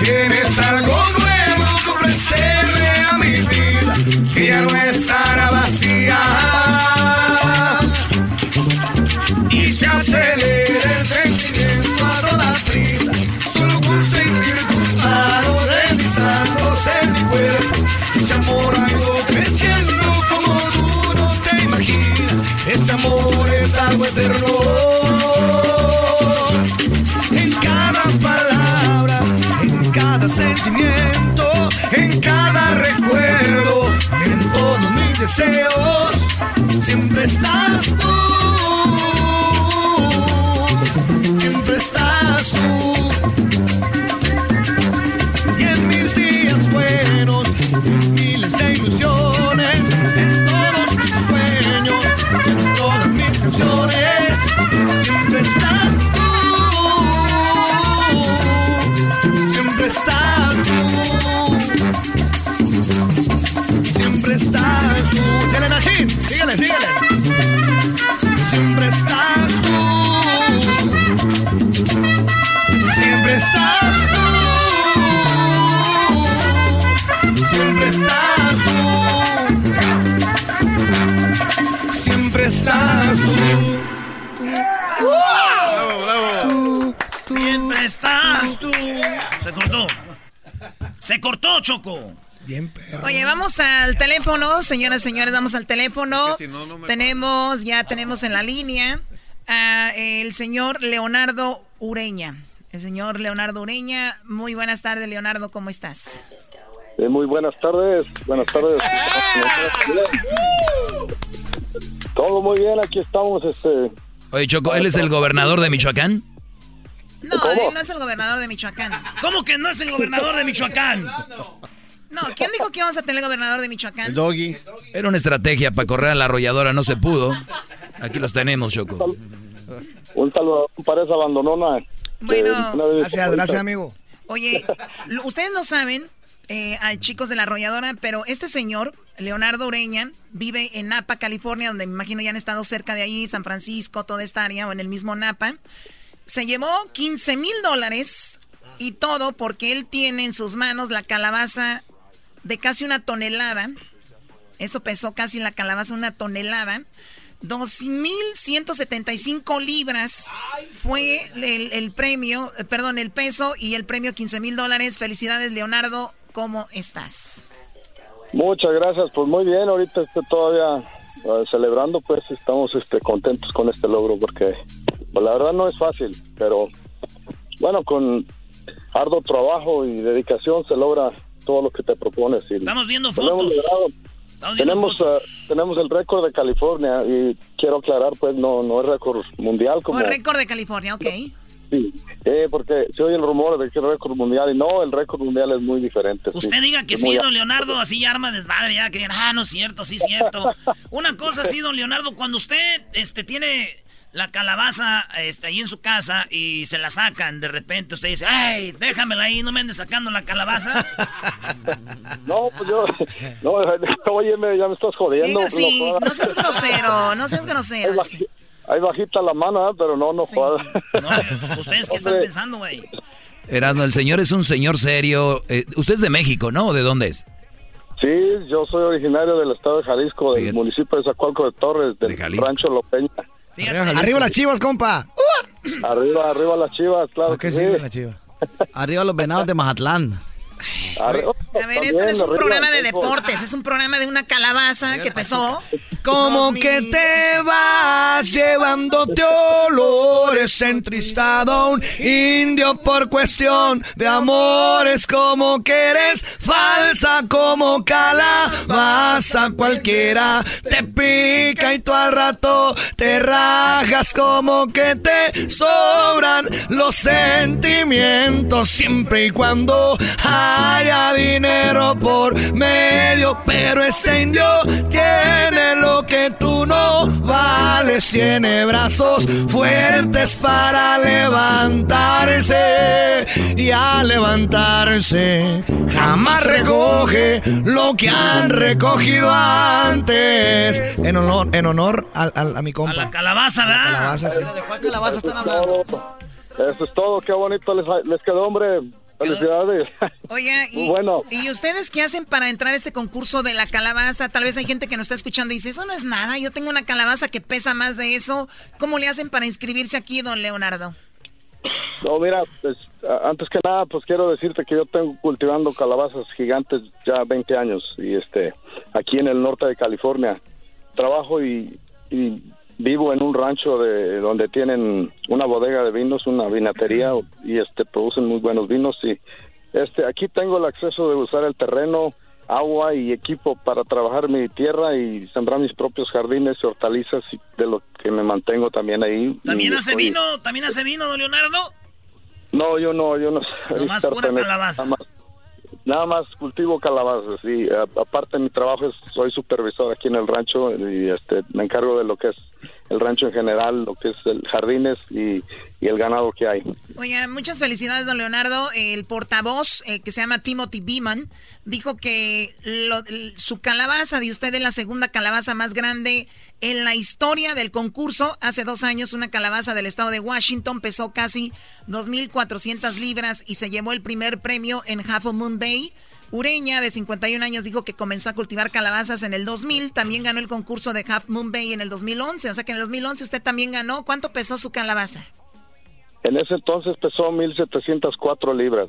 tienes algo vamos al teléfono, señoras y señores, vamos al teléfono. Es que si no, no me- tenemos, ya tenemos en la línea a el señor Leonardo Ureña. El señor Leonardo Ureña. Muy buenas tardes, Leonardo, ¿cómo estás? Eh, muy buenas tardes, buenas tardes. Todo muy bien, aquí estamos. Este, Oye, Choco, ¿él es el gobernador de Michoacán? No, él no es el gobernador de Michoacán. ¿Cómo que no es el gobernador de Michoacán? No, ¿quién dijo que íbamos a tener gobernador de Michoacán? Doggy. Era una estrategia para correr a la arrolladora, no se pudo. Aquí los tenemos, Choco. un saludo a pareja abandonona. Bueno, Gracias, gracias, amigo. Oye, ustedes no saben, eh, a chicos de la arrolladora, pero este señor, Leonardo Ureña, vive en Napa, California, donde me imagino ya han estado cerca de ahí, San Francisco, toda esta área, o en el mismo Napa. Se llevó 15 mil dólares y todo porque él tiene en sus manos la calabaza de casi una tonelada. Eso pesó casi la calabaza una tonelada. 2.175 libras fue el, premio, eh, perdón, el peso y el premio 15 mil dólares. Felicidades, Leonardo. ¿Cómo estás? Muchas gracias, pues muy bien, ahorita este, todavía eh, celebrando, pues estamos este, contentos con este logro porque pues, la verdad no es fácil, pero bueno, con arduo trabajo y dedicación se logra todo lo que te propones. Y Estamos viendo fotos. Estamos viendo Tenemos, eh, tenemos el récord de California y quiero aclarar, pues no, no es récord mundial como... O el récord de California, ok. Sí, eh, porque se oye el rumor de que es récord mundial y no, el récord mundial es muy diferente. sí. Usted diga que Es sí, don Leonardo, así arma desmadre, ya que ah, no es cierto, sí es cierto. Una cosa sí, don Leonardo, cuando usted este, tiene la calabaza este, ahí en su casa y se la sacan de repente, usted dice, ay, déjamela ahí, no me andes sacando la calabaza. No, pues yo, no, oye, me- ya me estás jodiendo. Diga, sí, no seas grosero, no seas grosero. Ahí baji- Ahí bajita la mano, ¿eh? pero no, no jodas. ¿Ustedes qué están Hombre. pensando, güey? Erasmo, el señor es un señor serio. Eh, usted es de México, ¿no? ¿O ¿De dónde es? Sí, yo soy originario del estado de Jalisco, del municipio de Zacualco de Torres, del rancho Lopeña. Arriba las chivas, compa. Arriba, arriba las chivas, claro que sí. Arriba los venados de Mazatlán. A ver, esto no es un programa de deportes, es un programa de una calabaza que pesó. Como que te vas llevándote olores entristado un indio por cuestión de amores como que eres falsa como calabaza cualquiera. Te pica y tú al rato te rajas como que te sobran los sentimientos siempre y cuando haya dinero por medio pero ese indio tiene lo que tú no vales tiene brazos fuertes para levantarse y al levantarse jamás recoge lo que han recogido antes En honor, en honor al- al- a, mi compa. La calabaza, ¿verdad? Calabaza, sí. calabaza están hablando? Eso es todo, qué bonito les, les quedó, hombre. Felicidades. Oiga, y, Muy bueno. ¿y ustedes qué hacen para entrar a este concurso de la calabaza? Tal vez hay gente que nos está escuchando y dice, eso no es nada, yo tengo una calabaza que pesa más de eso. ¿Cómo le hacen para inscribirse aquí, don Leonardo? No, mira, pues, antes que nada, pues quiero decirte que yo tengo cultivando calabazas gigantes ya 20 años y este aquí en el norte de California trabajo y, y vivo en un rancho de donde tienen una bodega de vinos, una vinatería y este producen muy buenos vinos y este aquí tengo el acceso de usar el terreno, agua y equipo para trabajar mi tierra y sembrar mis propios jardines y hortalizas y de lo que me mantengo también ahí. ¿También hace estoy- vino? ¿También hace vino, don Leonardo? no, yo no, yo no Nomás pura calabaza. Nada más, nada más cultivo calabazas y aparte mi trabajo es, soy supervisor aquí en el rancho y este me encargo de lo que es el rancho en general, lo que es el jardines y, el ganado que hay. Oiga, muchas felicidades, don Leonardo. El portavoz, eh, que se llama Timothy Beeman, dijo que lo- su calabaza de usted es la segunda calabaza más grande en la historia del concurso. Hace dos años, una calabaza del estado de Washington pesó casi 2.400 libras y se llevó el primer premio en Half Moon Bay. Ureña, de 51 años, dijo que comenzó a cultivar calabazas en el 2000. También ganó el concurso de Half Moon Bay en el 2011. O sea que en el 2011 usted también ganó. ¿Cuánto pesó su calabaza? En ese entonces pesó 1.704 libras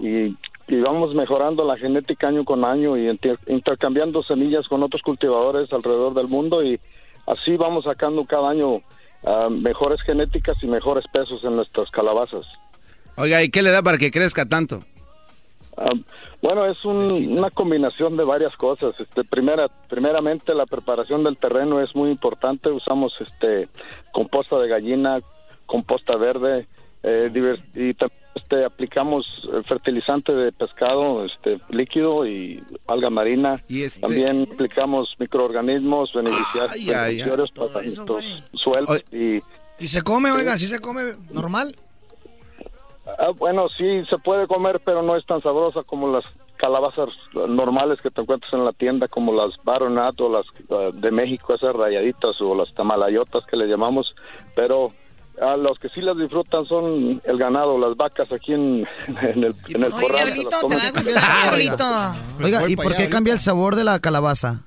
y, y vamos mejorando la genética año con año y inter- intercambiando semillas con otros cultivadores alrededor del mundo y así vamos sacando cada año ah, mejores genéticas y mejores pesos en nuestras calabazas. Oiga, ¿y qué le da para que crezca tanto? Ah, bueno, es un- una combinación de varias cosas. Este, primera, primeramente, la preparación del terreno es muy importante. Usamos este composta de gallina, composta verde, eh, y este, aplicamos eh, fertilizante de pescado este, líquido y alga marina. También aplicamos microorganismos beneficia- Ay, ay, ay. beneficiarios para nuestros suelos y ¿Y se come, oiga? ¿Sí se come normal? Ah, bueno, sí se puede comer, pero no es tan sabrosa como las calabazas normales que te encuentras en la tienda, como las baronat o las ah, de México, esas rayaditas o las tamalayotas que le llamamos. Pero a los que sí las disfrutan son el ganado, las vacas aquí en, en el, en el Oye, corral. Diablito, te va a gustar, Diablito. Oiga, ¿y por qué cambia el sabor de la calabaza?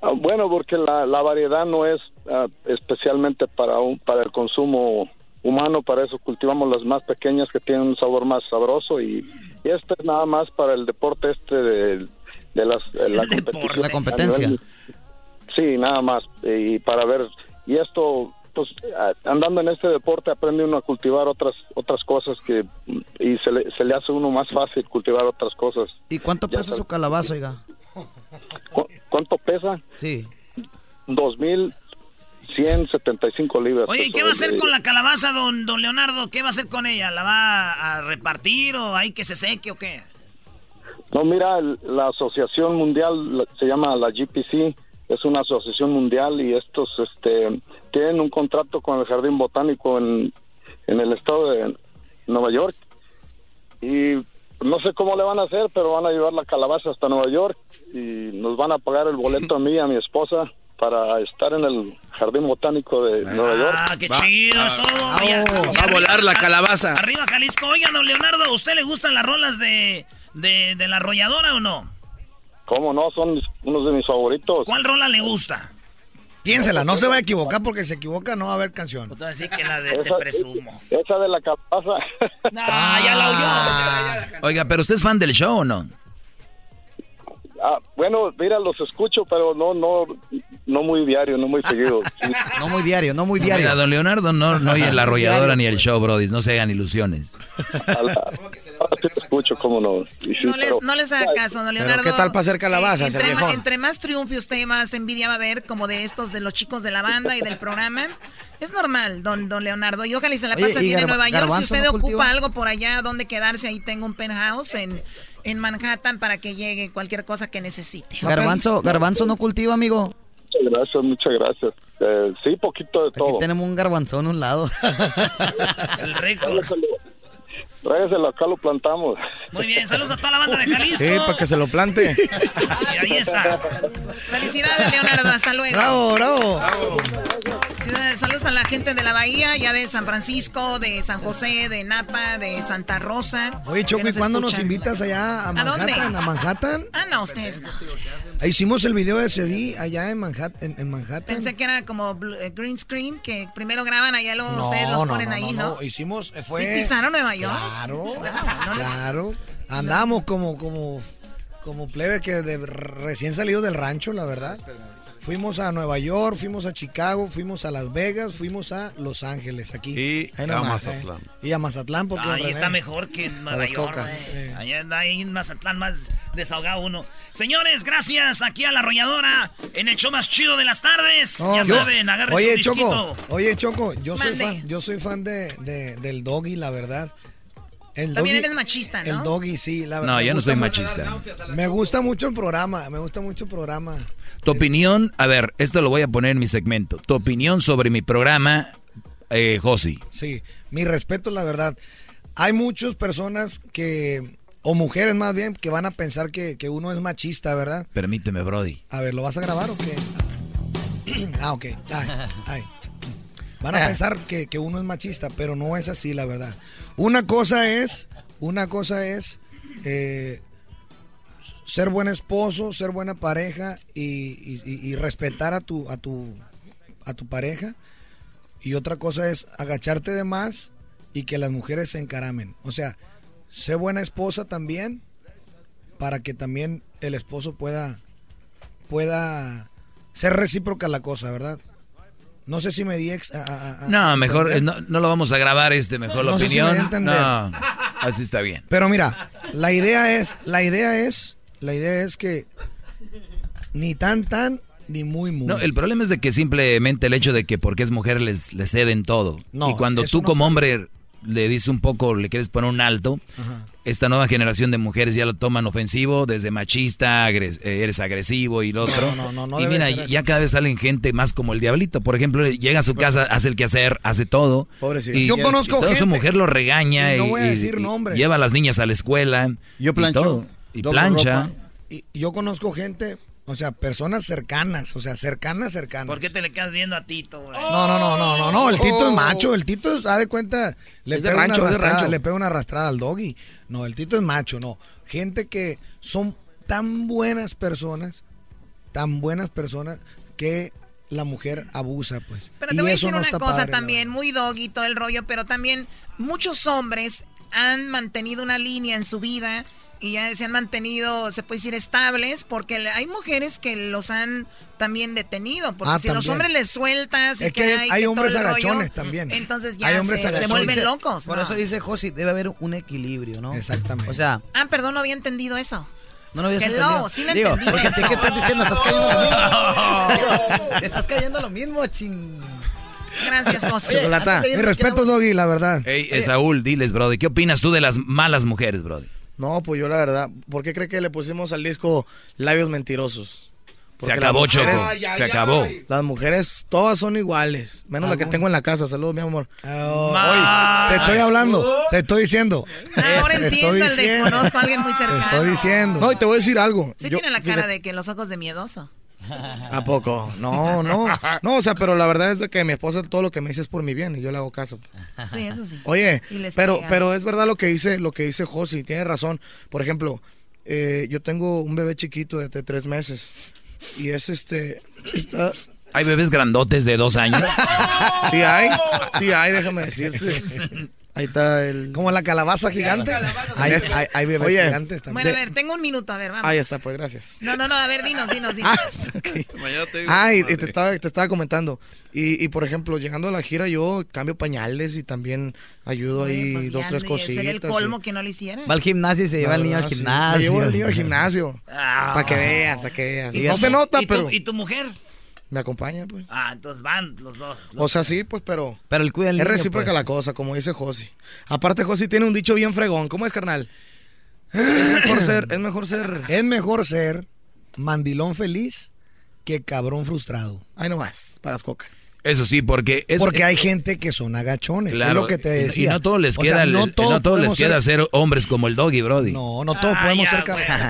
Ah, bueno, porque la, la variedad no es ah, especialmente para un, para el consumo humano, para eso cultivamos las más pequeñas que tienen un sabor más sabroso y, y este es nada más para el deporte este de, de las, de la, competición. La competencia. Nivel- Sí, nada más. Y para ver, y esto, pues andando en este deporte aprende uno a cultivar otras otras cosas que y se le, se le hace a uno más fácil cultivar otras cosas. ¿Y cuánto Ya pesa sabes. su calabaza, oiga? ¿Cu- ¿Cuánto pesa? Sí. 2.175 libras. Oye, ¿y qué va a hacer con la calabaza, don, don Leonardo? ¿Qué va a hacer con ella? ¿La va a repartir o hay que se seque o qué? No, mira, la asociación mundial se llama la GPC, es una asociación mundial y estos este, tienen un contrato con el Jardín Botánico en, en el estado de Nueva York y no sé cómo le van a hacer, pero van a llevar la calabaza hasta Nueva York y nos van a pagar el boleto a mí y a mi esposa para estar en el Jardín Botánico de Nueva York. Ah, qué chido, es todo. Y a- y Va a volar la calabaza. Arriba Jalisco. Oiga, don Leonardo, ¿a usted le gustan las rolas de, de, de la arrolladora o no? ¿Cómo no? Son mis- unos de mis favoritos. ¿Cuál rola le gusta? Piénsela, no se va a equivocar porque se equivoca, no va a haber canción. Así que la de Te Presumo. Esa de la calabaza. Ah, ya la oyó. Oiga, pero usted es fan del show o no? Ah, bueno, mira, los escucho, pero no, no, no muy diario, no muy seguido. Sí. No muy diario, no muy diario. Mira, don Leonardo no, no oye la arrolladora ni el show, Brody. No se hagan ilusiones. A la- te escucho, cómo no. Sí, No les, pero- no les haga caso, don Leonardo. ¿qué tal para hacer calabazas, entre, ma- viejón? entre más triunfe usted, más envidia va a haber, como de estos, de los chicos de la banda y del programa. Es normal, don, don Leonardo. Y ojalá y se la pase ¿y bien en Nueva York. Si usted no ocupa cultiva? algo por allá donde quedarse, ahí tengo un penthouse en, en Manhattan para que llegue cualquier cosa que necesite. Garbanzo, garbanzo no cultiva, amigo. Muchas gracias, muchas gracias. Eh, sí, poquito de Aquí todo. tenemos un garbanzón a un lado. El récord. Tráigaselo, acá lo plantamos. Muy bien, saludos a toda la banda de Jalisco. Sí, para que se lo plante. Y ahí está. Felicidades, Leonardo. Hasta luego. Bravo, bravo. Sí, Saludos a la gente de la Bahía, ya de San Francisco, de San José, de Napa, de Santa Rosa. Oye, Choco, ¿y cuándo nos invitas allá a ¿A dónde? Manhattan? ¿A Manhattan? Ah, no, ustedes no. Hicimos el video de CD allá en Manhattan. En, Manhattan. Pensé que era como eh, green screen, que primero graban allá, luego ustedes los ponen ahí, ¿no? Hicimos, eh, fue... ¿Sí pisaron Nueva York? Claro, les- claro. Andamos como, como, como plebe que de, recién salido del rancho, la verdad. Fuimos a Nueva York, fuimos a Chicago, fuimos a Las Vegas, fuimos a Los Ángeles, aquí. Y Ahí a Mazatlán. eh. Y a Mazatlán, porque... Ahí está mejor que en Nueva las York. eh. Allá ahí en Mazatlán más desahogado uno. Señores, gracias aquí a la arrolladora en el show más chido de las tardes. No, ya yo- saben, agarren Oye, su Choco, disquito. oye, Choco, yo soy fan, yo soy fan de, de- del doggy, la verdad. El También doggy- eres machista, ¿no? El doggy, sí, la verdad. No, yo no soy machista. Me gusta mucho el programa, me gusta mucho el programa. Tu opinión, a ver, esto lo voy a poner en mi segmento. Tu opinión sobre mi programa, eh, Josi. Sí, mi respeto, la verdad. Hay muchas personas que, o mujeres más bien, que van a pensar que, que uno es machista, ¿verdad? Permíteme, Brody. A ver, ¿lo vas a grabar o qué? ah, ok. Ay, ay. Van a pensar que, que uno es machista, pero no es así, la verdad. Una cosa es, una cosa es eh, ser buen esposo, ser buena pareja y, y- y- y respetar a tu, a tu a tu pareja. Y otra cosa es agacharte de más y que las mujeres se encaramen. O sea, sé buena esposa también para que también el esposo pueda pueda ser recíproca la cosa, ¿verdad? No sé si me di ex- a- No, mejor, eh, no, no lo vamos a grabar este, mejor la No sé si me opinión. no, así está bien. Pero mira, la idea es, la idea es, la idea es que ni tan tan ni muy muy. No, el problema es de que simplemente el hecho de que porque es mujer les, les ceden todo. No, y cuando tú como hombre le dices un poco, le quieres poner un alto, Ajá. esta nueva generación de mujeres ya lo toman ofensivo, desde machista, agres- eh, eres agresivo y lo No, otro. no, no, no y debe mira, ya cada vez salen gente más como el diablito. Por ejemplo, llega a su casa, hace el quehacer, hace todo. Pobrecito. Y, Yo conozco y toda su mujer lo regaña y y, no voy a y- decir y nombres. lleva a las niñas a la escuela. Yo y plancho, todo. Y, plancha. ropa. Y yo conozco gente, o sea, personas cercanas, o sea, cercanas, cercanas. ¿Por qué te le quedas viendo a Tito, güey? No, no, no, no, no, no, el Tito es macho, el Tito es, da de cuenta, le Es de pega, rancho, una es de arrastrada, le pega una arrastrada al doggy. No, el Tito es macho, no. Gente que son tan buenas personas, tan buenas personas que la mujer abusa, pues. Pero Y te voy a eso decir no una cosa padre, también, muy doggy todo el rollo, pero también muchos hombres han mantenido una línea en su vida y ya se han mantenido, se puede decir, estables, porque hay mujeres que los han también detenido, porque Ah, si los también. hombres les sueltas y Es que hay- hay hombres rollo, agachones también. entonces ya Hay hombres se, vuelven Dice- locos. Por ¿no? eso dice Josi, debe haber un equilibrio, ¿no? Exactamente. O sea, Ah, perdón, no había entendido eso. no lo Hello, entendido. sí lo Digo, entendí porque eso. ¿qué estás diciendo? Estás cayendo lo mismo. Estás cayendo lo mismo, ching. Gracias, José. Chocolata, mi respeto, Doggy, la verdad. Ey, Saúl, diles, Brody, ¿qué opinas tú de las malas mujeres, Brody? No, pues yo la verdad, ¿por qué cree que le pusimos al disco Labios Mentirosos? Se acabó, mujeres- Choco, se acabó. Las mujeres todas son iguales, menos la que tengo en la casa. Saludos, mi amor. Oh, oye, te estoy hablando, te estoy diciendo. Ahora Te entiendo estoy el de diciendo. conozco a alguien muy Te cercano. estoy diciendo. No, y te voy a decir algo. Sí Yo- tiene la cara fíjate- de que los ojos de miedoso. ¿A poco? No, no. No, o sea, pero la verdad es de que mi esposa todo lo que me dice es por mi bien y yo le hago caso. Sí, eso sí. Oye, pero, pega. pero es verdad lo que dice, lo que dice Josi, tiene razón. Por ejemplo, eh, yo tengo un bebé chiquito de, de tres meses y es este, está, ¿Hay bebés grandotes de dos años? sí hay, sí hay, déjame decirte. Ahí está el. Como la calabaza gigante. Hay, hay, hay bebés Oye, gigantes también. Bueno, a ver, tengo un minuto, a ver, vamos. Ahí está, pues gracias. No, no, no, a ver, dinos, dinos, dinos. Ah, y, y te, estaba, te estaba comentando. Y, y, por ejemplo, llegando a la gira, yo cambio pañales y también ayudo ahí Pues dos, ya tres cositas. Sería el y- colmo que no lo hiciera. Va al gimnasio y se lleva La al niño al sí. gimnasio. Me llevo al niño al gimnasio. Ah. Para que veas, para que veas. ¿Y No se nota, y tu- pero ¿Y tu mujer? Me acompaña, pues. Ah, entonces van los dos. O sea, sí, pues, pero. Pero el cuida al Es niño, recíproca pues. la cosa, como dice Josi. Aparte, Josi tiene un dicho bien fregón. ¿Cómo es, carnal? Es mejor ser, es mejor ser. Es mejor ser mandilón feliz que cabrón frustrado. Ay, no más, para las cocas. Eso sí, porque es, Porque hay gente que son agachones. Claro, es lo que te y- decía. Y no todos les O sea, queda, el- no no todos todos les queda ser hombres como el doggy, Brody. No, no todos Ah, podemos ya, ser cabrones.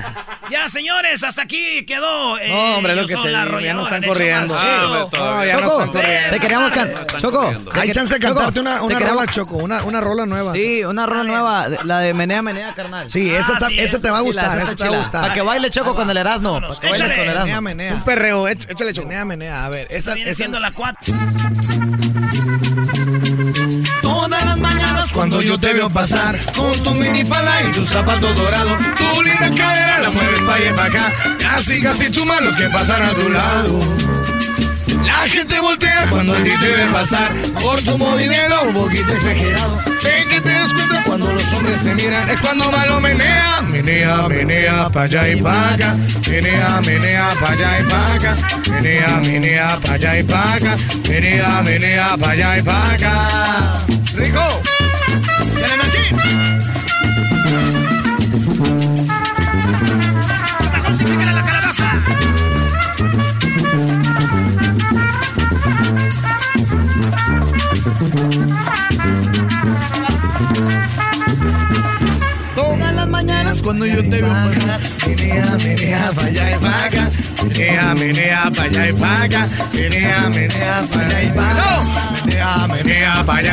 Ya, señores, hasta aquí quedó. eh, No, hombre, lo que te digo, ya no están corriendo. Ah, no Choco, están corriendo. te queríamos cantar. Choco, Hay chance de Choco, cantarte una, una rola, Choco, una, una rola nueva. Sí, una rola nueva, la de Menea Menea, carnal. Sí, esa, Ah, sí, esa esa te va a gustar, haces esa te va a gustar. Para que baile Choco con el Erasmo. Para que baile con el échale. Menea, Erasmo. menea. Un perreo, éch- échale choco. Menea, menea. A ver, esa, Esa viene siendo la cuatro. Todas las mañanas cuando yo te veo pasar Con tu minifalda y tus zapatos dorados Tu linda cadera la mueves pa' allá y pa' acá Casi, casi tú malos que pasan a tu lado. La gente voltea cuando a ti te ve pasar Por tu movimiento un poquito exagerado Sé que te das cuando los hombres te miran Es cuando malo menea. Menea, menea pa' allá y pa' acá. Menea, menea pa' allá y pa' acá. Menea, menea pa' allá y pa' acá. Menea, menea pa' allá y pa' acá. ¡Rico! ¡Justifiquen yo te veo gozar. Menea, menea, pa' y pa' acá. Menea, menea, y pa' acá. Menea, menea,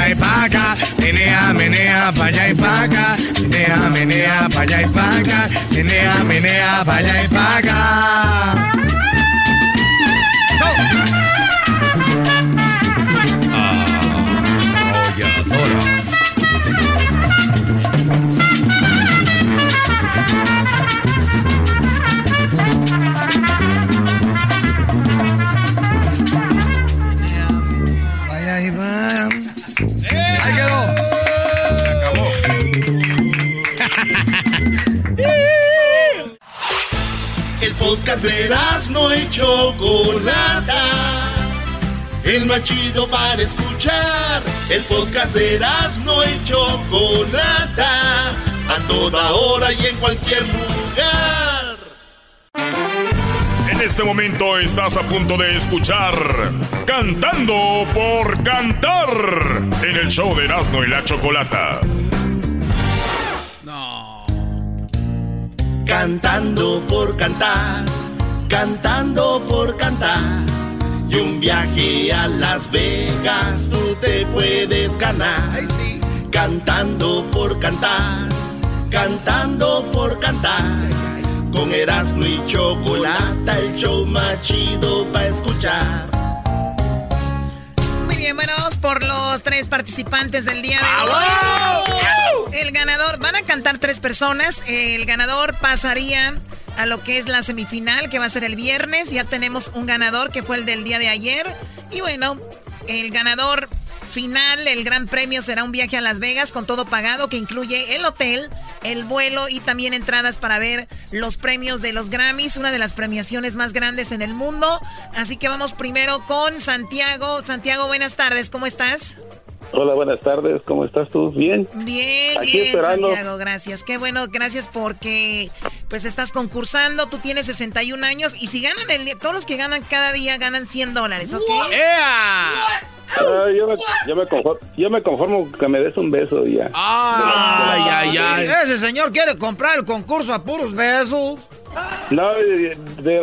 y pa' acá. Menea, menea, y pa' acá. Menea, menea, y pa' acá. Y pa' acá. Y pa'. Podcast de no y Chocolata. El más chido para escuchar. El podcast de no y Chocolata. A toda hora y en cualquier lugar. En este momento estás a punto de escuchar Cantando por Cantar en el show de Erasmo y la Chocolata. Cantando por cantar, cantando por cantar. Y un viaje a Las Vegas tú te puedes ganar. Cantando por cantar, cantando por cantar. Con Erasmo y Chocolata, el show más chido para escuchar. Bien, bueno, vamos por los tres participantes del día de hoy. El ganador, van a cantar tres personas. El ganador pasaría a lo que es la semifinal, que va a ser el viernes. Ya tenemos un ganador que fue el del día de ayer. Y bueno, el ganador final, el gran premio será un viaje a Las Vegas con todo pagado que incluye el hotel, el vuelo y también entradas para ver los premios de los Grammys, una de las premiaciones más grandes en el mundo. Así que vamos primero con Santiago. Santiago, buenas tardes, ¿cómo estás? Hola, buenas tardes. ¿Cómo estás tú? Bien. Bien, Aquí bien, esperando. Santiago, gracias. Qué bueno, gracias porque pues estás concursando, tú tienes 61 años y si ganan el todos los que ganan cada día ganan 100 dólares, ¿ok? Ah, yo, me, yo, me conformo, yo me conformo que me des un beso y ya. Ay, ay, ay. Ese señor quiere comprar el concurso a puros besos. No, de,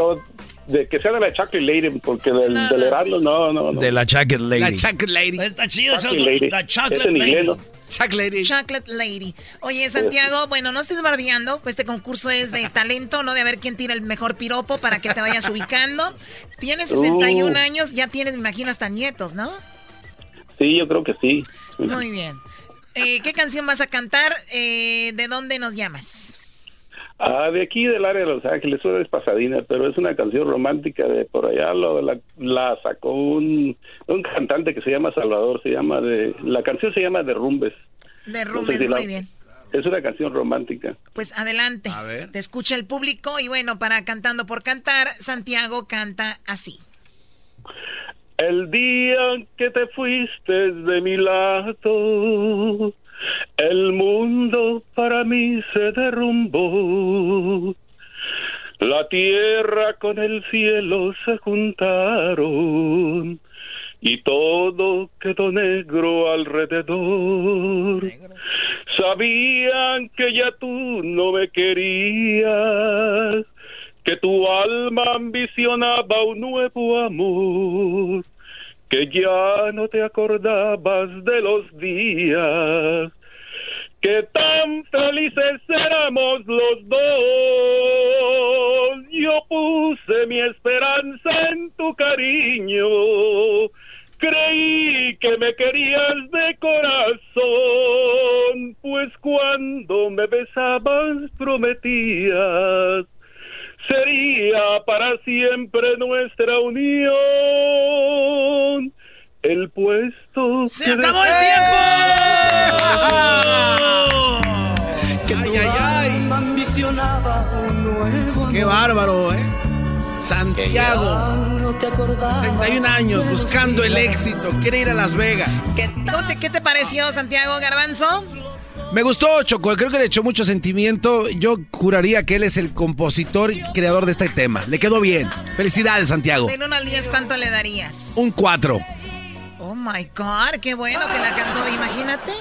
de- que sea de la Chocolate Lady, porque del, del Heraldo, no, no, no. De la Chocolate Lady. La Chocolate Lady. Está chido, Chocolate Chocolate- Lady. la Chocolate Es en inglés, Lady. ¿no? Chocolate Chocolate Lady. Oye, Santiago, bueno, no estés bardeando, pues este concurso es de talento, ¿no? De ver quién tira el mejor piropo para que te vayas ubicando. Tienes 61 Uh. años, ya tienes, me imagino, hasta nietos, ¿no? Sí, yo creo que sí. Muy bien. Eh, ¿Qué canción vas a cantar? Eh, ¿De dónde nos llamas? Ah, de aquí del área de Los Ángeles, eso es pasadina, pero es una canción romántica de por allá, lo, la, la sacó un, un cantante que se llama Salvador, se llama de, la canción se llama Derrumbes. De No Rumbes, sé si la- muy bien. Es una canción romántica. Pues adelante. Te escucha el público y bueno, para Cantando por Cantar, Santiago canta así. El día que te fuiste de mi lado, el mundo para mí se derrumbó. La tierra con el cielo se juntaron y todo quedó negro alrededor. Sabían que ya tú no me querías, que tu alma ambicionaba un nuevo amor, que ya no te acordabas de los días, que tan felices éramos los dos. Yo puse mi esperanza en tu cariño, creí que me querías de corazón, pues cuando me besabas prometías sería para siempre nuestra unión. El puesto ¡Se acabó el tiempo! Ay, ay, ay. Qué bárbaro, ¿eh? Santiago, 61 años, buscando el éxito, quiere ir a Las Vegas. ¿Cómo te- ¿Qué te pareció, Santiago Garbanzo? Me gustó, Choco, creo que le echó mucho sentimiento. Yo juraría que él es el compositor y creador de este tema. Le quedó bien. Felicidades, Santiago. Del 1 al 10, ¿cuánto le darías? Un 4. Oh my God, qué bueno que la cantó, imagínate.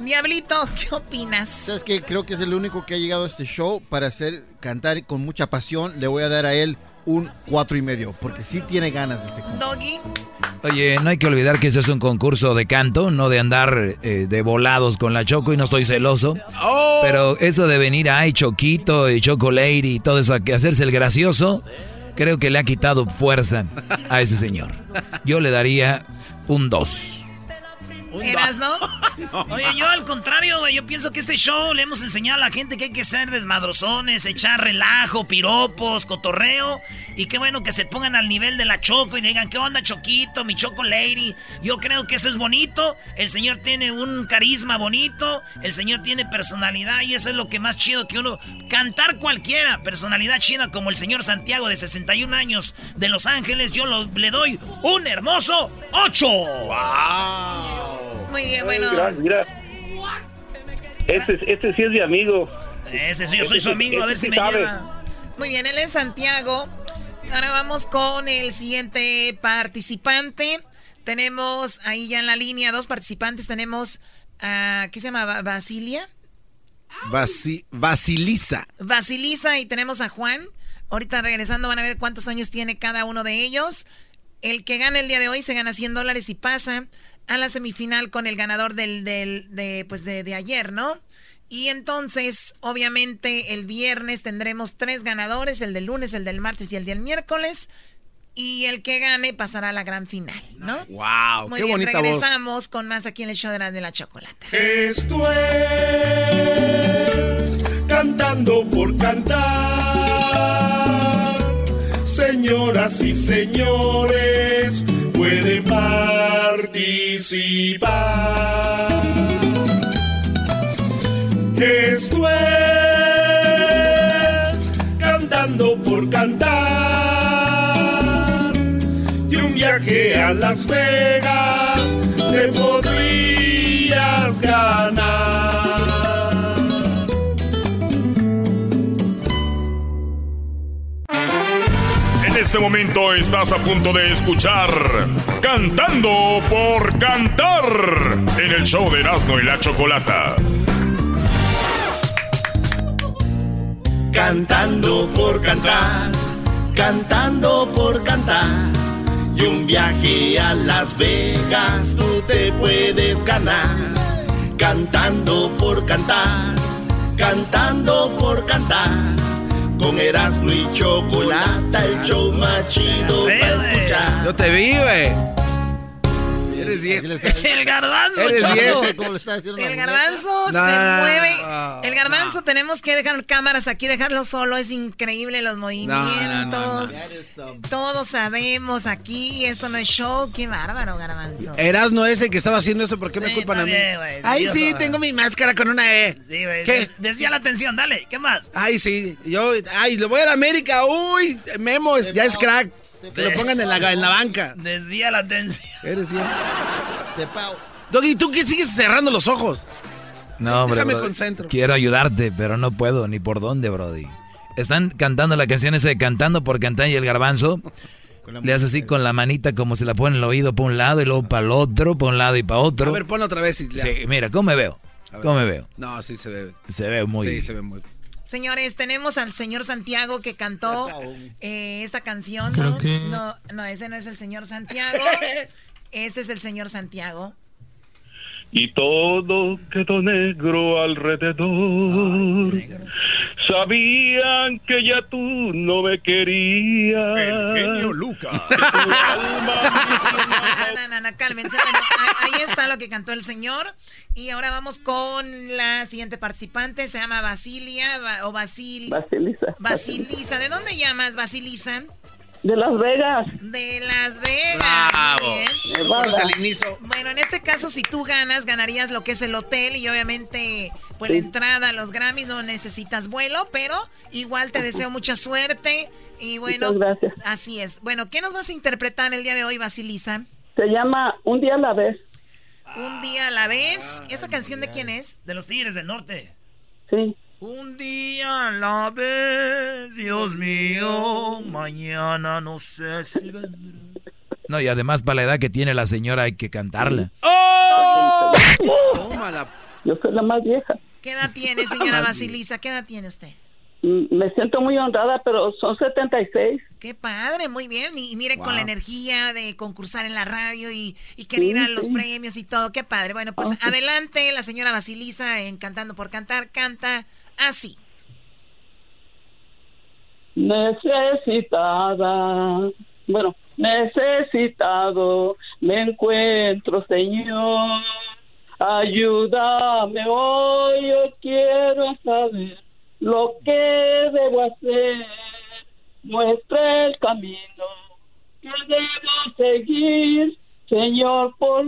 Diablito, ¿qué opinas? ¿Sabes qué? Creo que es el único que ha llegado a este show para hacer cantar con mucha pasión. Le voy a dar a él un cuatro y medio, porque sí tiene ganas este. Doggy. Oye, no hay que olvidar que ese es un concurso de canto, no de andar eh, de volados con la Choco y no estoy celoso. Pero eso de venir ay Choquito y Choco Lady y todo eso, que hacerse el gracioso, creo que le ha quitado fuerza a ese señor. Yo le daría un 2. ¿Eras, no? Oye, yo al contrario, güey, yo pienso que este show le hemos enseñado a la gente que hay que ser desmadrozones, echar relajo, piropos, cotorreo. Y qué bueno que se pongan al nivel de la Choco y digan, ¿qué onda, Choquito, mi Choco Lady? Yo creo que eso es bonito. El señor tiene un carisma bonito. El señor tiene personalidad y eso es lo que más chido que uno... Cantar cualquiera, personalidad chida como el señor Santiago de 61 años de Los Ángeles, yo lo- le doy un hermoso 8. Muy bien, bueno. Mira, mira. Este, este sí es mi amigo. Ese sí, yo soy su amigo, a ver si me sabe. lleva. Muy bien, él es Santiago. Ahora vamos con el siguiente participante. Tenemos ahí ya en la línea dos participantes. Tenemos a, ¿qué se llama? Ba- Basilia. Basi- Basilisa. Basilisa y tenemos a Juan. Ahorita regresando van a ver cuántos años tiene cada uno de ellos. El que gana el día de hoy se gana 100 dólares y pasa a la semifinal con el ganador del, del- de, pues de, de ayer, ¿no? Y entonces, obviamente, el viernes tendremos tres ganadores, el del lunes, el del martes y el del miércoles. Y el que gane pasará a la gran final, ¿no? Wow, Muy qué bien, bonita voz. regresamos con más aquí en el show de la, de la chocolata. Esto es Cantando por Cantar. Señoras y señores, pueden participar. Esto es Cantando por Cantar. Y un viaje a Las Vegas te podrías ganar. Este momento estás a punto de escuchar Cantando por Cantar en el show de Erasmo y la Chocolata. Cantando por cantar, cantando por cantar. Y un viaje a Las Vegas tú te puedes ganar. Cantando por cantar, cantando por cantar. Con Erasmo y Chocolata, el show más chido para escuchar. Yo te vi, güey. Eres viejo. El garbanzo, Eres Choco. viejo. El garbanzo No, se no, mueve. no. el garbanzo tenemos que dejar cámaras aquí, dejarlo solo. Es increíble los movimientos. Todos sabemos aquí, esto no es show. Qué bárbaro, garbanzo. Eras no ese que estaba haciendo eso, ¿por qué me culpan a mí? güey, Ay, sí, tengo mi máscara con una E. Sí, güey, ¿Qué? des- desvía la atención, dale, ¿qué más? Ay, sí, yo, ay, le voy a la América, uy, Memo, ya es crack. Que lo pongan en la, en la banca. Desvía la atención. Eres ya. Doggy, ¿tú qué sigues cerrando los ojos? No, hombre, Déjame brody. concentro. Quiero ayudarte, pero no puedo, ni por dónde, Brody. Están cantando la canción esa de Cantando por Cantar y el garbanzo. Le hace así con la manita como se la pone en el oído para un lado y luego para el otro, para un lado y para otro. A ver, ponlo otra vez. y. Sí, mira, ¿cómo me veo? ¿Cómo me veo? No, sí se ve. Se ve muy Sí, bien. se ve muy Señores, tenemos al señor Santiago que cantó eh, esta canción. Creo ¿no? que- no, no, ese no es el señor Santiago. Ese es el señor Santiago. Y todo quedó negro alrededor. Sabían que ya tú no me querías. El genio Lucas. No, no, no, no, cálmense. Bueno, ahí está lo que cantó el señor. Y ahora vamos con la siguiente participante. Se llama Basilia Ba- o Basil. Basilisa. Basilisa. ¿De dónde llamas, Basilisa? De Las Vegas. De Las Vegas. Bravo. Muy bien. Nevada. al inicio. Bueno, en este caso, si tú ganas, ganarías lo que es el hotel y obviamente, pues Sí. la entrada a los Grammys no necesitas vuelo, pero igual te deseo mucha suerte. Y bueno, Muchas gracias. así es. Bueno, ¿qué nos vas a interpretar el día de hoy, Basilisa? Se llama Un día a la vez. Un día a la vez. ¿Esa canción de quién es? De los Tigres del Norte. Sí. Un día a la vez, Dios mío, mañana no sé si vendrá. No, y además para la edad que tiene la señora hay que cantarla. ¡Oh! Tómala. Yo soy la más vieja. ¿Qué edad tiene, señora Basilisa? ¿Qué edad tiene usted? Mm, Me siento muy honrada, pero son 76. Qué padre, muy bien. Y, y mire, con la energía de concursar en la radio y, y querer ir a los sí. premios y todo. Qué padre. Bueno, pues Ah, sí. adelante, la señora Basilisa en Cantando por Cantar canta así. Necesitada, bueno, necesitado me encuentro, Señor. Ayúdame hoy, yo quiero saber lo que debo hacer. Muestra el camino que debo seguir, Señor, por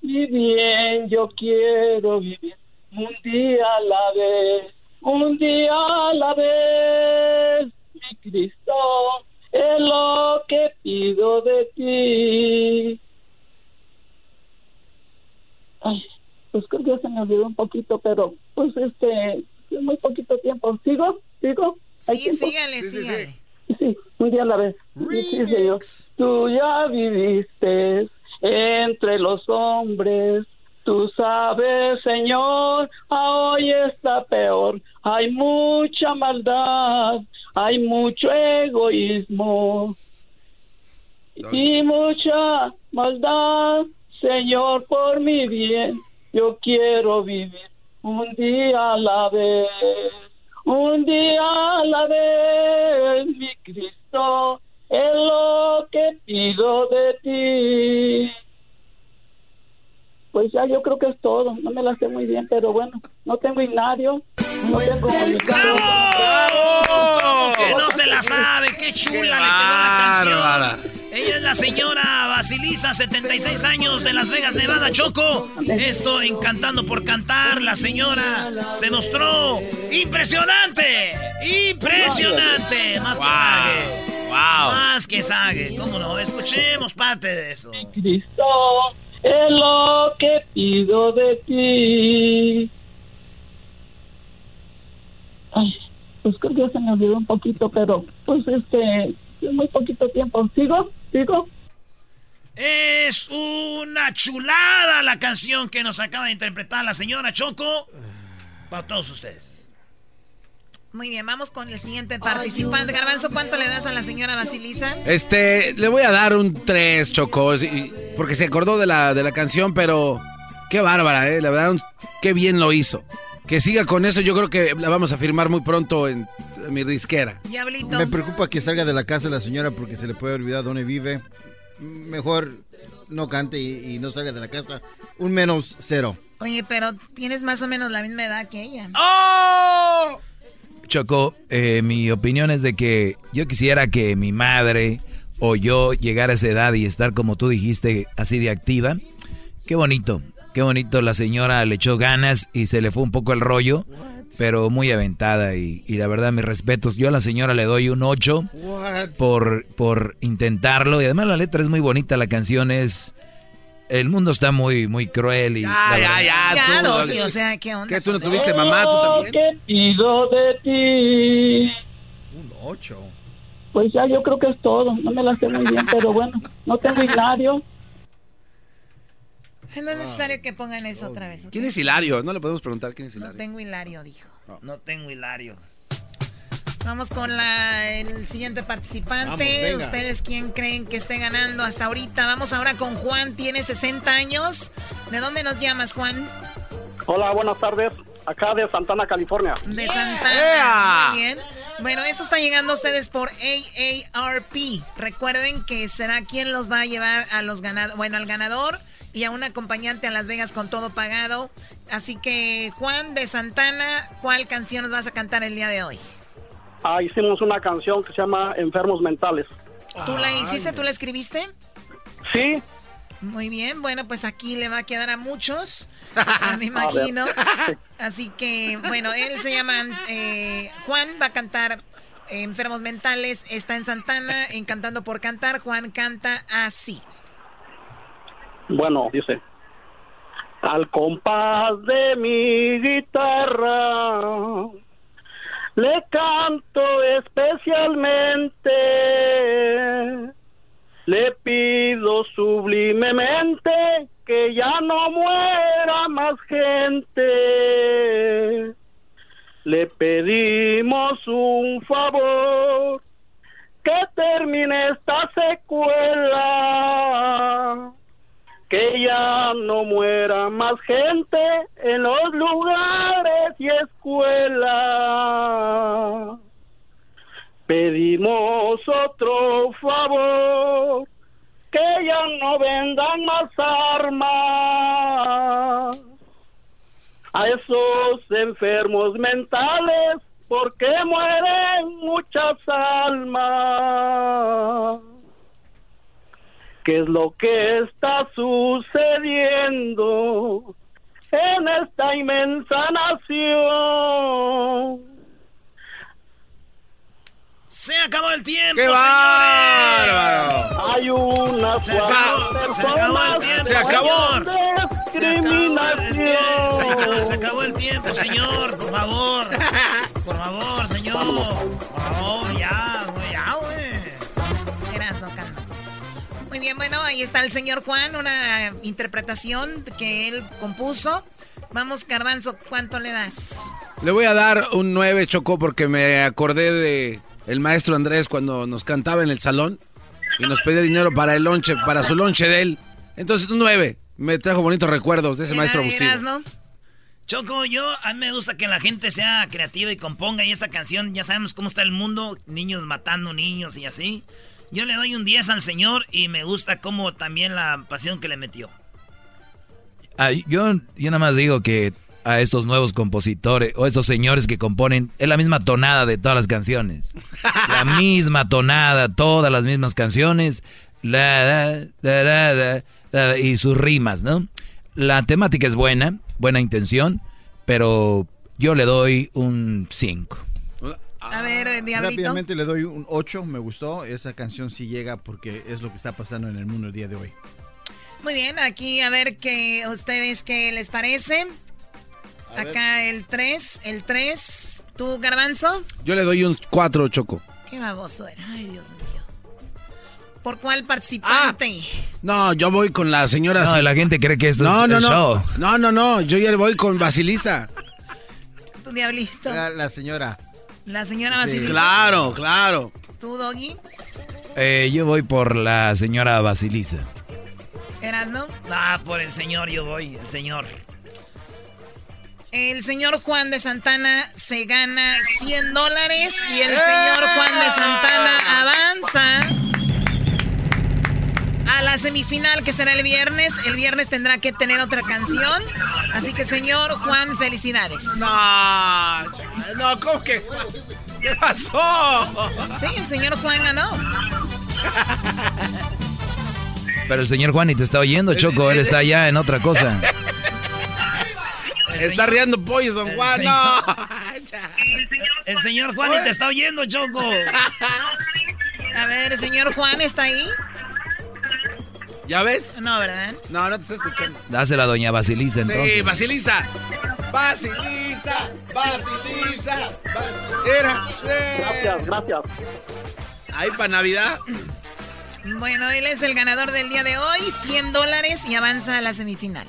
mi bien yo quiero vivir un día a la vez, un día a la vez, mi Cristo, es lo que pido de ti. Ay, pues creo que se me olvidó un poquito, pero pues este, es muy poquito tiempo. ¿Sigo? ¿Sigo? ¿Hay Sí, tiempo? sígale, sígale. Sí, un día a la vez. Sí, sí, señor. Tú ya viviste entre los hombres. Tú sabes, Señor, hoy está peor. Hay mucha maldad, hay mucho egoísmo y mucha maldad, Señor, por mi bien. Yo quiero vivir un día a la vez, un día a la vez, mi Cristo, es lo que pido de ti. Pues ya yo creo que es todo, no me la sé muy bien, pero bueno, no tengo himnario, no tengo... ¿Cómo que no se la sabe? ¡Qué chula le quedó la canción! Ella es la señora Basilisa, 76 años, de Las Vegas, Nevada, Choco. Esto en Cantando por Cantar, la señora se mostró impresionante, impresionante. Más que sabe. Wow. Más que sabe. ¿Cómo no? Escuchemos parte de eso. Cristo, es lo que pido de ti. Ay, pues creo que ya se me olvidó un poquito, pero pues este, es muy poquito tiempo. ¿Sigo? ¿Sigo? Es una chulada la canción que nos acaba de interpretar la señora Choco. Para todos ustedes. Muy bien, vamos con el siguiente participante. Garbanzo, ¿cuánto le das a la señora Basilisa? Este, le voy a dar un 3, Choco, porque se acordó de la, de la canción, pero qué bárbara, ¿eh? La verdad, qué bien lo hizo. Que siga con eso, yo creo que la vamos a firmar muy pronto en, en mi disquera. Diablito. Me preocupa que salga de la casa la señora porque se le puede olvidar dónde vive. Mejor no cante y, y no salga de la casa. Un menos cero. Oye, pero tienes más o menos la misma edad que ella. ¡Oh! Choco, eh, mi opinión es de que yo quisiera que mi madre o yo llegara a esa edad y estar como tú dijiste, así de activa. Qué bonito, qué bonito. La señora le echó ganas y se le fue un poco el rollo, pero muy aventada y, y la verdad mis respetos. Yo a la señora le doy un 8 por, por intentarlo y además la letra es muy bonita, la canción es... El mundo está muy, muy cruel y... Ya, tú, Doggy, o sea, ¿qué onda? ¿Qué, tú no tuviste mamá, tú también? ¿Qué pido de ti? Un ocho. Pues ya yo creo que es todo. No me la sé muy bien, pero bueno, no tengo himnario. No es necesario que pongan eso otra vez. ¿Quién es Hilario? No le podemos preguntar quién es No Hilario. tengo hilario, dijo. No tengo hilario. Vamos con la, el siguiente participante. Vamos. ¿Ustedes quién creen que esté ganando hasta ahorita? Vamos ahora con Juan, tiene 60 años. ¿De dónde nos llamas, Juan? Hola, buenas tardes. Acá de Santana, California. De Santana. Muy bien. Bueno, eso está llegando a ustedes por AARP. Recuerden que será quien los va a llevar a los ganadores, bueno, al ganador y a un acompañante a Las Vegas con todo pagado. Así que, Juan de Santana, ¿cuál canción nos vas a cantar el día de hoy? Ah, hicimos una canción que se llama Enfermos Mentales. ¿Tú la hiciste? ¿Tú la escribiste? Sí. Muy bien, bueno, pues aquí le va a quedar a muchos, ah, me imagino. Así que, bueno, él se llama eh, Juan, va a cantar eh, Enfermos Mentales, está en Santana, en Cantando por Cantar. Juan canta así. Bueno, dice. Al compás de mi guitarra le canto especialmente, le pido sublimemente que ya no muera más gente. Le pedimos un favor, que termine esta secuela que ya no muera más gente en los lugares y escuelas. Pedimos otro favor, que ya no vendan más armas a esos enfermos mentales porque mueren muchas almas. ¿Qué es lo que está sucediendo en esta inmensa nación? Se acabó el tiempo, ¡Qué bárbaro! Hay una Se acabó, se acabó el tiempo, Se acabó. discriminación. Se acabó el tiempo, señor, por favor. Por favor, señor. Muy bien, bueno, ahí está el señor Juan, una interpretación que él compuso. Vamos, Garbanzo, ¿cuánto le das? Le voy a dar un 9, Choco, porque me acordé de el maestro Andrés cuando nos cantaba en el salón y nos pedía dinero para el lonche, para su lonche de él. Entonces, un 9. Me trajo bonitos recuerdos de ese maestro abusivo. Eras, ¿no? Choco, yo, a mí me gusta que la gente sea creativa y componga. Y esta canción, ya sabemos cómo está el mundo, niños matando niños y así. Yo le doy un 10 al señor y me gusta como también la pasión que le metió. Ah, yo, yo nada más digo que a estos nuevos compositores o estos señores que componen es la misma tonada de todas las canciones. La misma tonada, todas las mismas canciones. La, la, la, y sus rimas, ¿no? La temática es buena, buena intención, pero yo le doy un 5. A ver, eh, Diablito. Rápidamente le doy un 8, me gustó. Esa canción sí llega porque es lo que está pasando en el mundo el día de hoy. Muy bien, aquí a ver qué ustedes qué les parece. Acá el 3, el 3. ¿Tú, Garbanzo? Yo le doy un 4, Choco. Qué baboso era. Ay, Dios mío. ¿Por cuál participante? No, yo voy con la señora. No, la gente cree que esto no, es no, el no. show. No, no, no. Yo ya voy con Basilisa. ¿Tu Diablito? La, la señora. La señora Sí, Basilisa. claro, claro. ¿Tú, Doggy? Eh, yo voy por la señora Basilisa. ¿Eras, no? Ah, por el señor yo voy, el señor. El señor Juan de Santana se gana 100 dólares y el señor Juan de Santana avanza a la semifinal que será el viernes. El viernes tendrá que tener otra canción. Así que, señor Juan, felicidades. No, no, ¿cómo que? ¿Qué pasó? Sí, el señor Juan ganó. Pero el señor Juan ni te está oyendo, Choco. Él está allá en otra cosa. Está riendo pollo, Don Juan. No. El señor Juan y te está oyendo, Choco. A ver, el señor Juan está ahí. ¿Ya ves? No, ¿verdad? No, no te está escuchando. Dásela a doña Basilisa entonces. Sí, Basilisa. Basilisa, Basilisa. Bas- Era. Gracias, gracias. Ahí para Navidad. Bueno, él es el ganador del día de hoy, 100 dólares y avanza a la semifinal.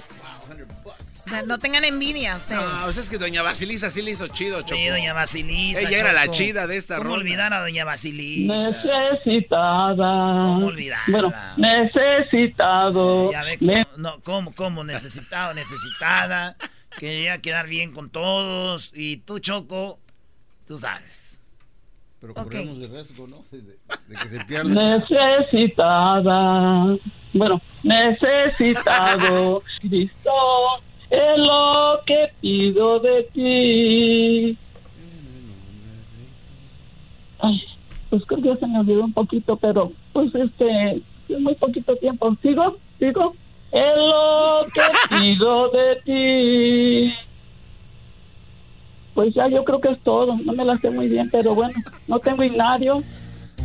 O sea, no tengan envidia ustedes. No, o sea, es que doña Basilisa sí le hizo chido, Choco. Sí, doña Basilisa. Ella era la chida de esta ¿Cómo ronda. olvidar a doña Basilisa? Necesitada. ¿Cómo olvidarla? Bueno, necesitado. Ya ve, Ne- no, ¿cómo, cómo? Necesitado, necesitada. Quería quedar bien con todos. Y tú, Choco, tú sabes. Pero corremos el riesgo, ¿no? De, de que se pierda. Necesitada. Bueno, necesitado. Cristo, es lo que pido de ti. Ay, pues creo que ya se me olvidó un poquito, pero pues este, es muy poquito tiempo. ¿Sigo? ¿Sigo? Es lo que pido de ti. Pues ya yo creo que es todo. No me la sé muy bien, pero bueno, no tengo hignario.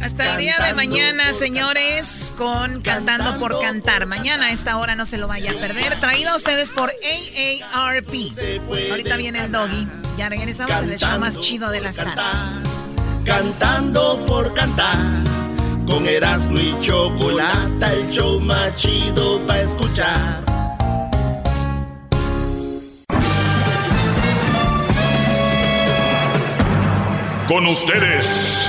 Hasta el día de mañana, señores, con Cantando por Cantar. Mañana a esta hora no se lo vaya a perder. Traído a ustedes por AARP. Ahorita viene el doggy. Ya regresamos en el show más chido de las tardes. Cantando por cantar. Con Erasmo y Chocolata, el show más chido para escuchar. con ustedes.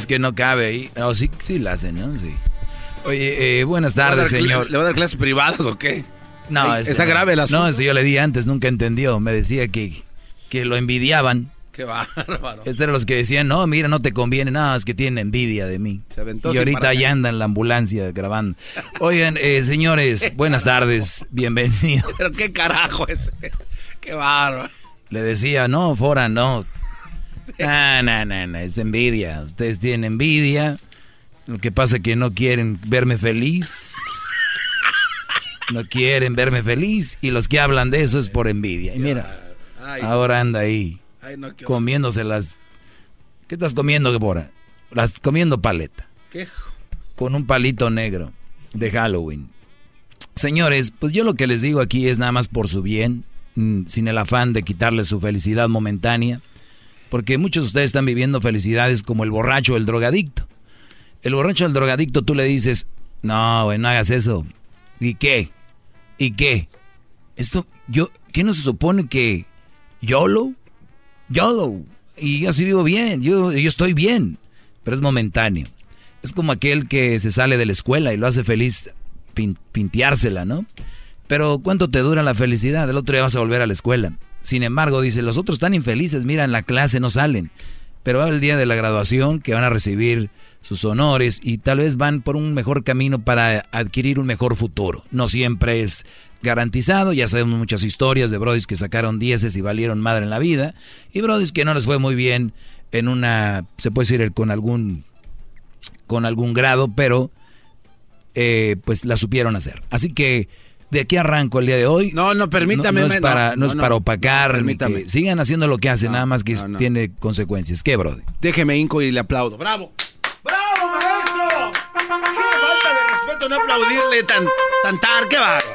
Es que no cabe ahí. No, sí, sí la hacen, ¿no? Sí. Oye, eh, buenas tardes, ¿Le va a dar señor. ¿Le va a dar clases privadas o qué? No, este está no. grave el asunto. No, este yo le di antes, nunca entendió. Me decía que, que lo envidiaban. Qué bárbaro. Este era los que decían, no, mira, no te conviene nada, es que tienen envidia de mí. Se aventó y ahorita ya anda en la ambulancia grabando. Oigan, eh, señores, buenas tardes, bienvenidos. Pero qué carajo ese. Qué bárbaro. Le decía, no, Fora, no. No, no, no, no, es envidia. Ustedes tienen envidia. Lo que pasa es que no quieren verme feliz. No quieren verme feliz. Y los que hablan de eso es por envidia. Y mira, ahora anda ahí comiéndose las... ¿Qué estás comiendo, Gebora? Las comiendo paleta. ¿Qué? Con un palito negro de Halloween. Señores, pues yo lo que les digo aquí es nada más por su bien, mm, sin el afán de quitarles su felicidad momentánea, porque muchos de ustedes están viviendo felicidades como el borracho o el drogadicto. El borracho o el drogadicto tú le dices, no, güey, no hagas eso. ¿Y qué? ¿Y qué? Esto, yo, ¿qué no se supone que YOLO? YOLO. Y yo así vivo bien, yo, yo estoy bien, pero es momentáneo. Es como aquel que se sale de la escuela y lo hace feliz pin- pinteársela, ¿no? Pero ¿cuánto te dura la felicidad? El otro día vas a volver a la escuela. Sin embargo, dice, los otros están infelices, mira, en la clase no salen. Pero va el día de la graduación que van a recibir sus honores y tal vez van por un mejor camino para adquirir un mejor futuro. No siempre es garantizado, ya sabemos muchas historias de brodis que sacaron dieces y valieron madre en la vida y brodis que no les fue muy bien en una, se puede decir, con algún con algún grado, pero eh, pues la supieron hacer. Así que de aquí arranco el día de hoy. No, no, permítame, No, no es para, no, no, es para opacar. permítame. sigan haciendo lo que hacen, No, nada más que tiene consecuencias. ¿Qué, Brody? Déjeme hinco y le aplaudo. ¡Bravo! ¡Bravo, maestro! ¡Qué falta de respeto no aplaudirle tan, tan tar! ¡Qué bárbaro!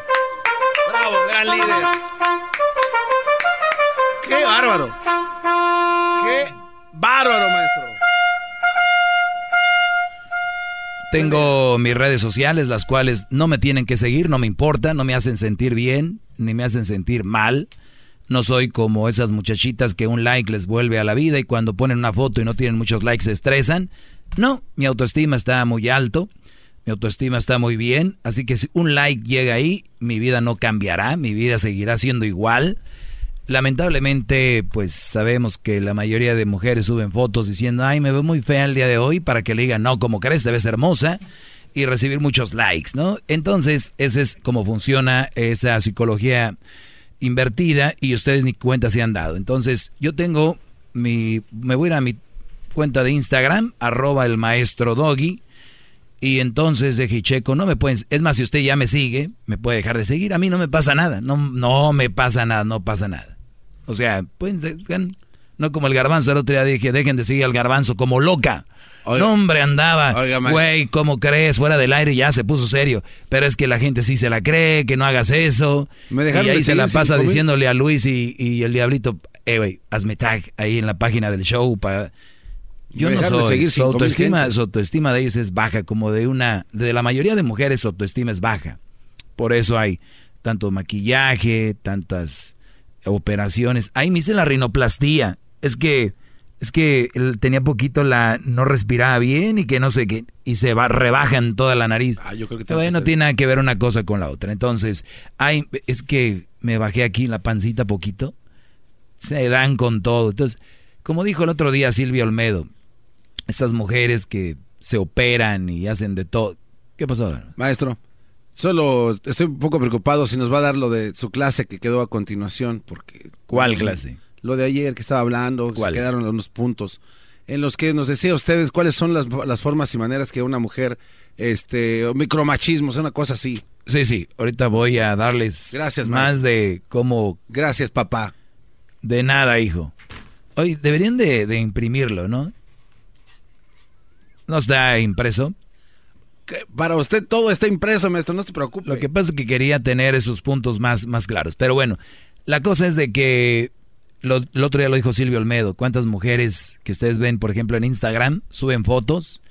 ¡Bravo, gran líder! ¡Qué bárbaro! ¡Qué bárbaro, maestro! Tengo mis redes sociales, las cuales no me tienen que seguir, no me importa, no me hacen sentir bien, ni me hacen sentir mal. No soy como esas muchachitas que un like les vuelve a la vida y cuando ponen una foto y no tienen muchos likes se estresan. No, mi autoestima está muy alto, mi autoestima está muy bien, así que si un like llega ahí, mi vida no cambiará, mi vida seguirá siendo igual. Lamentablemente, pues sabemos que la mayoría de mujeres suben fotos diciendo, ay, me veo muy fea el día de hoy, para que le digan, no, como crees, te ves hermosa, y recibir muchos likes, ¿no? Entonces, ese es como funciona esa psicología invertida y ustedes ni cuenta se han dado. Entonces, yo tengo mi, me voy a ir a mi cuenta de Instagram, arroba el maestro doggy, y entonces de Hicheco, no me pueden, es más, si usted ya me sigue, me puede dejar de seguir, a mí no me pasa nada, no, no me pasa nada, no pasa nada. O sea, dejan- no como el garbanzo, el otro día dije, dejen de seguir al garbanzo como loca. no, hombre, andaba, Oiga, güey, ¿cómo crees? Fuera del aire ya se puso serio. Pero es que la gente sí se la cree, que no hagas eso. Me y dejaron ahí de se la pasa diciéndole a Luis y, y el diablito, eh, güey, hazme tag ahí en la página del show para... Yo no de soy, seguir su autoestima, su autoestima de ellos es baja, como de una, de la mayoría de mujeres su autoestima es baja. Por eso hay tanto maquillaje, tantas operaciones. Ahí me hice la rinoplastía. Es que, es que él tenía poquito la, no respiraba bien y que no sé qué, y se va, rebajan toda la nariz. Ah, yo creo que que no tiene nada que ver una cosa con la otra. Entonces, hay, es que me bajé aquí la pancita poquito. Se dan con todo. Entonces, como dijo el otro día Silvia Olmedo, estas mujeres que se operan y hacen de todo. ¿Qué pasó? Maestro, solo estoy un poco preocupado si nos va a dar lo de su clase que quedó a continuación, porque... ¿Cuál clase? Lo de ayer que estaba hablando, ¿Cuál? se quedaron unos puntos en los que nos decía ustedes cuáles son las, las formas y maneras que una mujer, este, o micromachismo, es una cosa así. Sí, sí, ahorita voy a darles Gracias, más de cómo... Gracias, papá. De nada, hijo. Oye, deberían de, de imprimirlo, ¿no? ¿No está impreso? Para usted todo está impreso, maestro, no se preocupe. Lo que pasa es que quería tener esos puntos más, más claros. Pero bueno, la cosa es de que lo, el otro día lo dijo Silvio Olmedo. ¿Cuántas mujeres que ustedes ven, por ejemplo, en Instagram, suben fotos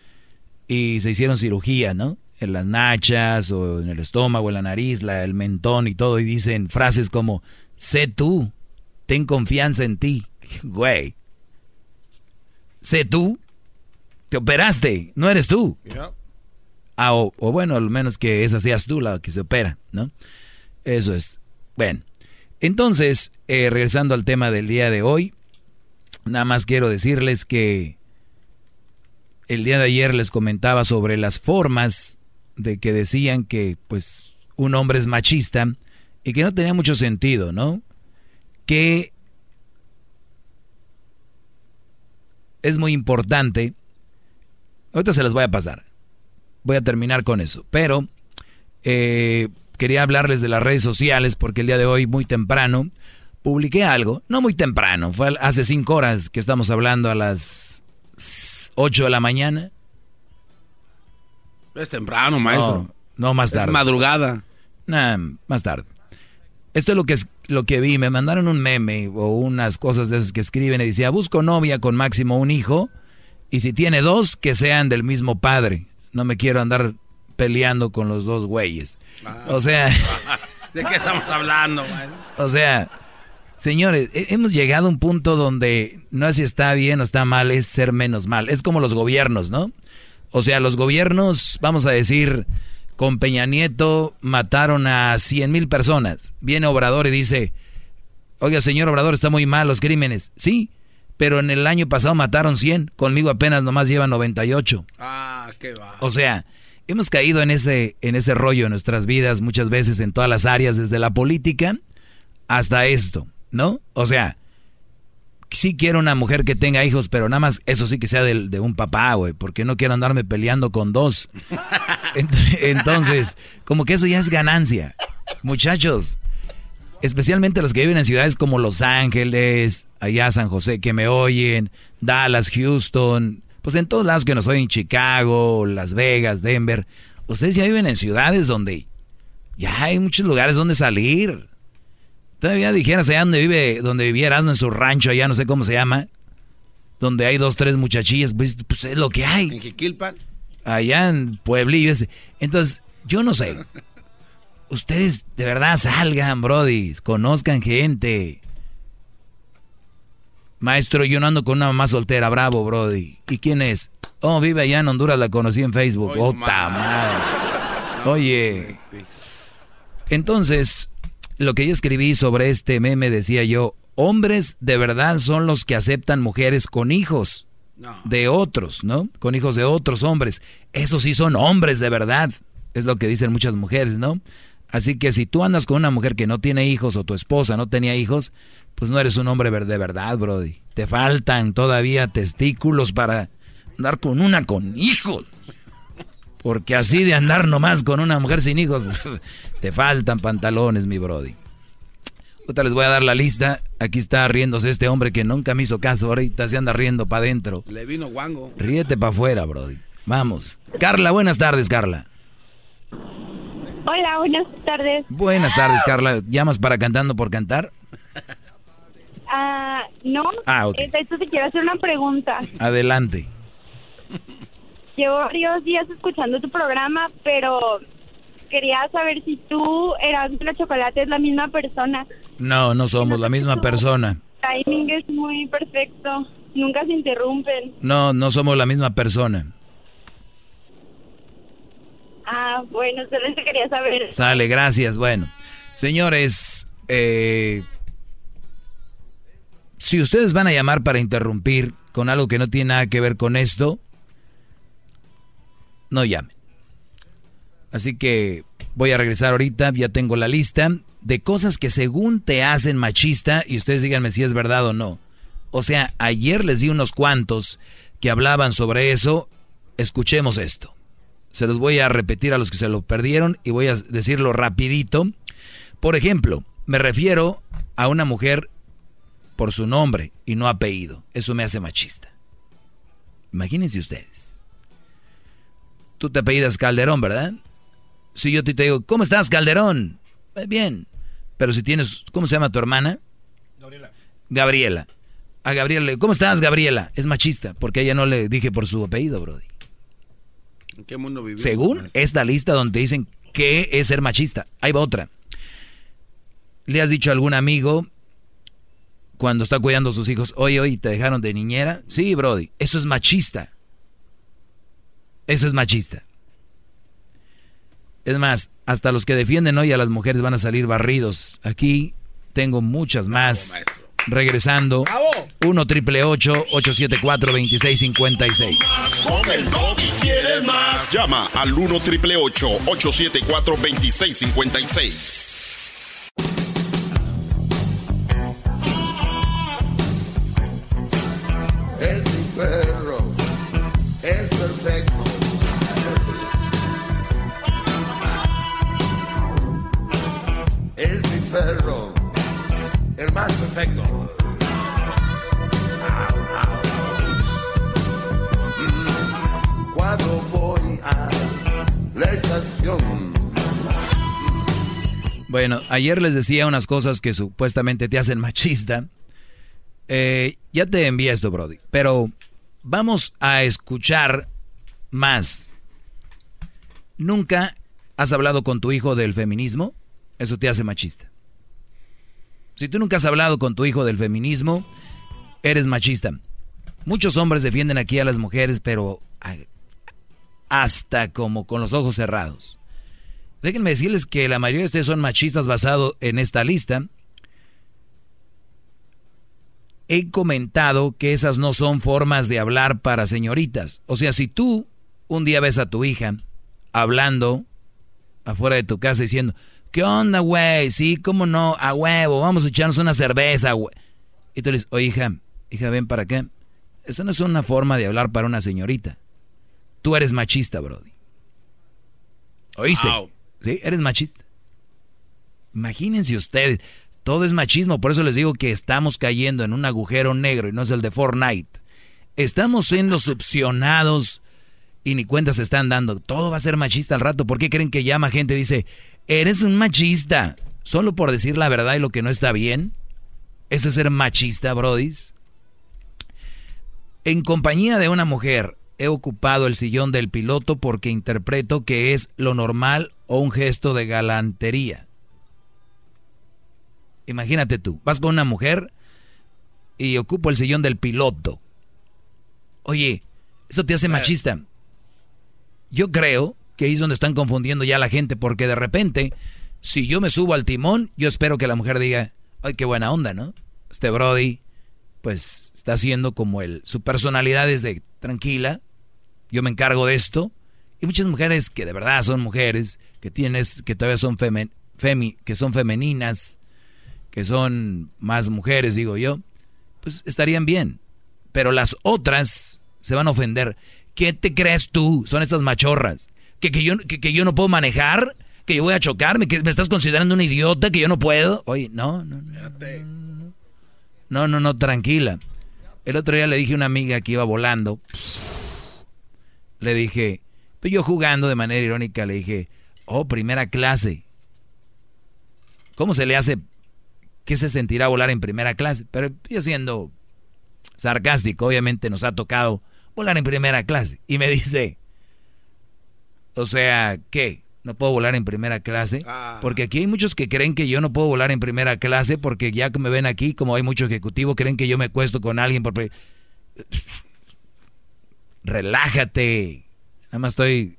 y se hicieron cirugía, ¿no? En las nachas o en el estómago, en la nariz, la, el mentón y todo. Y dicen frases como, sé tú, ten confianza en ti. Güey. Sé tú, te operaste, no eres tú. Ah, o, bueno, al menos que esa seas tú la que se opera, ¿no? Eso es. Bueno, entonces, eh, regresando al tema del día de hoy, nada más quiero decirles que el día de ayer les comentaba sobre las formas de que decían que, pues, un hombre es machista y que no tenía mucho sentido, ¿no? Que es muy importante. Ahorita se las voy a pasar voy a terminar con eso. Pero eh, quería hablarles de las redes sociales porque el día de hoy, muy temprano, publiqué algo. No muy temprano, fue hace cinco horas que estamos hablando a las 8 de la mañana. Es temprano, maestro. No, más tarde. Es madrugada. Nah, más tarde. Esto es lo que, es lo que vi. Me mandaron un meme o unas cosas de esas que escriben y decía, busco novia con máximo un hijo y si tiene dos, que sean del mismo padre no me quiero andar peleando con los dos güeyes. Ah. o sea... ¿De qué estamos hablando? O sea, señores, hemos llegado a un punto donde no es si está bien o está mal, es ser menos mal. Es como los gobiernos, ¿no? O sea, los gobiernos, vamos a decir, con Peña Nieto mataron a 100 mil personas. Viene Obrador y dice, oiga, señor Obrador, está muy mal los crímenes. Sí, pero en el año pasado mataron 100, conmigo apenas nomás llevan 98. Ah, qué va. O sea, hemos caído en ese, en ese rollo en nuestras vidas muchas veces en todas las áreas, desde la política hasta esto, ¿no? O sea, sí quiero una mujer que tenga hijos, pero nada más eso sí que sea de, de un papá, güey, porque no quiero andarme peleando con dos. Entonces, como que eso ya es ganancia. Muchachos, especialmente los que viven en ciudades como Los Ángeles, allá San José, que me oyen, Dallas, Houston, pues en todos lados que nos oyen, Chicago, Las Vegas, Denver, ustedes ya viven en ciudades donde ya hay muchos lugares donde salir. Todavía dijeras allá donde vive, donde vivieras en su rancho, allá no sé cómo se llama, donde hay dos, tres muchachillas, pues, pues es lo que hay. ¿En Jiquilpan? Allá en Pueblillo. Entonces, yo no sé ustedes de verdad salgan, Brody, conozcan gente. Maestro, yo no ando con una mamá soltera, bravo, Brody. ¿Y quién es? Oh, vive allá en Honduras, la conocí en Facebook. oh, madre. Oye. Entonces, lo que yo escribí sobre este meme decía yo, hombres de verdad son los que aceptan mujeres con hijos de otros, ¿no? Con hijos de otros hombres. Esos sí son hombres de verdad. Es lo que dicen muchas mujeres, ¿no? Así que si tú andas con una mujer que no tiene hijos o tu esposa no tenía hijos, pues no eres un hombre de verdad, Brody. Te faltan todavía testículos para andar con una con hijos. Porque así de andar nomás con una mujer sin hijos, te faltan pantalones, mi Brody. Ahorita les voy a dar la lista. Aquí está riéndose este hombre que nunca me hizo caso. Ahorita se anda riendo para adentro. Le vino guango. Ríete para afuera, Brody. Vamos. Carla, buenas tardes, Carla. Hola, buenas tardes. Buenas tardes, Carla. ¿Llamas para Cantando por Cantar? Ah, no. Ah, ok. Entonces te quiero hacer una pregunta. Adelante. Llevo varios días escuchando tu programa, pero quería saber si tú, eras la Chocolate, es la misma persona. No, no somos la misma persona. timing es muy perfecto. Nunca se interrumpen. No, no somos la misma persona. Ah, bueno, se quería saber. Sale, gracias. Bueno, señores, eh, si ustedes van a llamar para interrumpir con algo que no tiene nada que ver con esto, no llamen. Así que voy a regresar ahorita, ya tengo la lista de cosas que según te hacen machista y ustedes díganme si es verdad o no. O sea, ayer les di unos cuantos que hablaban sobre eso. Escuchemos esto. Se los voy a repetir a los que se lo perdieron y voy a decirlo rapidito. Por ejemplo, me refiero a una mujer por su nombre y no apellido. Eso me hace machista. Imagínense ustedes. tú te apellidas Calderón, ¿verdad? Si yo te digo, ¿cómo estás, Calderón? Eh, bien. Pero si tienes, ¿cómo se llama tu hermana? Gabriela. Gabriela. A Gabriela, ¿cómo estás, Gabriela? Es machista, porque ella no le dije por su apellido, Brody. ¿En qué mundo vivimos? Según esta lista donde dicen que es ser machista. Ahí va otra. ¿Le has dicho a algún amigo cuando está cuidando a sus hijos, oye, oye, te dejaron de niñera? Sí, Brody, eso es machista. Eso es machista. Es más, hasta los que defienden hoy a las mujeres van a salir barridos. Aquí tengo muchas más. Regresando. 1 triple 874 2656. Con el y quieres más. Llama al 1 triple 874 2656. Es mi perro, es perfecto. Es mi perro, el más perfecto. La estación, Bueno, ayer les decía unas cosas que supuestamente te hacen machista. Eh, ya te envié esto, Brody. Pero vamos a escuchar más. ¿Nunca has hablado con tu hijo del feminismo? Eso te hace machista. Si tú nunca has hablado con tu hijo del feminismo, eres machista. Muchos hombres defienden aquí a las mujeres, pero hasta como con los ojos cerrados. Déjenme decirles que la mayoría de ustedes son machistas basado en esta lista. He comentado que esas no son formas de hablar para señoritas. O sea, si tú un día ves a tu hija hablando afuera de tu casa diciendo, ¿qué onda, güey? Sí, cómo no, a huevo, vamos a echarnos una cerveza, güey. Y tú le dices, oye, hija, hija, ven para acá. Eso no es una forma de hablar para una señorita. Tú eres machista, Brody. ¿Oíste? Sí, eres machista. Imagínense ustedes, todo es machismo, por eso les digo que estamos cayendo en un agujero negro y no es el de Fortnite. Estamos siendo succionados y ni cuenta se están dando. Todo va a ser machista al rato. ¿Por qué creen que llama gente y dice, eres un machista? Solo por decir la verdad y lo que no está bien. ¿Ese es ser machista, brodis? En compañía de una mujer he ocupado el sillón del piloto porque interpreto que es lo normal o un gesto de galantería. Imagínate tú, vas con una mujer y ocupo el sillón del piloto. Oye, eso te hace machista. Yo creo que ahí es donde están confundiendo ya a la gente porque de repente, si yo me subo al timón, yo espero que la mujer diga, ay, qué buena onda, ¿no? Este Brody, pues está haciendo como él. Su personalidad es de tranquila, yo me encargo de esto. Y muchas mujeres que de verdad son mujeres, que tienes, que todavía son femen, femi, que son femeninas, que son más mujeres, digo yo, pues estarían bien. Pero las otras se van a ofender. ¿Qué te crees tú? Son estas machorras. ¿Que, que, yo, que, que yo no puedo manejar? ¿Que yo voy a chocarme? ¿Que me estás considerando un idiota? ¿Que yo no puedo? Oye, no, no, no. No, no, no, tranquila. El otro día le dije a una amiga que iba volando. Le dije, pues yo jugando de manera irónica, le dije, oh, primera clase. ¿Cómo se le hace? ¿Qué se sentirá volar en primera clase? Pero yo siendo sarcástico, obviamente nos ha tocado volar en primera clase. Y me dice, o sea, ¿qué? ¿No puedo volar en primera clase? Porque aquí hay muchos que creen que yo no puedo volar en primera clase porque ya que me ven aquí, como hay mucho ejecutivo, creen que yo me cuesto con alguien por... Relájate. Nada más estoy...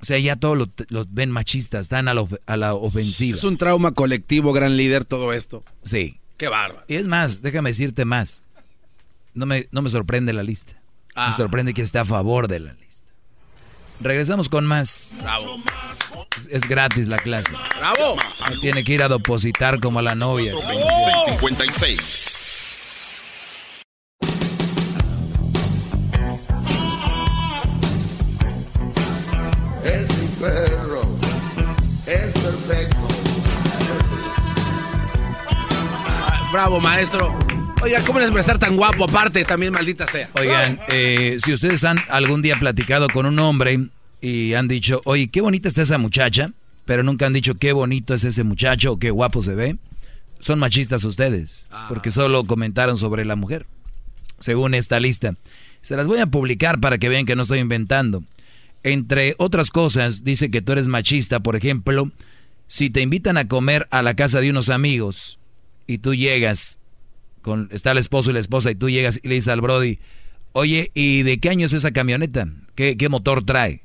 O sea, ya todos lo, lo ven machistas, están a a la ofensiva. Es un trauma colectivo, gran líder, todo esto. Sí. Qué bárbaro. Y es más, déjame decirte más. No me, no me sorprende la lista. Me sorprende que esté a favor de la lista. Regresamos con más. Bravo. Es, es gratis la clase. Bravo. No tiene que ir a depositar como a la novia. 2656. es mi perro, es perfecto. Bravo, maestro. Oiga, ¿cómo les va a estar tan guapo aparte? También maldita sea. Oigan, eh, si ustedes han algún día platicado con un hombre y han dicho, oye, qué bonita está esa muchacha, pero nunca han dicho qué bonito es ese muchacho o qué guapo se ve, son machistas ustedes, porque solo comentaron sobre la mujer, según esta lista. Se las voy a publicar para que vean que no estoy inventando. Entre otras cosas, dice que tú eres machista, por ejemplo, si te invitan a comer a la casa de unos amigos y tú llegas con está el esposo y la esposa y tú llegas y le dices al Brody, oye, ¿y de qué año es esa camioneta? ¿Qué, qué motor trae?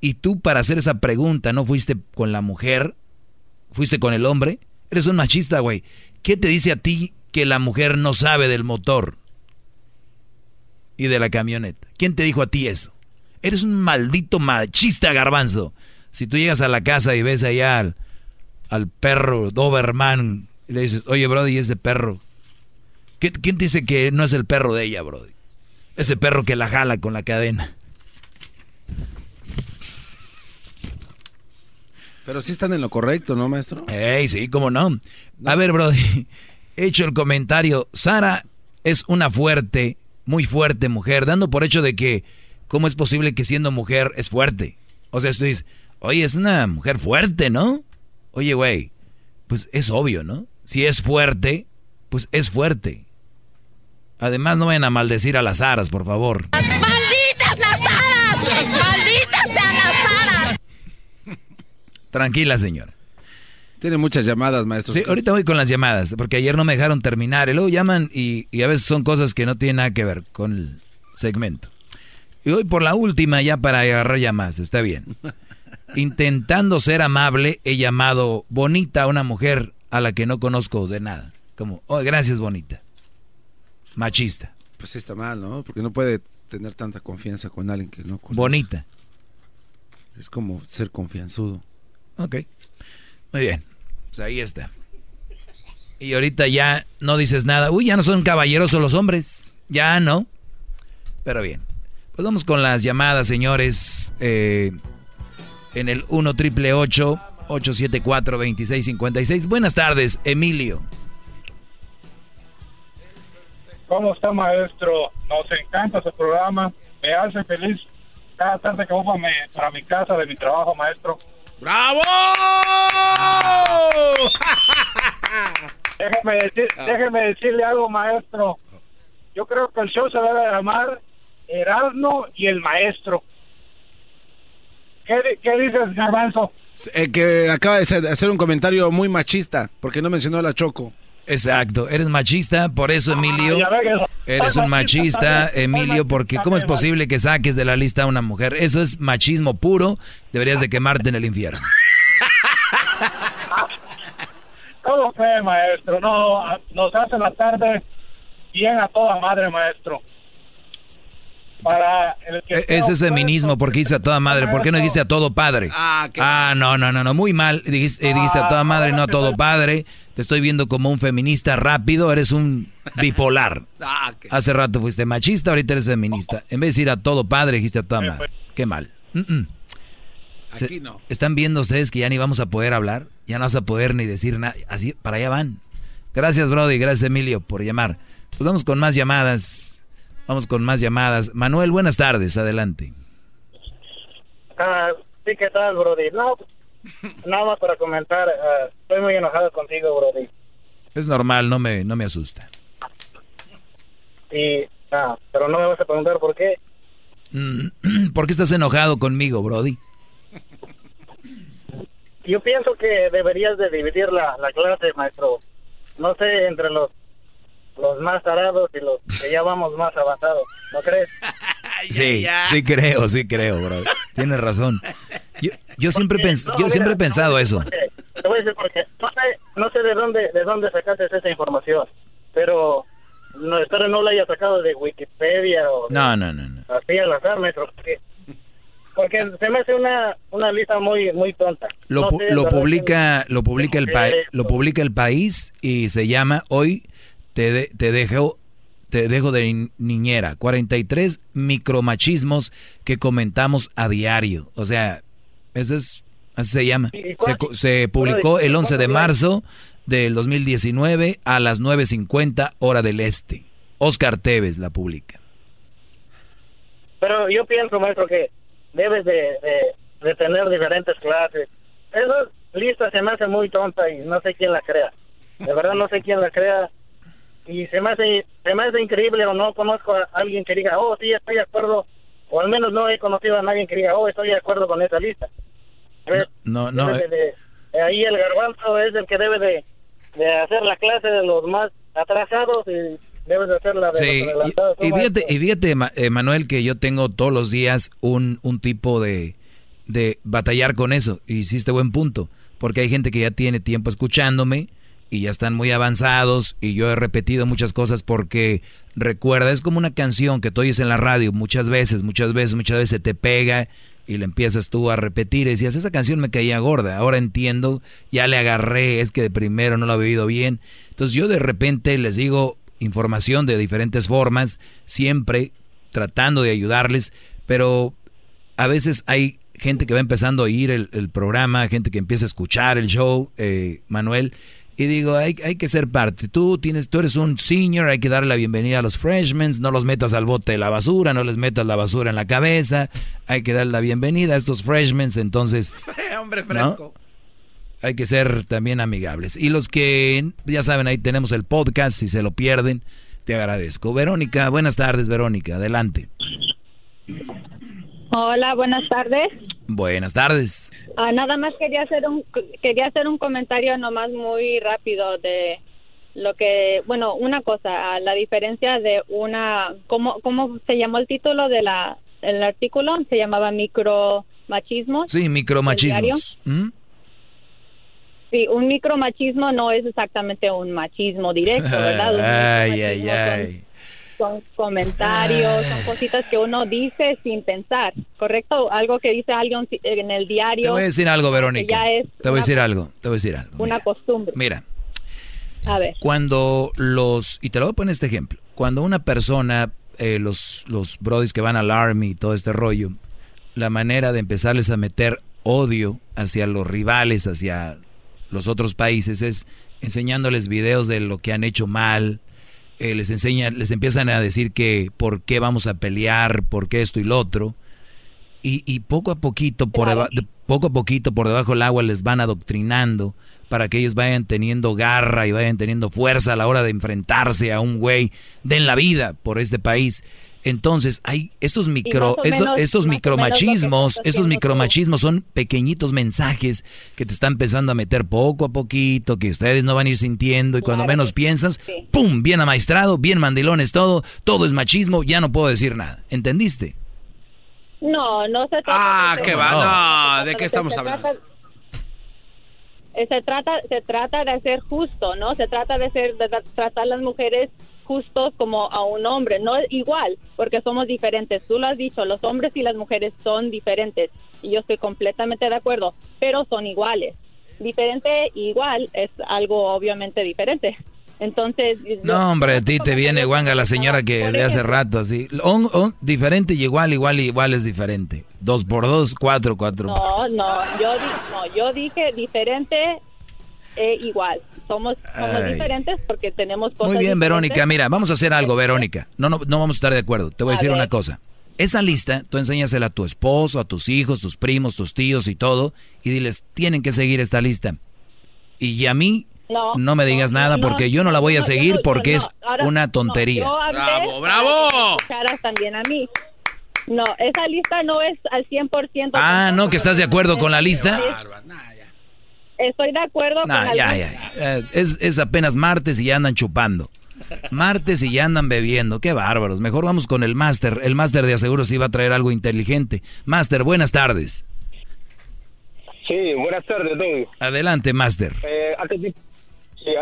Y tú para hacer esa pregunta no fuiste con la mujer, fuiste con el hombre. Eres un machista, güey. ¿Qué te dice a ti que la mujer no sabe del motor y de la camioneta? ¿Quién te dijo a ti eso? Eres un maldito machista, garbanzo. Si tú llegas a la casa y ves allá al, al perro Doberman y le dices, oye, Brody, ese perro. ¿Quién dice que no es el perro de ella, Brody? Ese perro que la jala con la cadena. Pero sí están en lo correcto, ¿no, maestro? Ey, sí, cómo no. A ver, Brody, he hecho el comentario. Sara es una fuerte, muy fuerte mujer, dando por hecho de que, ¿cómo es posible que siendo mujer es fuerte? O sea, tú dices, oye, es una mujer fuerte, ¿no? Oye, güey, pues es obvio, ¿no? Si es fuerte, pues es fuerte. Además, no vayan a maldecir a las aras, por favor. ¡Malditas las aras! ¡Malditas sean las aras! Tranquila, señora. Tiene muchas llamadas, maestro. Sí, ahorita voy con las llamadas, porque ayer no me dejaron terminar. Y luego llaman y, y a veces son cosas que no tienen nada que ver con el segmento. Y voy por la última ya para agarrar llamadas, está bien. Intentando ser amable, he llamado bonita a una mujer a la que no conozco de nada. Como, oh, gracias, bonita. Machista. Pues está mal, ¿no? Porque no puede tener tanta confianza con alguien que no conoce. Bonita. Es como ser confianzudo. Ok. Muy bien. Pues ahí está. Y ahorita ya no dices nada. Uy, ya no son caballerosos los hombres. Ya no. Pero bien. Pues vamos con las llamadas, señores. Eh, en el 1 triple 874 2656 Buenas tardes, Emilio. ¿Cómo está, maestro? Nos encanta su programa. Me hace feliz cada tarde que voy para mi, para mi casa de mi trabajo, maestro. ¡Bravo! déjeme, decir, déjeme decirle algo, maestro. Yo creo que el show se debe llamar Erasmo y el Maestro. ¿Qué, qué dices, Garbanzo? Eh, que acaba de hacer- un comentario muy machista, porque no mencionó a la Choco. Exacto, eres machista, por eso Emilio, ve que- eres un machista Emilio, porque ¿cómo es posible que saques de la lista a una mujer? Eso es machismo puro, deberías de quemarte en el infierno. ¿Cómo fue, maestro? No, nos hace la tarde bien a toda madre, maestro. Para el que E- Ese es feminismo, porque dice a toda madre, ¿por qué no dijiste a todo padre? Ah, no, no, no, no, muy mal, dijiste, eh, dijiste a toda madre, no a todo padre, te estoy viendo como un feminista rápido, eres un bipolar. Hace rato fuiste machista, ahorita eres feminista. En vez de decir a todo padre, dijiste a toda madre. Qué mal. Mm, mm. Se- Aquí no. ¿Están viendo ustedes que ya ni vamos a poder hablar? Ya no vas a poder ni decir nada. Así, para allá van. Gracias, Brody. Gracias, Emilio, por llamar. Pues vamos con más llamadas. Vamos con más llamadas. Manuel, buenas tardes. Adelante. Ah, sí, ¿qué tal, Brody? No, nada más para comentar. ah, estoy muy enojado contigo, Brody. Es normal, no me, no me asusta. Y, ah, pero no me vas a preguntar por qué. Mm, ¿Por qué estás enojado conmigo, Brody? Yo pienso que deberías de dividir la, la clase, maestro. No sé, entre los los más tarados y los que ya vamos más avanzados. ¿No crees? Sí, sí creo, sí creo, Brody. Tienes razón. Yo, yo siempre, pens- yo siempre he pensado eso. Te voy a decir porque no sé, no sé de dónde de dónde sacaste esa información, pero no espero no la haya sacado de Wikipedia o de- No, no, no. no. así al azar, maestro. Porque, porque se me hace una una lista muy muy tonta. Lo, No pu- sé, lo publica lo publica el país lo publica el país y se llama hoy te de- te dejo te dejo de ni- niñera 43 micromachismos que comentamos a diario o sea ese es así se llama ¿Y se, publicó el 11 de marzo del 2019 a las 9.50 hora del este. Oscar Tevez la publica. Pero yo pienso, maestro, que debes de, de- de tener diferentes clases. Esa lista se me hace muy tonta y no sé quién la crea. De verdad no sé quién la crea. Y se me hace, se me hace increíble o no conozco a alguien que diga, oh, sí, estoy de acuerdo. O al menos no he conocido a nadie que diga, oh, estoy de acuerdo con esa lista. No, no, eh, de- de- ahí el garbanzo es el que debe de, de hacer la clase de los más atrasados y debe de hacer la de Sí, los adelantados. y, y ¿no, fíjate, y fíjate, Ma- eh, Manuel, que yo tengo todos los días un, un tipo de, de batallar con eso. Y hiciste buen punto, porque hay gente que ya tiene tiempo escuchándome y ya están muy avanzados y yo he repetido muchas cosas porque recuerda, es como una canción que tú oyes en la radio muchas veces, muchas veces, muchas veces te pega y le empiezas tú a repetir y decías, esa canción me caía gorda, ahora entiendo, ya le agarré, es que de primero no lo había oído bien. Entonces yo de repente les digo información de diferentes formas, siempre tratando de ayudarles, pero a veces hay gente que va empezando a oír el, el programa, gente que empieza a escuchar el show, eh, Manuel, y digo, hay, hay que ser parte. Tú tienes, tú eres un senior, hay que darle la bienvenida a los freshmen, no los metas al bote de la basura, no les metas la basura en la cabeza, hay que darle la bienvenida a estos freshmen, entonces Hombre fresco. hay que ser también amigables. Y los que, ya saben, ahí tenemos el podcast, si se lo pierden, te agradezco. Verónica, buenas tardes, Verónica, adelante. Hola, buenas tardes. Buenas tardes. Ah, nada más quería hacer un quería hacer un comentario nomás muy rápido de lo que, bueno, una cosa, la diferencia de una, ¿cómo, cómo se llamó el título de la el artículo? Se llamaba micromachismo. Sí, micromachismos. ¿Mm? Sí, un micromachismo no es exactamente un machismo directo, ¿verdad? Ay, ay, ay. Son comentarios, son cositas que uno dice sin pensar, ¿correcto? Algo que dice alguien en el diario. Te voy a decir algo, Verónica. ya es Te voy a decir algo, te voy a decir algo. Una costumbre. Mira, A ver. cuando los, y te lo voy a poner este ejemplo, cuando una persona, eh, los, los brodis que van al army y todo este rollo, la manera de empezarles a meter odio hacia los rivales, hacia los otros países, es enseñándoles videos de lo que han hecho mal, eh, les enseñan, les empiezan a decir que por qué vamos a pelear, por qué esto y lo otro, y, y poco a poquito por deba- de- poco a poquito por debajo del agua les van adoctrinando para que ellos vayan teniendo garra y vayan teniendo fuerza a la hora de enfrentarse a un güey den la vida por este país. Entonces, hay estos micro, estos, menos- que micromachismos, tú. micromachismos son pequeñitos mensajes que te están empezando a meter poco a poquito, que ustedes no van a ir sintiendo y cuando menos piensas, ¡pum! Bien amaestrado, bien mandilones todo, todo es machismo, ya no puedo decir nada. ¿Entendiste? No, no se trata Ah, de qué va, no, ¿de qué estamos hablando? Se trata, se trata de ser justo, ¿no? Se trata de ser, de tra- tratar a las mujeres justos como a un hombre, no igual, porque somos diferentes. Tú lo has dicho, los hombres y las mujeres son diferentes y yo estoy completamente de acuerdo, pero son iguales. Diferente e igual es algo obviamente diferente. Entonces, yo- No, hombre, a ti te viene guanga la señora que de hace rato, así. On- on- diferente y igual, igual, igual es diferente. Dos por dos, cuatro, cuatro. No, no, yo, no, yo dije diferente e igual. Somos, somos diferentes porque tenemos cosas Muy bien, diferentes. Verónica. Mira, vamos a hacer algo, Verónica. No, no, no vamos a estar de acuerdo. Te voy a, A decir ver. una cosa. Esa lista, tú enséñasela a tu esposo, a tus hijos, tus primos, tus tíos y todo, y diles, tienen que seguir esta lista. Y a mí, No, no me digas nada no, porque yo no la voy a seguir porque no, es ahora- una no, tontería. ¡Bravo, bravo! también a mí. No, esa lista no es al 100%. Ah, no, que estás de acuerdo con la lista. Estoy de acuerdo con Nah, la ya, lista. ya, ya. Eh, Es, es apenas martes y ya andan chupando. Martes y ya andan bebiendo. Qué bárbaros. Mejor vamos con el máster. El máster de aseguro sí va a traer algo inteligente. Máster, buenas tardes. Sí, buenas tardes, Don. Adelante, máster. Eh, antes, de,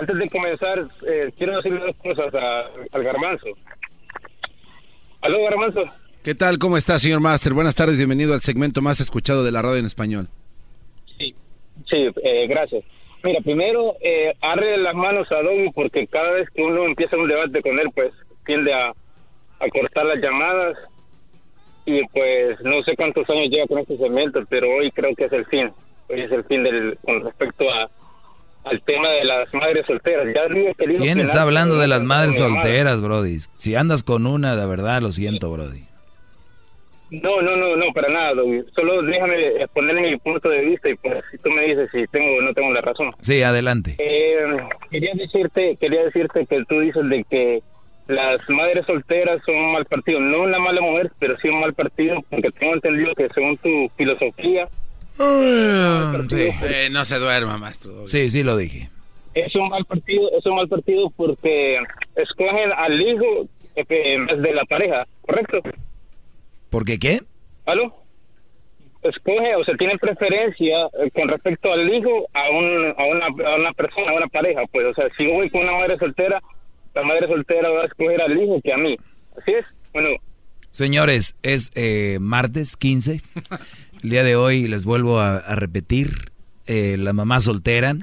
antes de comenzar, eh, quiero decirle dos cosas a- al garbanzo. ¿Aló, garbanzo? ¿Qué tal? ¿Cómo está, señor Master? Buenas tardes, bienvenido al segmento más escuchado de la radio en español. Sí, eh, gracias. Mira, primero, eh, arre las manos a Don porque cada vez que uno empieza un debate con él, pues tiende a, a cortar las llamadas y pues no sé cuántos años lleva con este segmento, pero hoy creo que es el fin. Hoy es el fin del, con respecto a, al tema de las madres solteras. Ya digo que el hijo ¿Quién está hablando de las madres solteras, Brody? Si andas con una, de verdad, lo siento, Brody. No, no, no, no, para nada. Solo déjame exponer mi punto de vista y pues si tú me dices si tengo o no tengo la razón. Sí, adelante. Eh, quería decirte, quería decirte que tú dices de que las madres solteras son un mal partido. No una mala mujer, pero sí un mal partido, porque tengo entendido que según tu filosofía Sí. Eh, no se duerma, maestro. Sí, sí lo dije. es un mal partido, es un mal partido porque escogen al hijo eh, en vez de la pareja, ¿correcto? ¿Por qué qué? ¿Aló? Escoge, o sea, tienen preferencia eh, con respecto al hijo a, un, a, una, a una persona, a una pareja. Pues, o sea, si yo voy con una madre soltera, la madre soltera va a escoger al hijo que a mí. ¿Así es? Bueno, Señores, es eh, martes 15. El día de hoy les vuelvo a, a repetir, eh, la mamá soltera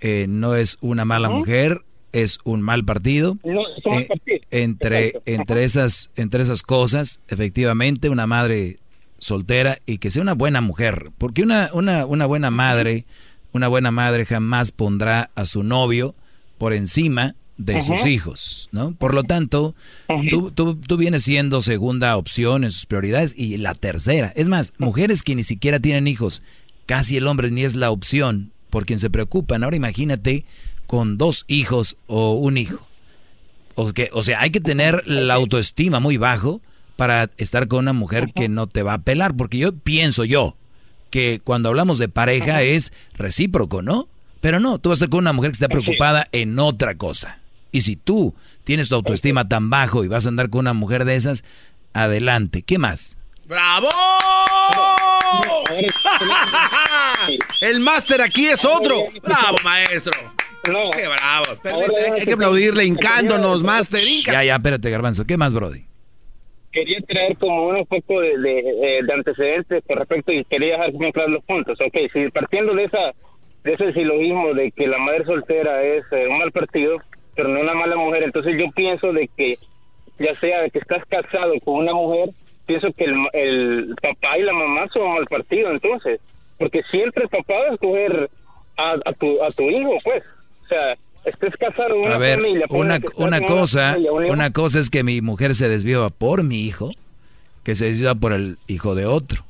eh, no es una mala mujer, es un mal partido. no, es un mal Eh, entre, Exacto. entre, esas, entre esas cosas, efectivamente, una madre soltera y que sea una buena mujer. Porque una, una, una buena madre, una buena madre jamás pondrá a su novio por encima de sus hijos, ¿no? Por lo tanto, tú, tú, tú vienes siendo segunda opción en sus prioridades y la tercera. Es más, mujeres que ni siquiera tienen hijos, casi el hombre ni es la opción por quien se preocupan. Ahora imagínate con dos hijos o un hijo. O, que, o sea, hay que tener la autoestima muy bajo para estar con una mujer que no te va a pelar, porque yo pienso yo que cuando hablamos de pareja es recíproco, ¿no? Pero no, tú vas a estar con una mujer que está preocupada en otra cosa. Y si tú tienes tu autoestima tan bajo y vas a andar con una mujer de esas, adelante. ¿Qué más? ¡Bravo! El máster aquí es otro. ¡Bravo, maestro! ¡Qué bravo! Permite, hay, hay que aplaudirle hincándonos, máster. hinca. Ya, ya, espérate, Garbanzo. ¿Qué más, Brody? quería traer como un poco de, de, eh, de antecedentes con respecto y quería dejar muy claros los puntos. Ok, si partiendo de esa de ese silogismo de que la madre soltera es eh, un mal partido, pero no una mala mujer, entonces yo pienso de que ya sea de que estás casado con una mujer, pienso que el, el papá y la mamá son un mal partido, entonces, porque siempre el papá va a escoger a, a tu a tu hijo, pues, sea, estés casado con una A ver, familia, una, cosa, familia, una cosa es que mi mujer se desviaba por mi hijo, que se desviaba por el hijo de otro.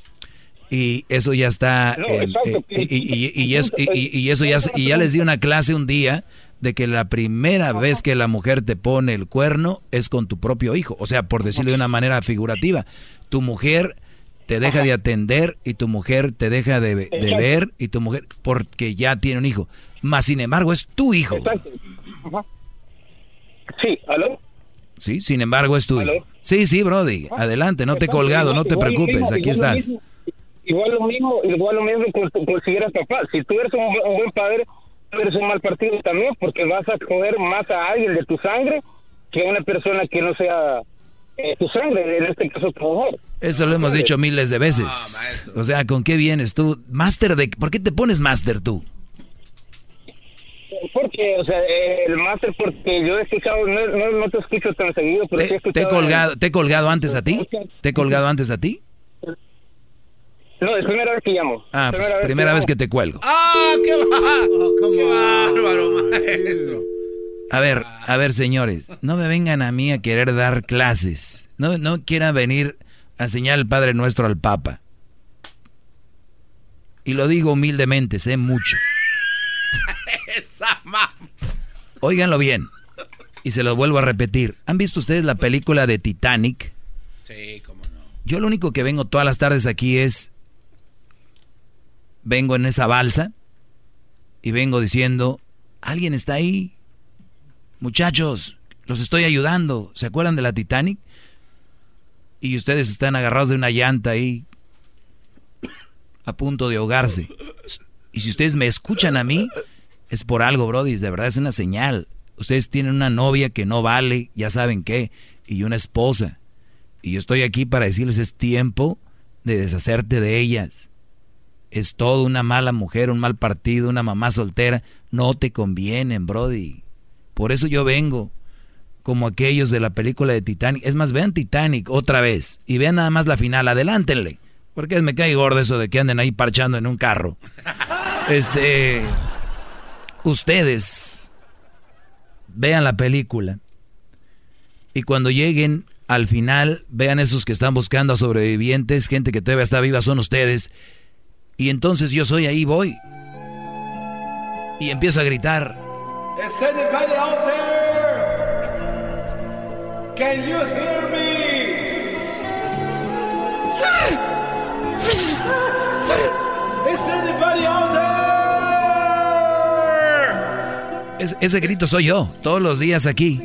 Y eso ya está, No, en- exacto, eh, y, y- y- y eso, y- ya, y ya les di una clase un día de que la primera vez que la mujer te pone el cuerno es con tu propio hijo. O sea, por decirlo de una manera figurativa, tu mujer te deja de atender y tu mujer te deja de, de ver y tu mujer porque ya tiene un hijo. Más sin embargo es tu hijo. Ajá. Sí, ¿aló? Sí, sin embargo es tuyo. Sí, sí, Brody. Adelante, no te he colgado, no te lo preocupes, mismo, aquí igual lo estás. mismo, Igual lo mismo, igual lo mismo con, con si eres papá. Si tú eres un, un buen padre, tú eres un mal partido también, porque vas a coger más a alguien de tu sangre que a una persona que no sea eh, tu sangre, en este caso tu mujer. Eso lo hemos dicho miles de veces. o sea, ¿con qué vienes tú? Máster de... ¿Por qué te pones máster tú? Porque, o sea, eh, el máster, porque yo he escuchado, no, no, no te escucho tan seguido, pero sí he ¿Te he colgado, ¿te he colgado antes a ti? ¿Te he colgado antes a ti? No, es primera vez que llamo. Ah, pues primera vez que te cuelgo. ¡Ah, qué, ba- qué bárbaro, maestro! A ver, a ver, señores, no me vengan a mí a querer dar clases. No, no quieran venir a enseñar el Padre Nuestro al Papa. Y lo digo humildemente, sé mucho. Óiganlo bien. Y se lo vuelvo a repetir. ¿Han visto ustedes la película de Titanic? Sí, cómo no. Yo lo único que vengo todas las tardes aquí es... Vengo en esa balsa y vengo diciendo, alguien está ahí. Muchachos, los estoy ayudando. ¿Se acuerdan de la Titanic? Y ustedes están agarrados de una llanta ahí a punto de ahogarse. Y si ustedes me escuchan a mí, es por algo, Brody, de verdad es una señal. Ustedes tienen una novia que no vale, ya saben qué, y una esposa. Y yo estoy aquí para decirles, es tiempo de deshacerte de ellas. Es todo una mala mujer, un mal partido, una mamá soltera. No te convienen, Brody. Por eso yo vengo como aquellos de la película de Titanic. Es más, vean Titanic otra vez y vean nada más la final. Adelántenle. Porque me cae gordo eso de que anden ahí parchando en un carro. Este. ustedes vean la película y cuando lleguen al final, vean esos que están buscando a sobrevivientes, gente que todavía está viva, son ustedes. Y entonces yo soy ahí, voy. Y empiezo a gritar. Is anybody out there? Can you hear me? Is anybody out there? Es- ese grito soy yo, todos los días aquí.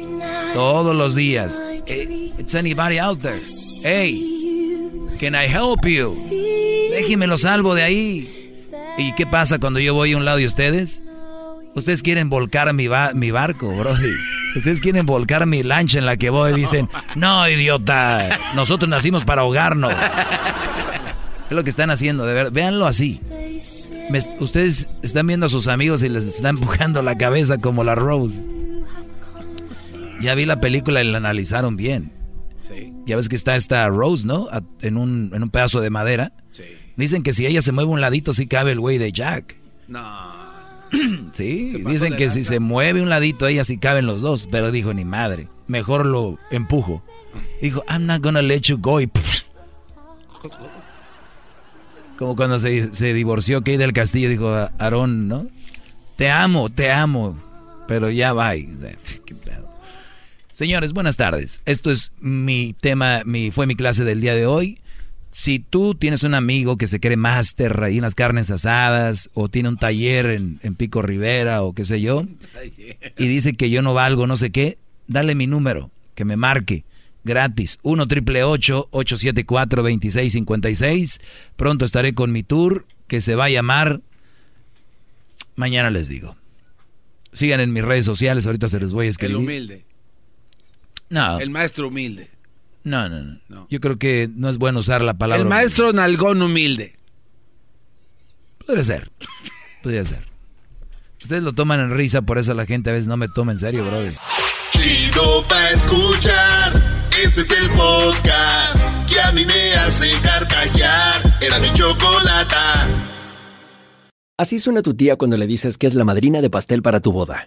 Todos los días. Eh, It's anybody out there. Hey, can I help you? Déjenme lo salvo de ahí. ¿Y qué pasa cuando yo voy a un lado y ustedes? Ustedes quieren volcar mi, ba- mi barco, brody. Ustedes quieren volcar mi lancha en la que voy. Dicen, no, idiota. Nosotros nacimos para ahogarnos. Es lo que están haciendo, de verdad. Véanlo así. Me- ustedes están viendo a sus amigos y les están empujando la cabeza como la Rose. Ya vi la película y la analizaron bien. Ya ves que está esta Rose, ¿no? A- En un, en un pedazo de madera. Dicen que si ella se mueve un ladito, sí cabe el güey de Jack. No. Sí, dicen que si se mueve un ladito, ella sí caben los dos. Pero dijo, ni madre, mejor lo empujo. Dijo, I'm not gonna let you go. Y pff. como cuando se, se divorció Kay del Castillo, dijo a Aarón, ¿no? Te amo, te amo. Pero ya va. o sea. Señores, buenas tardes. Esto es mi tema, mi, fue mi clase del día de hoy. Si tú tienes un amigo que se cree máster ahí en las carnes asadas, o tiene un taller en, en Pico Rivera, o qué sé yo, y dice que yo no valgo no sé qué, dale mi número, que me marque, gratis, 1 triple 874 2656 Pronto estaré con mi tour, que se va a llamar, mañana les digo. Sigan en mis redes sociales, ahorita se les voy a El escribir. humilde. No. El maestro humilde. No, no, no, Yo creo que no es bueno usar la palabra. El maestro nalgón humilde. Podría ser. Podría ser. Ustedes lo toman en risa, por eso la gente a veces no me toma en serio, brother. Chido pa' escuchar. Este es el podcast que a mí me hace carcajear. Era mi. Así suena tu tía cuando le dices que es la madrina de pastel para tu boda.